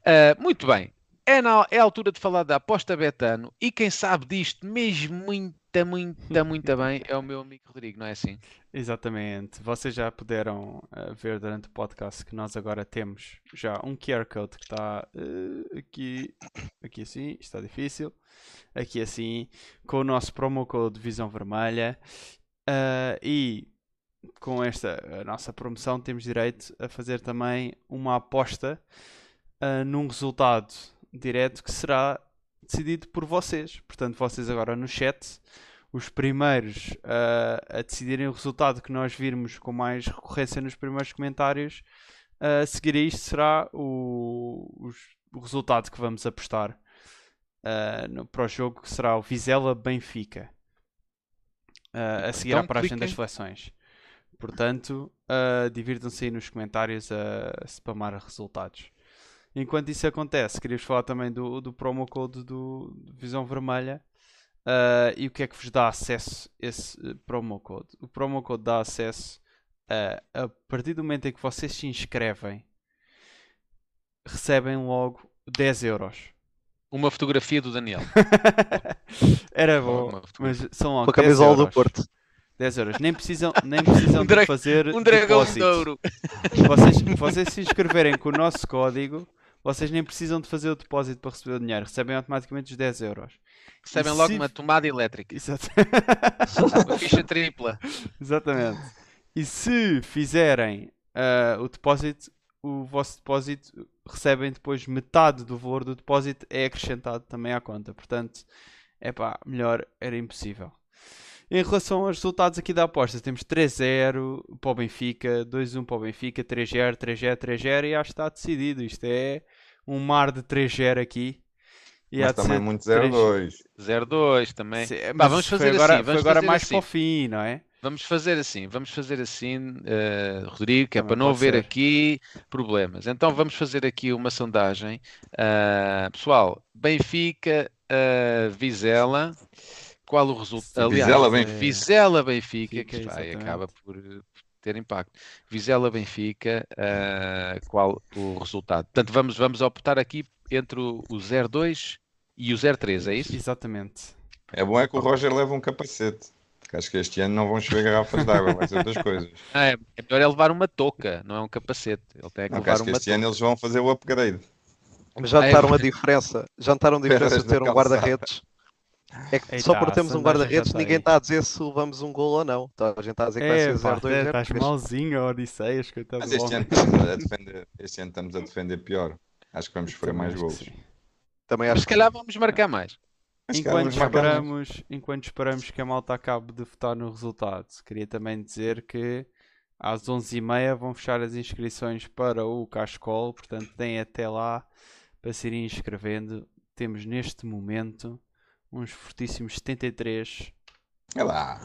Speaker 1: Uh, muito bem. É, na, é a altura de falar da aposta Betano e quem sabe disto mesmo muita, [laughs] muita, muita bem é o meu amigo Rodrigo, não é assim?
Speaker 2: Exatamente. Vocês já puderam uh, ver durante o podcast que nós agora temos já um QR Code que está uh, aqui, aqui assim, está difícil, aqui assim, com o nosso promo code Visão Vermelha uh, e com esta nossa promoção temos direito a fazer também uma aposta num resultado direto que será decidido por vocês. Portanto, vocês agora no chat, os primeiros uh, a decidirem o resultado que nós virmos com mais recorrência nos primeiros comentários, uh, a seguir a isto será o, os, o resultado que vamos apostar uh, no, para o jogo, que será o Vizela Benfica. A seguir então, à paragem das seleções. Portanto, divirtam-se aí nos comentários a spamar resultados. Enquanto isso acontece, queria-vos falar também do, do promo code do, do Visão Vermelha uh, e o que é que vos dá acesso a esse uh, promo code. O promo code dá acesso a, a partir do momento em que vocês se inscrevem, recebem logo 10 euros.
Speaker 1: Uma fotografia do Daniel. [laughs]
Speaker 2: Era bom, mas são logo
Speaker 4: Uma camisola do Porto.
Speaker 2: 10 euros. Nem precisam, nem precisam [laughs] um de fazer
Speaker 1: um dragão
Speaker 2: depósito.
Speaker 1: de ouro.
Speaker 2: Vocês, vocês se inscreverem com o nosso código, vocês nem precisam de fazer o depósito para receber o dinheiro, recebem automaticamente os 10 euros.
Speaker 1: Recebem e logo se... uma tomada elétrica.
Speaker 2: Exato. [laughs]
Speaker 1: uma ficha tripla.
Speaker 2: Exatamente. E se fizerem uh, o depósito, o vosso depósito recebem depois metade do valor do depósito é acrescentado também à conta. Portanto, é pá, melhor era impossível. Em relação aos resultados aqui da aposta, temos 3-0 para o Benfica, 2-1 para o Benfica, 3-0, 3-0, 3-0 e acho que está decidido. Isto é um mar de 3-0 aqui.
Speaker 3: E mas também muito 0-2.
Speaker 1: 0-2 também.
Speaker 2: Sim, Bah, vamos fazer agora, assim. Vamos agora mais assim. para o fim, não é?
Speaker 1: Vamos fazer assim, vamos fazer assim, uh, Rodrigo, que é para não haver aqui problemas. Então vamos fazer aqui uma sondagem. Uh, pessoal, Benfica, uh, Vizela, qual o resultado?
Speaker 3: Aliás, Vizela Benfica.
Speaker 1: Vizela Benfica, que vai, acaba por ter impacto. Vizela Benfica, uh, qual o resultado? Portanto, vamos, vamos optar aqui entre o, o 02 e o 03, é isso?
Speaker 2: Exatamente.
Speaker 3: É bom é que o Roger leva um capacete. Porque acho que este ano não vão chover garrafas de água, vai ser outras coisas. [laughs]
Speaker 1: Ah, é, é melhor é levar uma touca, não é um capacete. Ele tem que não, levar acho
Speaker 3: que este
Speaker 1: touca.
Speaker 3: ano eles vão fazer o upgrade.
Speaker 4: Mas já notaram é, a diferença? Já notaram a diferença de ter um guarda-redes é que Eita, só por termos um guarda-redes ninguém está a dizer se levamos um gol ou não. Então, a gente está a dizer que
Speaker 2: é,
Speaker 4: vai ser 0-2.
Speaker 2: Estás malzinho, Odisseias.
Speaker 3: Mas este ano, estamos a defender, este ano estamos a defender pior. Acho que vamos sofrer mais gols.
Speaker 1: Também acho se que calhar vamos marcar mais.
Speaker 2: Enquanto esperamos, enquanto esperamos que a malta acabe de votar no resultado, queria também dizer que às 11h30 vão fechar as inscrições para o Cascol, portanto têm até lá para se irem inscrevendo. Temos neste momento uns fortíssimos 73
Speaker 3: é lá.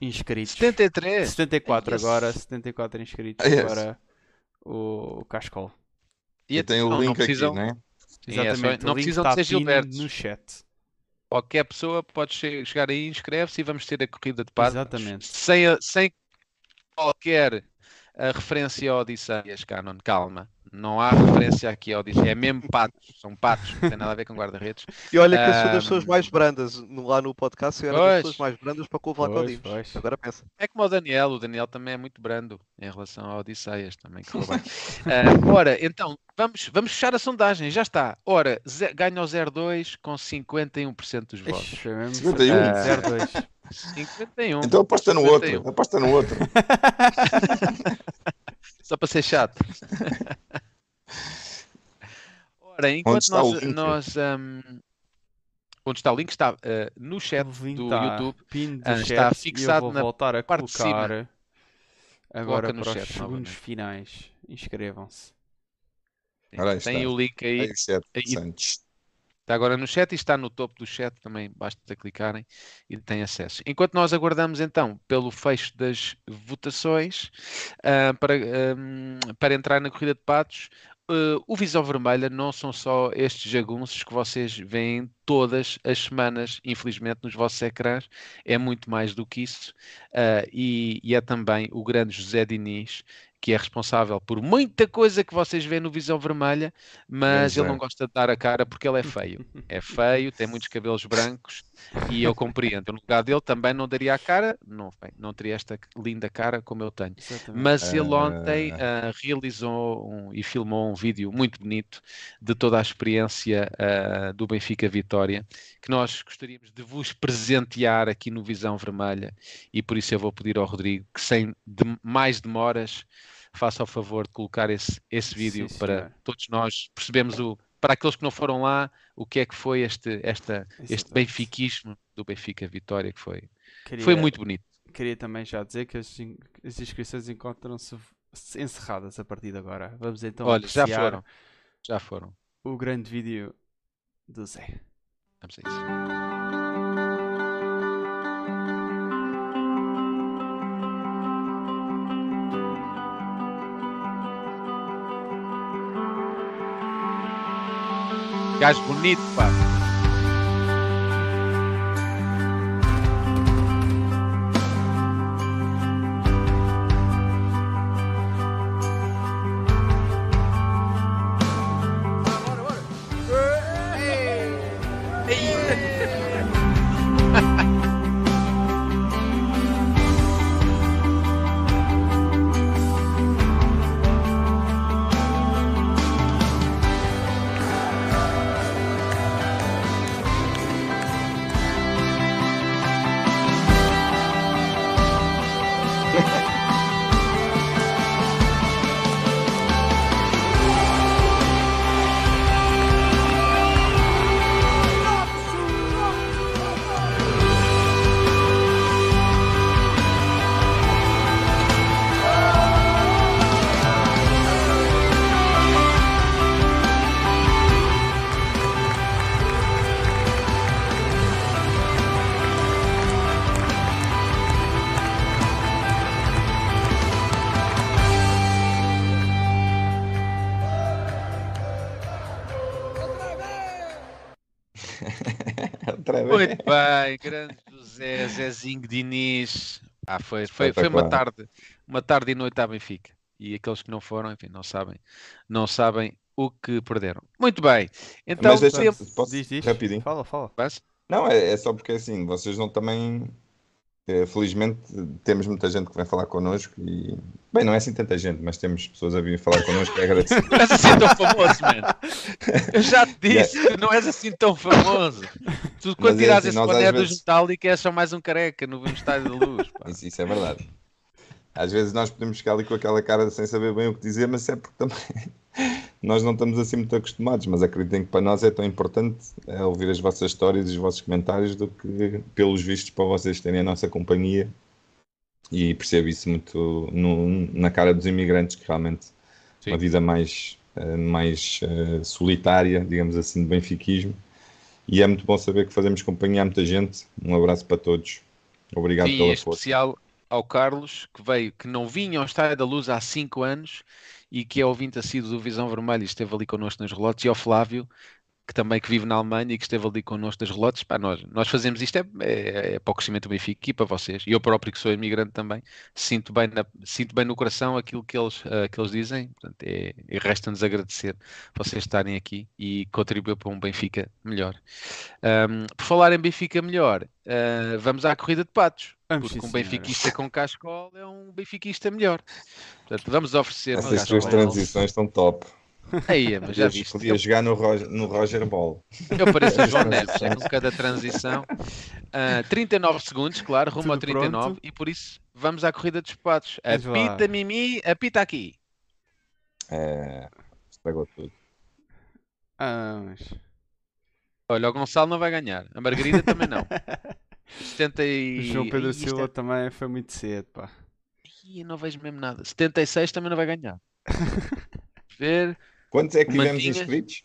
Speaker 2: inscritos.
Speaker 1: 73?
Speaker 2: 74 yes. agora, 74 inscritos yes. para o, o Cascol.
Speaker 3: E, tem o link aqui, né?
Speaker 2: Exatamente,
Speaker 1: é, não precisam de ser
Speaker 2: Gilberto no chat.
Speaker 1: Qualquer pessoa pode chegar aí, inscreve-se e vamos ter a corrida de patos.
Speaker 2: Exatamente.
Speaker 1: Sem, sem qualquer a referência a Odisseias, Canon, calma. Não há referência aqui a Odisseia, é mesmo patos, são patos, não tem nada a ver com guarda-redes.
Speaker 4: E olha que eu sou das pessoas mais brandas lá no podcast, eu era pois, das pessoas mais brandas para com o Vlaco Agora pensa.
Speaker 1: É como o Daniel, o Daniel também é muito brando em relação a Odisseias, também que bem. [laughs] uh, ora, então, vamos, vamos fechar a sondagem, já está. Ora, ganha o 02 com 51% dos votos. Ixi,
Speaker 3: 51? Uh,
Speaker 2: 02.
Speaker 1: 51.
Speaker 3: Então aposta no 51. outro. Aposta no outro. [laughs] [laughs]
Speaker 1: Só para ser chato. Ora, enquanto nós, nós um, onde está o link, está eh, no chat do
Speaker 2: tá
Speaker 1: YouTube.
Speaker 2: pinned do
Speaker 1: Ah,
Speaker 2: chat
Speaker 1: está fixado
Speaker 2: vou
Speaker 1: na
Speaker 2: voltar a
Speaker 1: parte de cima.
Speaker 2: colocar agora
Speaker 1: Coloca no
Speaker 2: para os
Speaker 1: chat
Speaker 2: segundos
Speaker 1: novamente.
Speaker 2: finais. Inscrevam-se.
Speaker 1: Tem
Speaker 3: está.
Speaker 1: o link aí.
Speaker 3: Aí.
Speaker 1: Está agora no chat e está no topo do chat também, basta clicarem e tem acesso. Enquanto nós aguardamos então pelo fecho das votações ah, para, ahm, para entrar na corrida de patos, ah, o Visão Vermelha não são só estes jagunços que vocês veem todas as semanas, infelizmente, nos vossos ecrãs, é muito mais do que isso ah, e, e é também o grande José Diniz. Que é responsável por muita coisa que vocês veem no Visão Vermelha, mas
Speaker 3: Pois
Speaker 1: ele
Speaker 3: é.
Speaker 1: não gosta de dar a cara porque ele é feio. [laughs] É feio, tem muitos cabelos brancos e eu compreendo. No lugar dele também não daria a cara, não, bem, não teria esta linda cara como eu tenho.
Speaker 2: Exatamente.
Speaker 1: Mas ele ontem
Speaker 3: Ah.
Speaker 1: ah, realizou um- e filmou um vídeo muito bonito de toda a experiência ah, do Benfica Vitória, que nós gostaríamos de vos presentear aqui no Visão Vermelha, e por isso eu vou pedir ao Rodrigo que sem de- mais demoras faça o favor de colocar esse, esse vídeo
Speaker 2: Sim,
Speaker 1: para
Speaker 2: senhor.
Speaker 1: todos nós percebemos o para aqueles que não foram lá, o que é que foi este, esta, este benfiquismo do Benfica Vitória, que foi,
Speaker 2: Queria,
Speaker 1: foi muito bonito.
Speaker 2: queria também já dizer que as, as inscrições encontram-se encerradas a partir de agora. Vamos então
Speaker 1: Olha, já foram. Já foram.
Speaker 2: o grande vídeo do Zé.
Speaker 1: Vamos a isso. Gajo bonito, pá. Zezinho Diniz. Ah, foi, foi, foi uma tarde, uma tarde e noite à Benfica. E aqueles que não foram, enfim, não sabem, não sabem o que perderam. Muito bem. Então,
Speaker 3: Mas deixa
Speaker 1: tempo-
Speaker 3: posso,
Speaker 2: Diz, diz.
Speaker 3: rapidinho.
Speaker 2: Fala, fala.
Speaker 1: Mas-
Speaker 3: Não, é, é só porque assim, vocês não também. Eh, felizmente temos muita gente que vem falar connosco e. Bem, não é assim tanta gente, mas temos pessoas a vir falar connosco e é agradecido.
Speaker 1: Não és assim tão famoso, mano. Eu já te disse que não és assim tão famoso. Tu, quando
Speaker 3: Mas é
Speaker 1: tiras
Speaker 3: assim,
Speaker 1: esse boné dos
Speaker 3: vezes-
Speaker 1: Metallica, és só mais um careca no estádio da luz.
Speaker 3: Isso, isso é verdade. Às vezes nós podemos ficar ali com aquela cara sem saber bem o que dizer, mas é porque também nós não estamos assim muito acostumados. Mas acreditem que para nós é tão importante é, ouvir as vossas histórias e os vossos comentários do que, pelos vistos, para vocês terem a nossa companhia. E percebo isso muito no- na cara dos imigrantes, que realmente
Speaker 1: Sim.
Speaker 3: uma vida mais, eh, mais eh, solitária, digamos assim, de benfiquismo. E é muito bom saber que fazemos companhia a muita gente. Um abraço para todos. Obrigado
Speaker 1: Sim,
Speaker 3: pela força.
Speaker 1: especial ao Carlos, que veio, que não vinha ao Estádio da Luz há 5 anos e que é ouvinte assíduo do Visão Vermelha e esteve ali connosco nos relotes, e ao Flávio, que também que vive na Alemanha e que esteve ali connosco das relotes. Pá, nós, nós fazemos isto é, é, é para o crescimento do Benfica e para vocês. E eu próprio, que sou imigrante também, sinto bem, na- sinto bem no coração aquilo que eles, ah, que eles dizem. Portanto, é, e resta-nos agradecer vocês estarem aqui e contribuir para um Benfica melhor. Ahm, por falar em Benfica melhor, ah, vamos à corrida de patos.
Speaker 2: Vamos,
Speaker 1: Porque
Speaker 2: sim,
Speaker 1: um
Speaker 2: senhora.
Speaker 1: benfiquista com cascol é um benfiquista melhor. Portanto, vamos oferecer um
Speaker 3: Essas suas transições estão top.
Speaker 1: Aí, mas já
Speaker 3: Podia,
Speaker 1: viste.
Speaker 3: podia jogar no Roger, no Roger Ball.
Speaker 1: Eu pareço o João [laughs] Neves, é com cada transição. Ah, 39 segundos, claro, rumo ao
Speaker 2: Tudo
Speaker 1: 39,
Speaker 2: pronto.
Speaker 1: e por isso vamos à corrida dos patos. Apita Mimi, apita aqui.
Speaker 3: É, estragou tudo.
Speaker 2: Ah, mas...
Speaker 1: Olha, o Gonçalo não vai ganhar. A Margarida também não. [laughs] 70
Speaker 2: O
Speaker 1: e...
Speaker 2: João Pedro
Speaker 1: Ih, isto é-
Speaker 2: Silva também foi muito cedo, pá.
Speaker 1: Ih, não vejo mesmo nada. 76 também não vai ganhar. [laughs] Ver.
Speaker 3: Quantos é que tivemos
Speaker 1: Mantinhas?
Speaker 3: inscritos?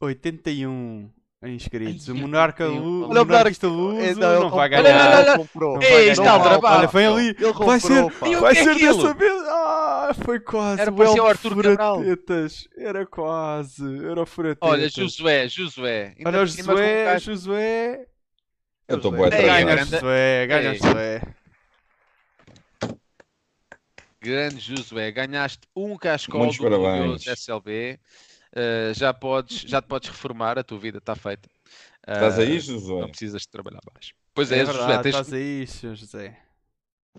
Speaker 2: 81 inscritos.
Speaker 1: Ai,
Speaker 2: o Monarca
Speaker 1: 81.
Speaker 2: Lu... O
Speaker 4: É,
Speaker 2: Luso
Speaker 4: não, ele
Speaker 2: não vai ganhar.
Speaker 1: Olha,
Speaker 4: ele comprou.
Speaker 2: Não
Speaker 1: Ei, está
Speaker 2: ganhar.
Speaker 1: aldrabado.
Speaker 2: Olha, vem ali.
Speaker 4: Ele
Speaker 2: Vai ser,
Speaker 4: pá.
Speaker 2: Vai
Speaker 1: é
Speaker 2: ser
Speaker 1: aquilo?
Speaker 2: dessa vez. Ah, foi quase.
Speaker 1: Era
Speaker 2: o
Speaker 1: para ser o Arthur Cabral.
Speaker 2: Furatetas. Era quase. Era o Furatetas.
Speaker 1: Olha, Josué, Josué.
Speaker 2: Olha Josué, Josué.
Speaker 3: Eu estou
Speaker 4: Ei,
Speaker 3: bué
Speaker 1: Ei,
Speaker 2: Ganha Josué, ganha. Josué.
Speaker 1: Grande Josué, ganhaste um cascol
Speaker 3: Muitos
Speaker 1: do
Speaker 3: parabéns.
Speaker 1: SLB. Uh, já, podes, já te podes reformar, a tua vida está feita. Uh,
Speaker 3: Estás aí,
Speaker 1: Não
Speaker 3: Josué?
Speaker 1: precisas de trabalhar mais. Pois é,
Speaker 2: É
Speaker 1: Josué,
Speaker 2: verdade,
Speaker 1: tens-
Speaker 2: estás aí, Sr. José.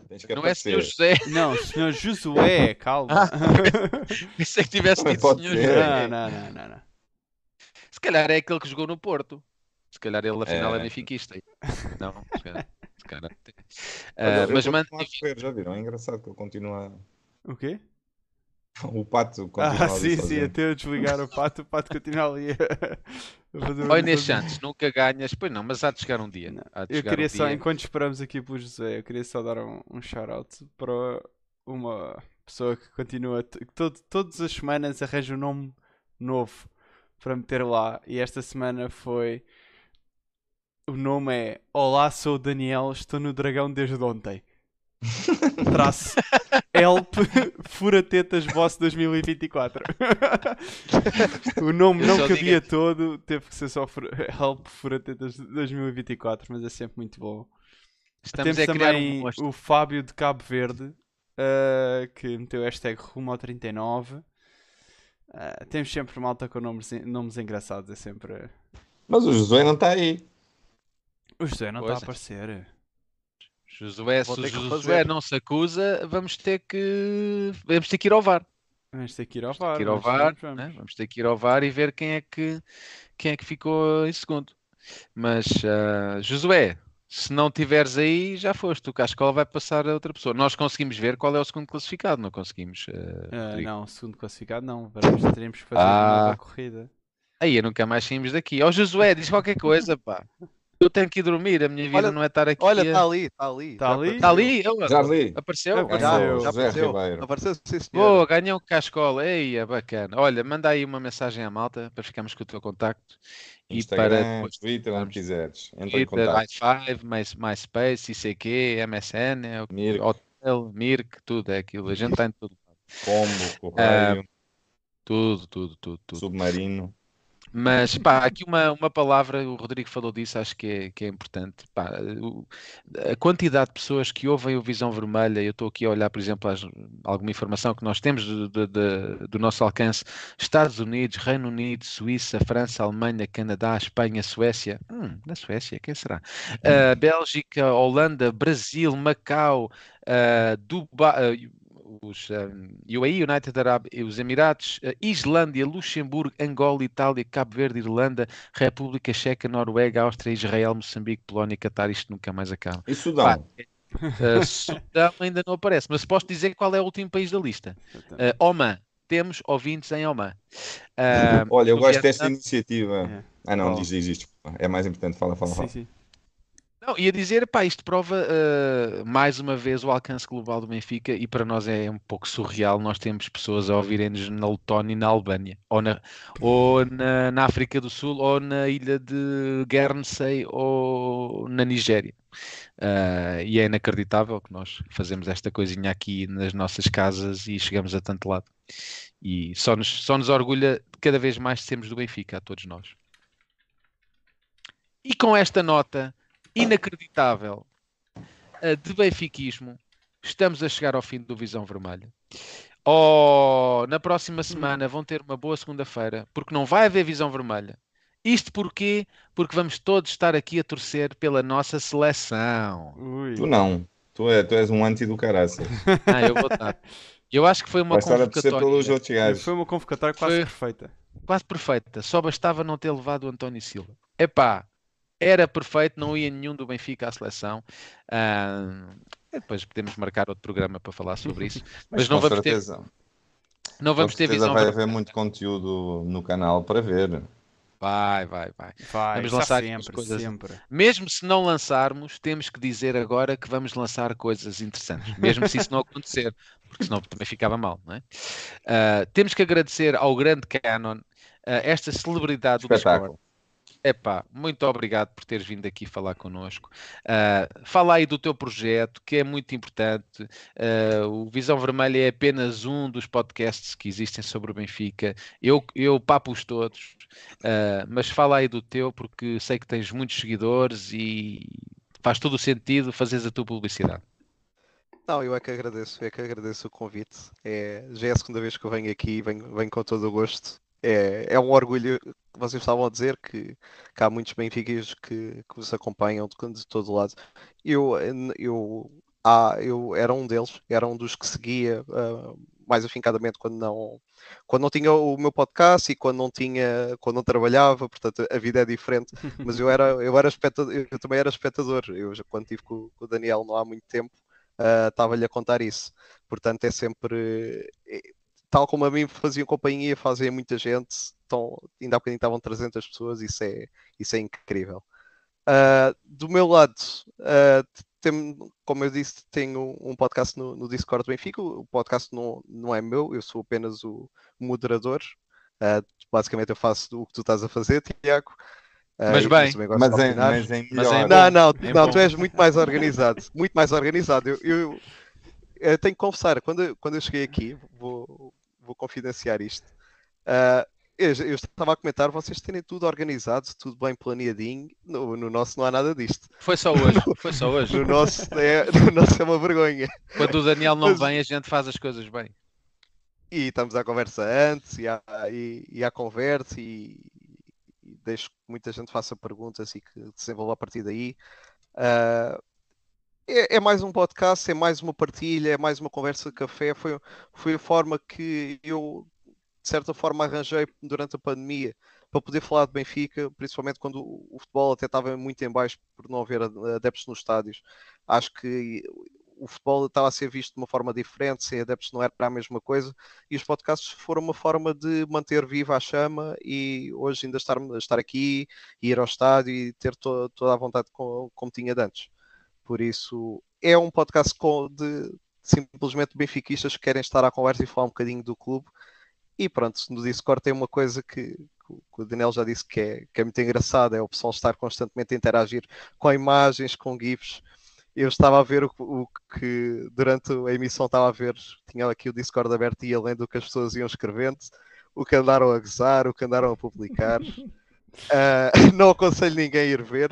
Speaker 3: Tens que
Speaker 1: não é senhor
Speaker 3: aparecer.
Speaker 1: José.
Speaker 2: Não, Sr. Josué, calma.
Speaker 1: Ah, Pensei que tivesse dito
Speaker 3: Pode
Speaker 1: senhor
Speaker 3: ser.
Speaker 1: José.
Speaker 2: não, não, não, não, não.
Speaker 1: Se calhar é aquele que jogou no Porto. Se calhar ele afinal é,
Speaker 3: É.
Speaker 1: benfiquista. Não, se calhar. [laughs]
Speaker 3: Olha, ele
Speaker 1: mas mano,
Speaker 3: a correr, já viram? É engraçado que ele continua.
Speaker 2: O quê? [laughs]
Speaker 3: O pato continua
Speaker 2: Ah,
Speaker 3: ali
Speaker 2: sim, sim, até eu desligar o pato, o pato continua ali a [laughs] a fazer
Speaker 1: Olha. Santos, nunca ganhas. Pois não, mas há de chegar um dia.
Speaker 2: Não,
Speaker 1: Há de
Speaker 2: Eu queria
Speaker 1: um
Speaker 2: só,
Speaker 1: dia.
Speaker 2: enquanto esperamos aqui pelo José, eu queria só dar um, um shout-out para uma pessoa que continua, que todo, todas as semanas arranja um nome novo para meter lá. E esta semana foi. O nome é Olá, sou o Daniel, estou no Dragão desde ontem. [laughs] Traço Help Furatetas Boss 2024. [laughs] o nome não cabia todo, teve que ser só fura- Help Furatetas 2024, mas é sempre muito bom.
Speaker 1: Estamos
Speaker 2: Temos
Speaker 1: a criar
Speaker 2: também
Speaker 1: um
Speaker 2: o Fábio de Cabo Verde, uh, que meteu hashtag rumo ao 39. Uh, temos sempre malta com nomes, nomes engraçados, é sempre.
Speaker 3: Mas o Josué não está aí.
Speaker 2: O José não está a aparecer.
Speaker 1: Josué, se
Speaker 4: Vou
Speaker 1: o
Speaker 4: ter
Speaker 1: Josué não se acusa, vamos ter que vamos ter que ir ao VAR.
Speaker 2: Vamos ter que ir ao VAR.
Speaker 1: que ir ao VAR,
Speaker 2: vamos,
Speaker 1: né?
Speaker 2: vamos.
Speaker 1: vamos ter que ir ao VAR e ver quem é que quem é que ficou em segundo. Mas ah, Josué, se não tiveres aí, já foste. O Cascola vai passar a outra pessoa. Nós conseguimos ver qual é o segundo classificado, não conseguimos. Ah, Rodrigo?
Speaker 2: não, segundo classificado não. Vamos, teremos que fazer uma
Speaker 1: Ah.
Speaker 2: nova corrida.
Speaker 1: Aí eu nunca mais saímos daqui. Ó Josué, diz qualquer coisa, pá. Eu tenho que ir dormir, a minha vida
Speaker 4: Olha-
Speaker 1: não é estar aqui.
Speaker 4: Olha,
Speaker 1: a-
Speaker 4: está ali, está ali.
Speaker 2: Tá
Speaker 4: já
Speaker 2: ali?
Speaker 1: Está
Speaker 4: apareceu.
Speaker 1: ali? Eu-
Speaker 3: Já li.
Speaker 1: Apareceu?
Speaker 2: Já
Speaker 1: Ah,
Speaker 2: apareceu.
Speaker 3: Ganhou,
Speaker 4: Já apareceu. Apareceu, sim, senhor.
Speaker 1: Boa, ganhei um cascola. Ei, é bacana. Olha, manda aí uma mensagem à malta para ficarmos com o teu contacto. E para
Speaker 3: Instagram,
Speaker 1: depois
Speaker 3: Twitter, onde quiseres. Entra em
Speaker 1: Twitter,
Speaker 3: contato.
Speaker 1: i5, My- MySpace, ICQ, MSN, é
Speaker 3: Mirk.
Speaker 1: Hotel, Mirk, tudo é aquilo. A gente está em tudo.
Speaker 3: Combo,
Speaker 1: Ah,
Speaker 3: correio,
Speaker 1: Tudo, tudo, tudo, tudo.
Speaker 3: submarino.
Speaker 1: Mas, pá, [laughs] aqui uma, uma palavra, o Rodrigo falou disso, acho que é, que é importante. Pá, o- a quantidade de pessoas que ouvem o Visão Vermelha, eu estou aqui a olhar, por exemplo, as- alguma informação que nós temos do, do- do- nosso alcance: Estados Unidos, Reino Unido, Suíça, França, Alemanha, Canadá, Espanha, Suécia. Hum, na Suécia, quem será? Ah, Bélgica, Holanda, Brasil, Macau, ah, Dubai. Os ah, UAE, United Arab, os Emirados, ah, Islândia, Luxemburgo, Angola, Itália, Cabo Verde, Irlanda, República Checa, Noruega, Áustria, Israel, Moçambique, Polónia, Catar, isto nunca mais acaba.
Speaker 3: E Sudão?
Speaker 1: Pá, Uh, Sudão ainda não aparece, mas posso dizer qual é o último país da lista. Uh, Oman. Temos ouvintes em Oman. Uh,
Speaker 3: Olha, eu gosto desta
Speaker 1: Vietnã-
Speaker 3: iniciativa.
Speaker 2: É.
Speaker 3: Ah, não,
Speaker 2: Oh.
Speaker 3: diz, diz isto. É mais importante. Fala, fala,
Speaker 2: Sim,
Speaker 3: fala.
Speaker 2: sim.
Speaker 1: Não, ia dizer, pá, isto prova uh, mais uma vez o alcance global do Benfica e para nós é um pouco surreal. Nós temos pessoas a ouvirem-nos na Letónia e na Albânia, ou, na, ou na, na África do Sul, ou na ilha de Guernsey, ou na Nigéria. Uh, e é inacreditável que nós fazemos esta coisinha aqui nas nossas casas e chegamos a tanto lado. E só nos, só nos orgulha cada vez mais de sermos do Benfica, a todos nós. E com esta nota inacreditável uh, de benfiquismo, estamos a chegar ao fim do Visão Vermelha. Oh, na próxima semana vão ter uma boa segunda-feira, porque não vai haver Visão Vermelha. Isto porquê? Porque vamos todos estar aqui a torcer pela nossa seleção.
Speaker 2: Ui.
Speaker 3: Tu não. Tu, é, tu és um anti do caraças. [laughs]
Speaker 1: Ah, eu vou estar. Eu acho que foi uma convocatória.
Speaker 2: Foi uma convocatória quase
Speaker 1: Foi-
Speaker 2: perfeita.
Speaker 1: quase perfeita. Só bastava não ter levado o António Silva. Epá, era perfeito, não ia nenhum do Benfica à seleção. Ah, depois podemos marcar outro programa para falar sobre isso. [laughs] Mas, não
Speaker 3: com
Speaker 1: vamos ter,
Speaker 3: certeza,
Speaker 1: não vamos
Speaker 3: com
Speaker 1: ter visão
Speaker 3: vai haver muito conteúdo no canal para ver.
Speaker 1: Vai, vai, vai.
Speaker 2: Vai,
Speaker 1: Vamos lançar
Speaker 2: sempre,
Speaker 1: coisas-
Speaker 2: sempre.
Speaker 1: Mesmo se não lançarmos, temos que dizer agora que vamos lançar coisas interessantes. Mesmo se isso não acontecer, porque senão também ficava mal, não é? Ah, temos que agradecer ao grande Canon, ah, esta celebridade do Discord. Epá, muito obrigado por teres vindo aqui falar connosco. Ah, fala aí do teu projeto, que é muito importante. Ah, o Visão Vermelha é apenas um dos podcasts que existem sobre o Benfica. Eu, eu papo-os todos, ah, mas fala aí do teu, porque sei que tens muitos seguidores e faz todo o sentido fazeres a tua publicidade.
Speaker 4: Não, eu é que agradeço, eu é que agradeço o convite. É, já é a segunda vez que eu venho aqui, venho, venho com todo o gosto. É, é um orgulho vocês estavam a dizer que, que há muitos benfiquistas que, que vos acompanham de, de todo lado. Eu, eu, eu era um deles, era um dos que seguia ah, mais afincadamente quando não, quando não tinha o meu podcast e quando não tinha, quando não trabalhava, portanto a vida é diferente. Mas eu era, eu era espectador, eu também era espectador. Eu já quando estive com, com o Daniel não há muito tempo, ah, estava-lhe a contar isso. Portanto, é sempre tal como a mim faziam companhia, fazem muita gente. Estão, ainda há bocadinho estavam 300 pessoas, isso é, isso é incrível. Ah, do meu lado, ah, tem- como eu disse, tenho um podcast no, no Discord do Benfica. O podcast não, não é meu, eu sou apenas o moderador. Ah, basicamente, eu faço o que tu estás a fazer, Tiago.
Speaker 1: Mas bem,
Speaker 3: Mas
Speaker 4: opinar.
Speaker 3: mas em
Speaker 1: Mas.
Speaker 4: Não, não,
Speaker 1: É
Speaker 4: não, tu és muito mais organizado. Muito mais organizado. Eu, eu- eu tenho que confessar, quando, eu- quando eu cheguei aqui, vou, vou confidenciar isto. ah, eu, eu estava a comentar, vocês terem tudo organizado, tudo bem planeadinho. No, no nosso não há nada disto.
Speaker 1: Foi só hoje, foi só hoje.
Speaker 4: No nosso é, no nosso é uma vergonha.
Speaker 1: Quando o Daniel não
Speaker 4: Mas-
Speaker 1: vem, a gente faz as coisas bem.
Speaker 4: E estamos à conversa antes, e à, e, e à conversa, e, e deixo que muita gente faça perguntas e que desenvolva a partir daí. Ah, é, é mais um podcast, é mais uma partilha, é mais uma conversa de café. Foi, foi a forma que eu, de certa forma, arranjei durante a pandemia para poder falar de Benfica, principalmente quando o futebol até estava muito em baixo por não haver ad- adeptos nos estádios. Acho que o futebol estava a ser visto de uma forma diferente, sem adeptos não era a mesma coisa, e os podcasts foram uma forma de manter viva a chama e hoje ainda estar, estar aqui, ir ao estádio e ter to- toda a vontade como, como tinha antes. Por isso, é um podcast de simplesmente benfiquistas que querem estar à conversa e falar um bocadinho do clube. E pronto, no Discord tem uma coisa que, que o Daniel já disse que é, que é muito engraçado, é o pessoal estar constantemente a interagir com imagens, com GIFs. Eu estava a ver o, o que durante a emissão estava a ver, tinha aqui o Discord aberto e ia lendo o que as pessoas iam escrevendo, o que andaram a gozar, o que andaram a publicar. [laughs] Ah, [laughs] não aconselho ninguém a ir ver,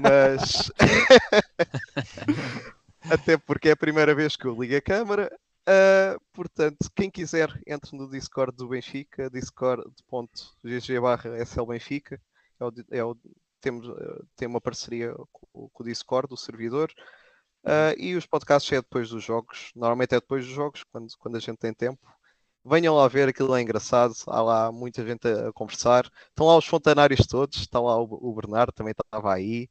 Speaker 4: mas [laughs] até porque é a primeira vez que eu ligo a câmara. Ah, portanto, quem quiser, entre no Discord do Benfica, discord.gg barra slbenfica. É o, é o, temos, ah, tem uma parceria com, com o Discord, o servidor. Ah, e os podcasts é depois dos jogos. Normalmente é depois dos jogos, quando, quando a gente tem tempo. Venham lá ver, aquilo é engraçado. Há lá muita gente a, conversar. Estão lá os fontanários todos. Está lá o, o Bernardo, também estava aí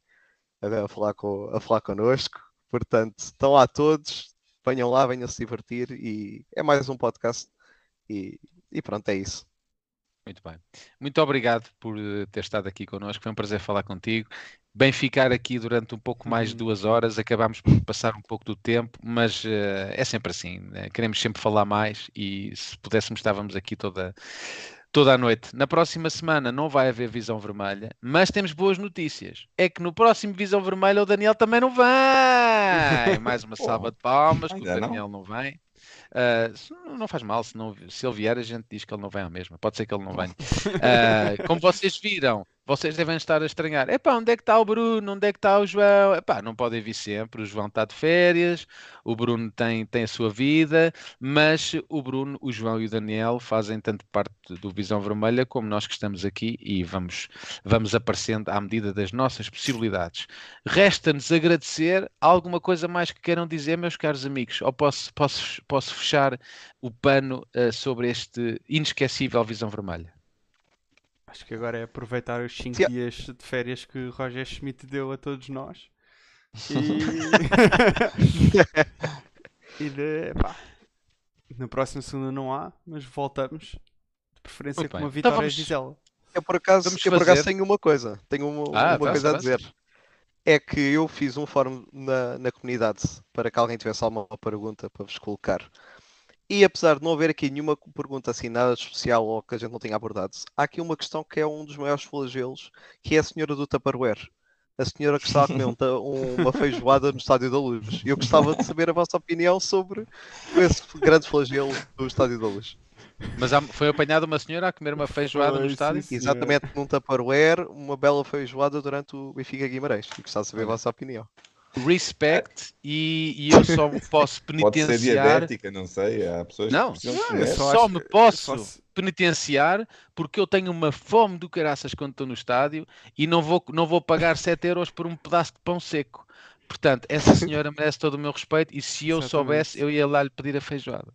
Speaker 4: a, a falar, com, a falar connosco. Portanto, estão lá todos. Venham lá, venham se divertir. E é mais um podcast. E, e pronto, é isso.
Speaker 1: Muito bem. Muito obrigado por eh, ter estado aqui connosco. Foi um prazer falar contigo. Bem ficar aqui durante um pouco mais de
Speaker 2: Uhum.
Speaker 1: duas horas. Acabámos por passar um pouco do tempo, mas eh, é sempre assim. né? Queremos sempre falar mais e se pudéssemos estávamos aqui toda, toda a noite. Na próxima semana não vai haver Visão Vermelha, mas temos boas notícias. É que no próximo Visão Vermelha o Daniel também não vai. [laughs] Mais uma salva de palmas, que o
Speaker 3: não?
Speaker 1: Daniel não vem. Se- não faz mal, se, não, se ele vier, a gente diz que ele não vem à mesma. Pode ser que ele não venha. Ah, como vocês viram, vocês devem estar a estranhar. Epá, onde é que está o Bruno? Onde é que está o João? Epá, não podem vir sempre. O João está de férias, o Bruno tem, tem a sua vida, mas o Bruno, o João e o Daniel fazem tanto parte do Visão Vermelha como nós que estamos aqui e vamos, vamos aparecendo à medida das nossas possibilidades. Resta-nos agradecer. Alguma coisa mais que queiram dizer, meus caros amigos? Ou posso, posso, posso fechar o pano ah, sobre este inesquecível Visão Vermelha?
Speaker 2: Acho que agora é aproveitar os 5
Speaker 4: Tia-
Speaker 2: dias de férias que Roger Schmidt deu a todos nós. E. [laughs] e de. Pá. Na próxima segunda não há, mas voltamos. De preferência
Speaker 1: Muito
Speaker 2: com
Speaker 1: bem.
Speaker 2: uma
Speaker 1: Então
Speaker 2: vitória
Speaker 1: vamos-
Speaker 2: de Vizela.
Speaker 4: Eu por acaso,
Speaker 1: Vamos
Speaker 4: eu por acaso tenho uma coisa, tenho uma,
Speaker 1: Ah,
Speaker 4: uma
Speaker 1: tá,
Speaker 4: coisa a
Speaker 1: tá.
Speaker 4: dizer. É que eu fiz um fórum na, na comunidade para que alguém tivesse alguma pergunta para vos colocar. E apesar de não haver aqui nenhuma pergunta assim nada especial ou que a gente não tenha abordado, há aqui uma questão que é um dos maiores flagelos, que é a senhora do Tupperware. A senhora que está a comer um [laughs] um- uma feijoada no Estádio da Luz. Eu gostava de saber a vossa opinião sobre esse grande flagelo do Estádio da Luz.
Speaker 1: Mas foi apanhada uma senhora a comer uma feijoada no estádio?
Speaker 2: sim,
Speaker 4: Exatamente num Tupperware, uma bela feijoada durante o Benfica Guimarães. E gostava de saber a vossa opinião.
Speaker 1: Respect e, e eu só posso [laughs]
Speaker 3: Pode ser
Speaker 1: penitenciar.
Speaker 3: diabética, não sei. Há pessoas
Speaker 1: Não,
Speaker 3: que
Speaker 2: não, é
Speaker 1: Só,
Speaker 2: só
Speaker 1: me posso
Speaker 2: só
Speaker 1: penitenciar porque eu tenho uma fome do caraças quando estou no estádio e não vou, não vou pagar 7 euros por um pedaço de pão seco. Portanto, essa [laughs] senhora merece todo o meu respeito e se eu
Speaker 2: Exatamente.
Speaker 1: soubesse, eu ia lá lhe pedir a feijoada.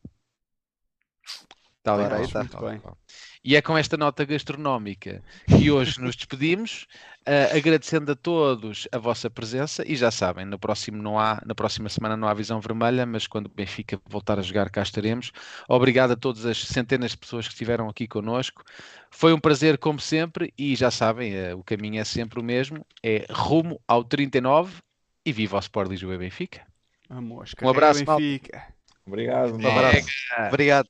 Speaker 1: E
Speaker 4: aí
Speaker 1: qual,
Speaker 4: está.
Speaker 2: Muito
Speaker 1: tal e
Speaker 2: bem.
Speaker 1: E é com esta nota gastronómica que hoje nos despedimos, eh, agradecendo a todos a vossa presença e já sabem, no próximo não há, na próxima semana não há visão vermelha, mas quando o Benfica voltar a jogar cá estaremos. Obrigado a todas as centenas de pessoas que estiveram aqui connosco. Foi um prazer como sempre e já sabem, eh, o caminho é sempre o mesmo, é rumo ao 39 e viva o Sport Lisboa e Benfica.
Speaker 2: Vamos,
Speaker 1: Um abraço,
Speaker 2: Benfica.
Speaker 3: Obrigado.
Speaker 4: Um abraço. Obrigado.